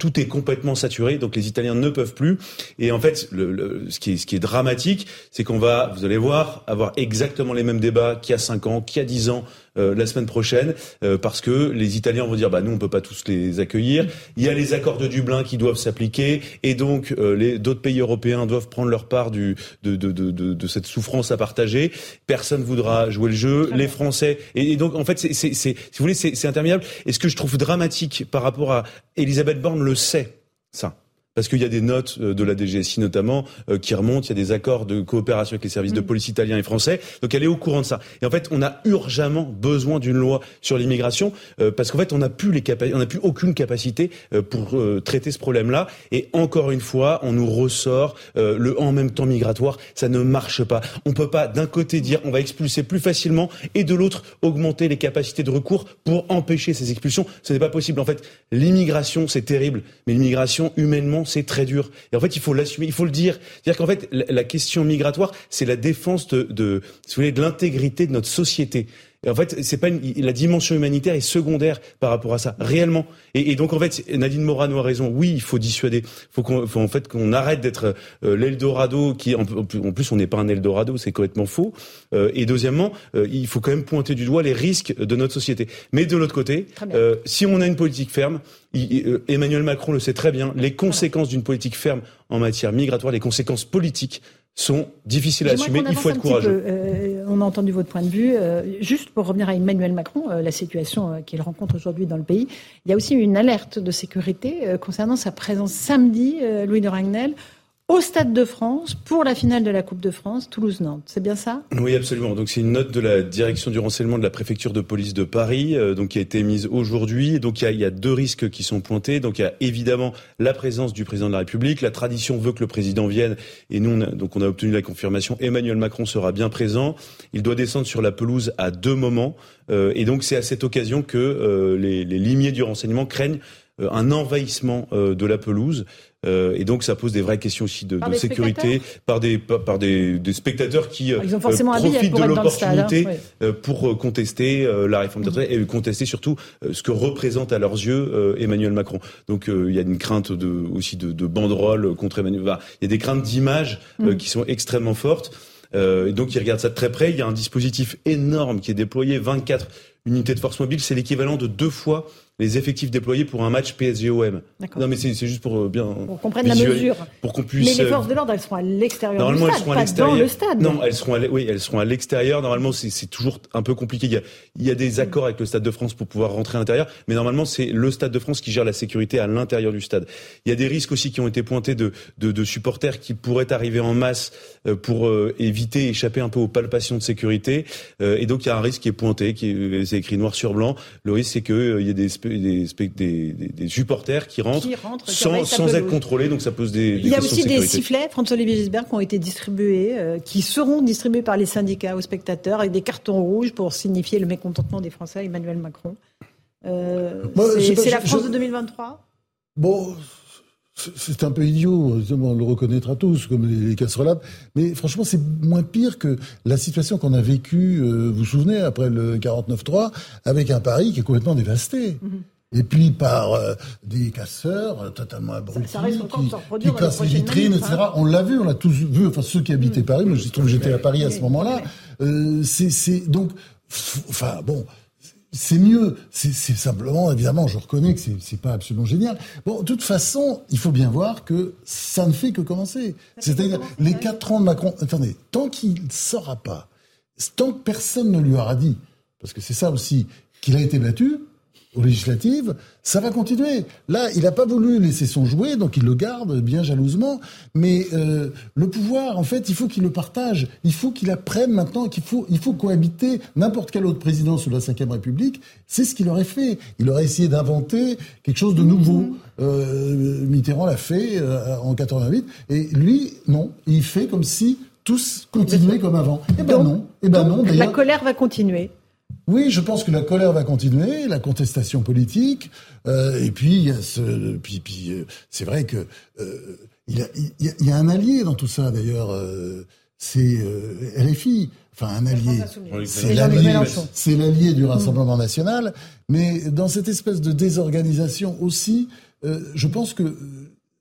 tout est complètement saturé. Donc les Italiens ne peuvent plus. Et en fait, le, ce, qui est, ce qui est dramatique, c'est qu'on va, vous allez voir, avoir exactement les mêmes débats qu'il y a 5 ans, qu'il y a 10 ans euh, la semaine prochaine, euh, parce que les Italiens vont dire bah nous on peut pas tous les accueillir. Il y a les accords de Dublin qui doivent s'appliquer, et donc euh, les d'autres pays européens doivent prendre leur part du de, de, de, de, cette souffrance à partager. Personne voudra jouer le jeu. Les Français et, donc en fait c'est si vous voulez c'est interminable. Et ce que je trouve dramatique par rapport à Elisabeth Borne le sait ça parce qu'il y a des notes euh, de la DGSI notamment euh, qui remontent, il y a des accords de coopération avec les services de mm. police italiens et français, donc elle est au courant de ça. Et en fait, on a urgemment besoin d'une loi sur l'immigration euh, parce qu'en fait, on n'a plus les on n'a plus aucune capacité pour traiter ce problème-là. Et encore une fois, on nous ressort le en même temps migratoire, ça ne marche pas. On peut pas d'un côté dire on va expulser plus facilement et de l'autre augmenter les capacités de recours pour empêcher ces expulsions. Ce n'est pas possible. En fait, l'immigration c'est terrible, mais l'immigration humainement c'est très dur. Et en fait, il faut l'assumer, il faut le dire. C'est-à-dire qu'en fait, la, question migratoire, c'est la défense de, de, si vous voulez, de l'intégrité de notre société. Et en fait, c'est pas une, la dimension humanitaire est secondaire par rapport à ça, réellement. Et, et donc en fait, Nadine Morano a raison. Oui, il faut dissuader. Faut qu'on, faut en fait qu'on arrête d'être euh, l'Eldorado qui, en, plus, on n'est pas un Eldorado, c'est complètement faux. Euh, et deuxièmement, euh, il faut quand même pointer du doigt les risques de notre société. Mais de l'autre côté, euh, si on a une politique ferme, Emmanuel Macron le sait très bien, les conséquences d'une politique ferme en matière migratoire, les conséquences politiques sont difficiles à assumer. Il faut être courageux. Euh, on a entendu votre point de vue. Euh, juste pour revenir à Emmanuel Macron, euh, la situation qu'il rencontre aujourd'hui dans le pays, il y a aussi une alerte de sécurité concernant sa présence samedi, Louis de Ragnel, au Stade de France pour la finale de la Coupe de France, Toulouse-Nantes. C'est bien ça? Oui, absolument. Donc c'est une note de la direction du renseignement de la préfecture de police de Paris, euh, donc qui a été mise aujourd'hui. Donc il y, a, il deux risques qui sont pointés. Donc il y a évidemment la présence du président de la République. La tradition veut que le président vienne, et nous, on a, donc on a obtenu la confirmation. Emmanuel Macron sera bien présent. Il doit descendre sur la pelouse à deux moments, euh, et donc c'est à cette occasion que euh, les, les limiers du renseignement craignent euh, un envahissement de la pelouse. Euh, et donc ça pose des vraies questions aussi de, de sécurité par des par, des, des, spectateurs qui Ils ont forcément profitent de l'opportunité pour contester la réforme des retraites et contester surtout ce que représente à leurs yeux Emmanuel Macron. Donc il y a une crainte de, aussi de, de banderoles contre Emmanuel. il y a des craintes d'image mm. qui sont extrêmement fortes. et donc ils regardent ça de très près. Il y a un dispositif énorme qui est déployé, 24 unités de force mobile, c'est l'équivalent de deux fois les effectifs déployés pour un match PSG-OM. Non, mais c'est juste pour euh, bien. Pour qu'on prenne la mesure. Pour qu'on puisse. Mais les forces de l'ordre, elles seront à l'extérieur du stade, elles seront à l'extérieur. dans le stade. Non, elles seront à, oui, elles seront à l'extérieur. Normalement, c'est toujours un peu compliqué. Il y, a, il y a des accords avec le Stade de France pour pouvoir rentrer à l'intérieur, mais normalement, c'est le Stade de France qui gère la sécurité à l'intérieur du stade. Il y a des risques aussi qui ont été pointés de, de, de supporters qui pourraient arriver en masse euh, pour euh, éviter, échapper un peu aux palpations de sécurité. Et donc, il y a un risque qui est pointé, qui est, c'est écrit noir sur blanc. Le risque, c'est qu'il y ait des, des, des, supporters qui rentrent, sans, sans être contrôlés, donc ça pose des, Il y a aussi des sifflets, François-Olivier Gisbert, qui ont été distribués, euh, qui seront distribués par les syndicats aux spectateurs, avec des cartons rouges pour signifier le mécontentement des Français à Emmanuel Macron. Euh, c'est la France de 2023 Bon, c'est un peu idiot, on le reconnaîtra tous, comme les, casserolades. Mais franchement, c'est moins pire que la situation qu'on a vécue, euh, vous vous souvenez, après le 49-3, avec un Paris qui est complètement dévasté. Mm-hmm. Et puis par euh, des casseurs euh, totalement abrutis, qui, cassent les vitrines, etc. Hein. On l'a vu, on l'a tous vu, enfin ceux qui habitaient mm. Paris, moi je trouve que j'étais à Paris à ce moment-là. c'est donc, enfin bon, c'est mieux. C'est simplement, évidemment, je reconnais que c'est pas absolument génial. Bon, de toute façon, il faut bien voir que ça ne fait que commencer. C'est-à-dire, les quatre ans de Macron, attendez, tant qu'il ne saura pas, tant que personne ne lui aura dit, parce que c'est ça aussi, qu'il a été battu, aux législatives, ça va continuer. Là, il n'a pas voulu laisser son jouet, donc il le garde bien jalousement. Mais euh, le pouvoir, en fait, il faut qu'il le partage. Il faut qu'il apprenne maintenant qu'il faut, il faut cohabiter. N'importe quel autre président sous la Ve République, c'est ce qu'il aurait fait. Il aurait essayé d'inventer quelque chose de nouveau. Mmh. Euh, Mitterrand l'a fait euh, en 88. Et lui, non. Il fait comme si tous continuaient comme avant. Eh ben non. Eh ben non. La colère va continuer. Oui, je pense que la colère va continuer, la contestation politique, euh, et puis il y a ce, puis, puis euh, c'est vrai que euh, il, y a, il, y a, un allié dans tout ça d'ailleurs, euh, c'est LFI, enfin un allié, c'est l'allié, c'est l'allié du Rassemblement national, mais dans cette espèce de désorganisation aussi, je pense que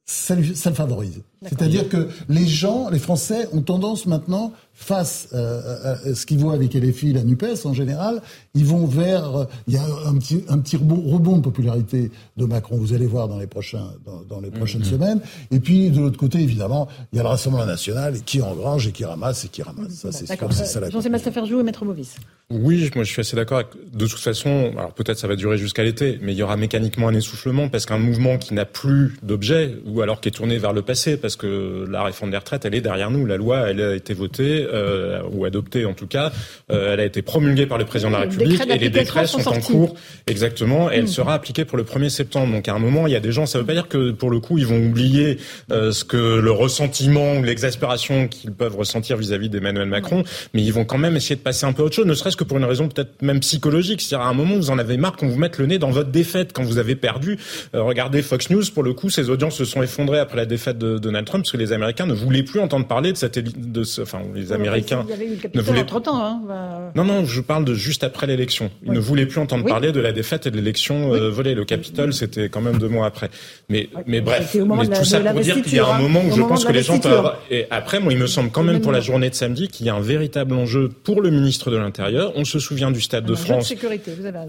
ça, ça le favorise. C'est-à-dire que les gens, les Français, ont tendance maintenant, face euh, à, ce qu'ils voient avec LFI, la NUPES en général, ils vont vers... Il y a un petit, un petit rebond, de popularité de Macron, vous allez voir dans les, prochains, dans, les prochaines mm-hmm. semaines. Et puis, de l'autre côté, évidemment, il y a le Rassemblement national qui engrange et qui ramasse et qui ramasse. Ça, c'est sûr, c'est ça la Jean-Sébastien Ferjou et Maître Movis. Oui, moi je suis assez d'accord. De toute façon, alors peut-être ça va durer jusqu'à l'été, mais il y aura mécaniquement un essoufflement parce qu'un mouvement qui n'a plus d'objet ou alors qui est tourné vers le passé, parce que la réforme des retraites, elle est derrière nous. La loi, elle a été votée euh, ou adoptée en tout cas. Euh, elle a été promulguée par le président de la République et les décrets sont, en cours. Exactement. Et elle hmm. sera appliquée pour le 1er septembre. Donc à un moment, il y a des gens. Ça ne veut pas dire que pour le coup, ils vont oublier euh, ce que le ressentiment ou l'exaspération qu'ils peuvent ressentir vis-à-vis d'Emmanuel Macron, mais ils vont quand même essayer de passer un peu autre chose, ne serait-ce que pour une raison peut-être même psychologique. C'est-à-dire à un moment, vous en avez marre qu'on vous mette le nez dans votre défaite quand vous avez perdu. Regardez Fox News, pour le coup, ses audiences se sont effondrées après la défaite de Donald Trump parce que les Américains ne voulaient plus entendre parler de cette de ce, enfin les Américains il y avait eu le ne voulaient entre temps. Hein, bah... Non non, je parle de juste après l'élection. Ils ne voulaient plus entendre parler de la défaite et de l'élection euh, volée. Le Capitole, c'était quand même deux mois après. Mais mais bref, mais tout ça pour dire qu'il y a un moment où je pense que les gens peuvent. Et après, moi, il me semble quand même pour la journée de samedi qu'il y a un véritable enjeu pour le ministre de l'Intérieur. On se souvient du Stade de France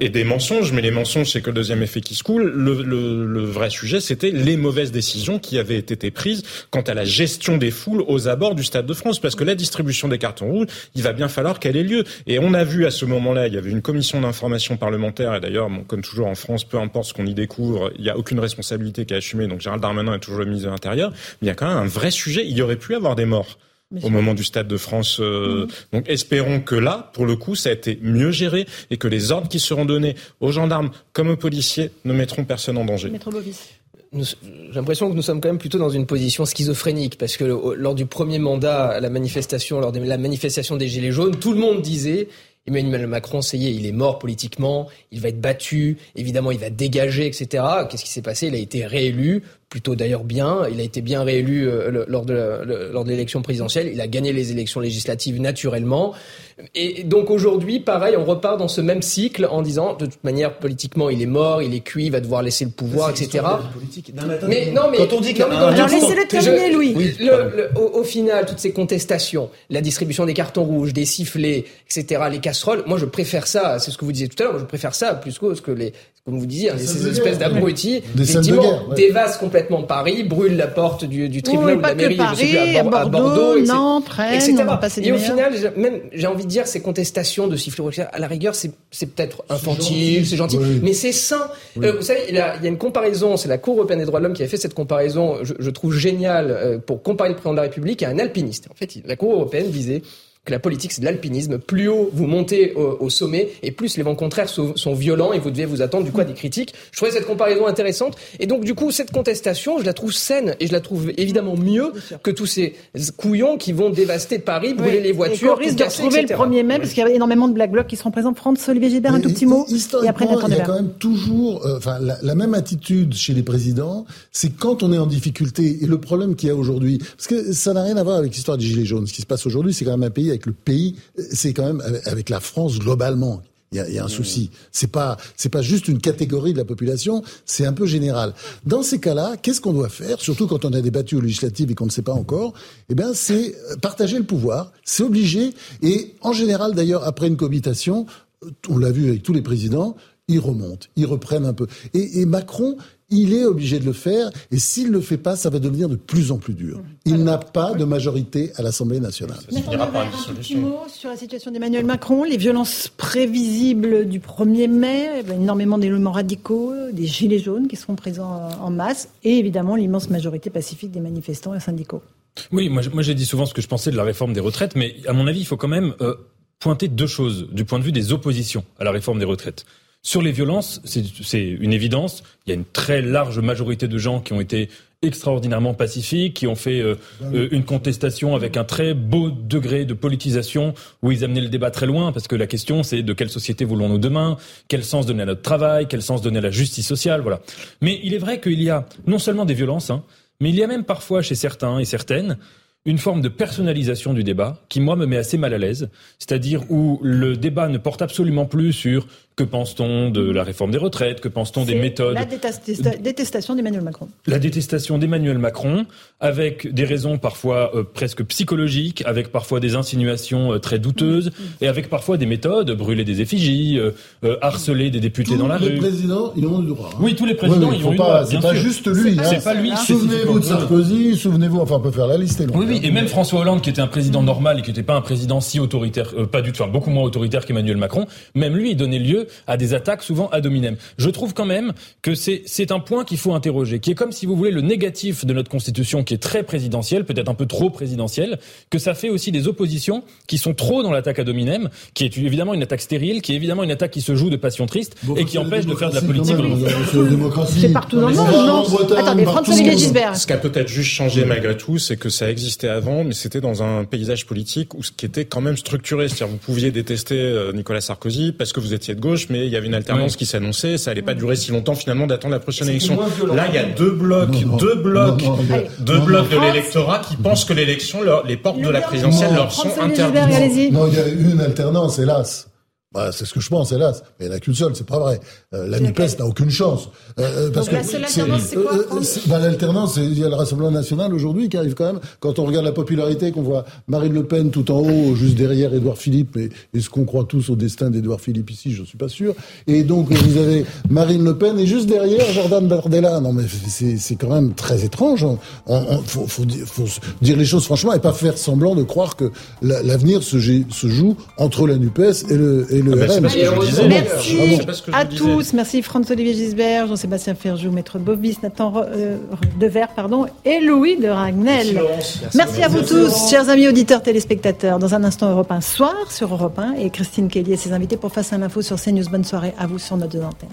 et des mensonges, mais les mensonges, c'est que le deuxième effet qui se coule. Le, le, le vrai sujet, c'était les mauvaises décisions qui avaient été prises quant à la gestion des foules aux abords du Stade de France, parce que la distribution des cartons rouges, il va bien falloir qu'elle ait lieu. Et on a vu à ce moment-là, il y avait une commission d'information parlementaire, et d'ailleurs, comme toujours en France, peu importe ce qu'on y découvre, il n'y a aucune responsabilité qui est assumée. Donc Gérald Darmanin est toujours le ministre de l'Intérieur, mais il y a quand même un vrai sujet. Il y aurait pu avoir des morts au moment du Stade de France. Euh, mhm. Donc espérons que là, pour le coup, ça a été mieux géré et que les ordres qui seront donnés aux gendarmes comme aux policiers ne mettront personne en danger. J'ai l'impression que nous sommes quand même plutôt dans une position schizophrénique parce que lors du premier mandat, la manifestation, lors de la manifestation des Gilets jaunes, tout le monde disait Emmanuel Macron, ça y est, il est mort politiquement, il va être battu, évidemment, il va dégager, etc. Qu'est-ce qui s'est passé? Il a été réélu plutôt d'ailleurs bien. Il a été bien réélu euh, lors de lors de l'élection présidentielle. Il a gagné les élections législatives naturellement. Et donc aujourd'hui, pareil, on repart dans ce même cycle en disant de toute manière politiquement il est mort, il est cuit, il va devoir laisser le pouvoir, etc. mais non, mais quand on dit qu'il laissez-le terminer, Louis. au, final, toutes ces contestations, la distribution des cartons rouges, des sifflets, etc., les casseroles, moi je préfère ça. C'est ce que vous disiez tout à l'heure. Je préfère ça plus que ce que les comme vous disiez, ces espèces d'abrutis, effectivement, dévassent complètement Paris, brûlent la porte du, du tribunal de la mairie, Paris, je à, Bordeaux, Nantes, etc. Et au final, même, j'ai envie de dire, ces contestations de siffler à la rigueur, c'est, peut-être infantile, c'est gentil, mais c'est sain. Euh, vous savez, il y, a, il y, a, une comparaison, c'est la Cour européenne des droits de l'homme qui a fait cette comparaison, je, je trouve géniale, euh, pour comparer le président de la République à un alpiniste. En fait, la Cour européenne disait, que la politique c'est de l'alpinisme. Plus haut vous montez au, sommet et plus les vents contraires sont, sont, violents et vous devez vous attendre du coup à des critiques. Je trouvais cette comparaison intéressante et donc du coup cette contestation je la trouve saine et je la trouve évidemment mieux que tous ces couillons qui vont dévaster Paris, brûler les voitures, et risque de retrouver le 1er mai parce qu'il y a énormément de black blocs qui seront présents. France Olivier Gilbert un tout petit mot et après il y a quand même toujours euh, enfin la, la, même attitude chez les présidents, c'est quand on est en difficulté et le problème qu'il y a aujourd'hui parce que ça n'a rien à voir avec l'histoire des gilets jaunes. Ce qui se passe aujourd'hui, c'est quand même un pays avec le pays, c'est quand même avec la France globalement. Il y a, il y a un souci. C'est pas, c'est pas juste une catégorie de la population, c'est un peu général. Dans ces cas-là, qu'est-ce qu'on doit faire, surtout quand on a débattu aux législatives et qu'on ne sait pas encore? Eh bien, c'est partager le pouvoir. C'est obligé. Et en général, d'ailleurs, après une cohabitation, on l'a vu avec tous les présidents, ils remontent, ils reprennent un peu. Et, et Macron, il est obligé de le faire, et s'il ne le fait pas, ça va devenir de plus en plus dur. Il n'a pas de majorité à l'Assemblée nationale. Ça finira par une dissolution. Un mot sur la situation d'Emmanuel Macron, les violences prévisibles du 1er mai, eh ben, énormément d'éléments radicaux, des gilets jaunes qui seront présents en masse, et évidemment l'immense majorité pacifique des manifestants et syndicaux. Oui, moi, moi j'ai dit souvent ce que je pensais de la réforme des retraites, mais à mon avis, il faut quand même euh, pointer deux choses du point de vue des oppositions à la réforme des retraites. Sur les violences, c'est une évidence. Il y a une très large majorité de gens qui ont été extraordinairement pacifiques, qui ont fait euh, euh, une contestation avec un très beau degré de politisation, où ils amenaient le débat très loin, parce que la question c'est de quelle société voulons-nous demain, quel sens donner à notre travail, quel sens donner à la justice sociale, voilà. Mais il est vrai qu'il y a non seulement des violences, hein, mais il y a même parfois chez certains et certaines une forme de personnalisation du débat qui, moi, me met assez mal à l'aise. C'est-à-dire où le débat ne porte absolument plus sur que pense-t-on de la réforme des retraites? Que pense-t-on des méthodes La détestation d'Emmanuel Macron. La détestation d'Emmanuel Macron, avec des raisons parfois euh, presque psychologiques, avec parfois des insinuations euh, très douteuses, mm, mm. et avec parfois des méthodes, brûler des effigies, euh, harceler des députés dans la rue. Tous les présidents, ils ont le droit. Oui, tous les présidents, ils ont le droit. C'est pas juste lui. C'est hein. pas lui. Souvenez-vous de Sarkozy, souvenez-vous, enfin, on peut faire la liste. oui, oui, et même François Hollande, qui était un président normal et qui n'était pas un président si autoritaire, pas du tout, enfin, beaucoup moins autoritaire qu'Emmanuel Macron, même lui, il donnait lieu à des attaques souvent ad hominem. Je trouve quand même que c'est un point qu'il faut interroger, qui est comme si vous voulez le négatif de notre constitution, qui est très présidentielle, peut-être un peu trop présidentielle, que ça fait aussi des oppositions qui sont trop dans l'attaque ad hominem, qui est évidemment une attaque stérile, qui est évidemment une attaque qui se joue de passion triste et qui empêche de faire de la politique. C'est partout dans le monde, non Attendez, Gisbert. Ce qui a peut-être juste changé malgré tout, c'est que ça existait avant, mais c'était dans un paysage politique où ce qui était quand même structuré. C'est-à-dire, vous pouviez détester euh, Nicolas Sarkozy parce que vous étiez de gauche, mais il y avait une alternance qui s'annonçait. Ça allait pas durer si longtemps finalement d'attendre la prochaine élection. Là, il y a deux blocs, deux blocs, deux blocs de l'électorat qui pensent que l'élection, les portes de la présidentielle leur sont interdites. Non, il y a une alternance, hélas. Bah, c'est ce que je pense, hélas. Mais il n'y en a qu'une seule, c'est pas vrai. Euh, la NUPES n'a aucune chance. Euh, euh parce Donc, que la alternance, c'est quoi euh, bah, L'alternance, il y a le Rassemblement National aujourd'hui qui arrive quand même. Quand on regarde la popularité, qu'on voit Marine Le Pen tout en haut, juste derrière Édouard Philippe, et est-ce qu'on croit tous au destin d'Édouard Philippe ici? Je ne suis pas sûr. Et donc, vous avez Marine Le Pen, et juste derrière, Jordan Bardella. Non, mais c'est quand même très étrange. Il faut, faut, dire, faut, dire les choses franchement et pas faire semblant de croire que l'avenir se, se, joue entre la NUPES et le... Et le ah bah, Merci à tous. Merci François-Olivier Gisbert, Jean-Sébastien Ferjou, Maître Bobis, Nathan euh, Devers, pardon, et Louis de Ragnel. Merci, à vous tous, chers amis auditeurs, téléspectateurs. Dans un instant, Europe 1 soir sur Europe 1 et Christine Kelly et ses invités pour Face à l'info sur CNews. Bonne soirée à vous sur notre antenne.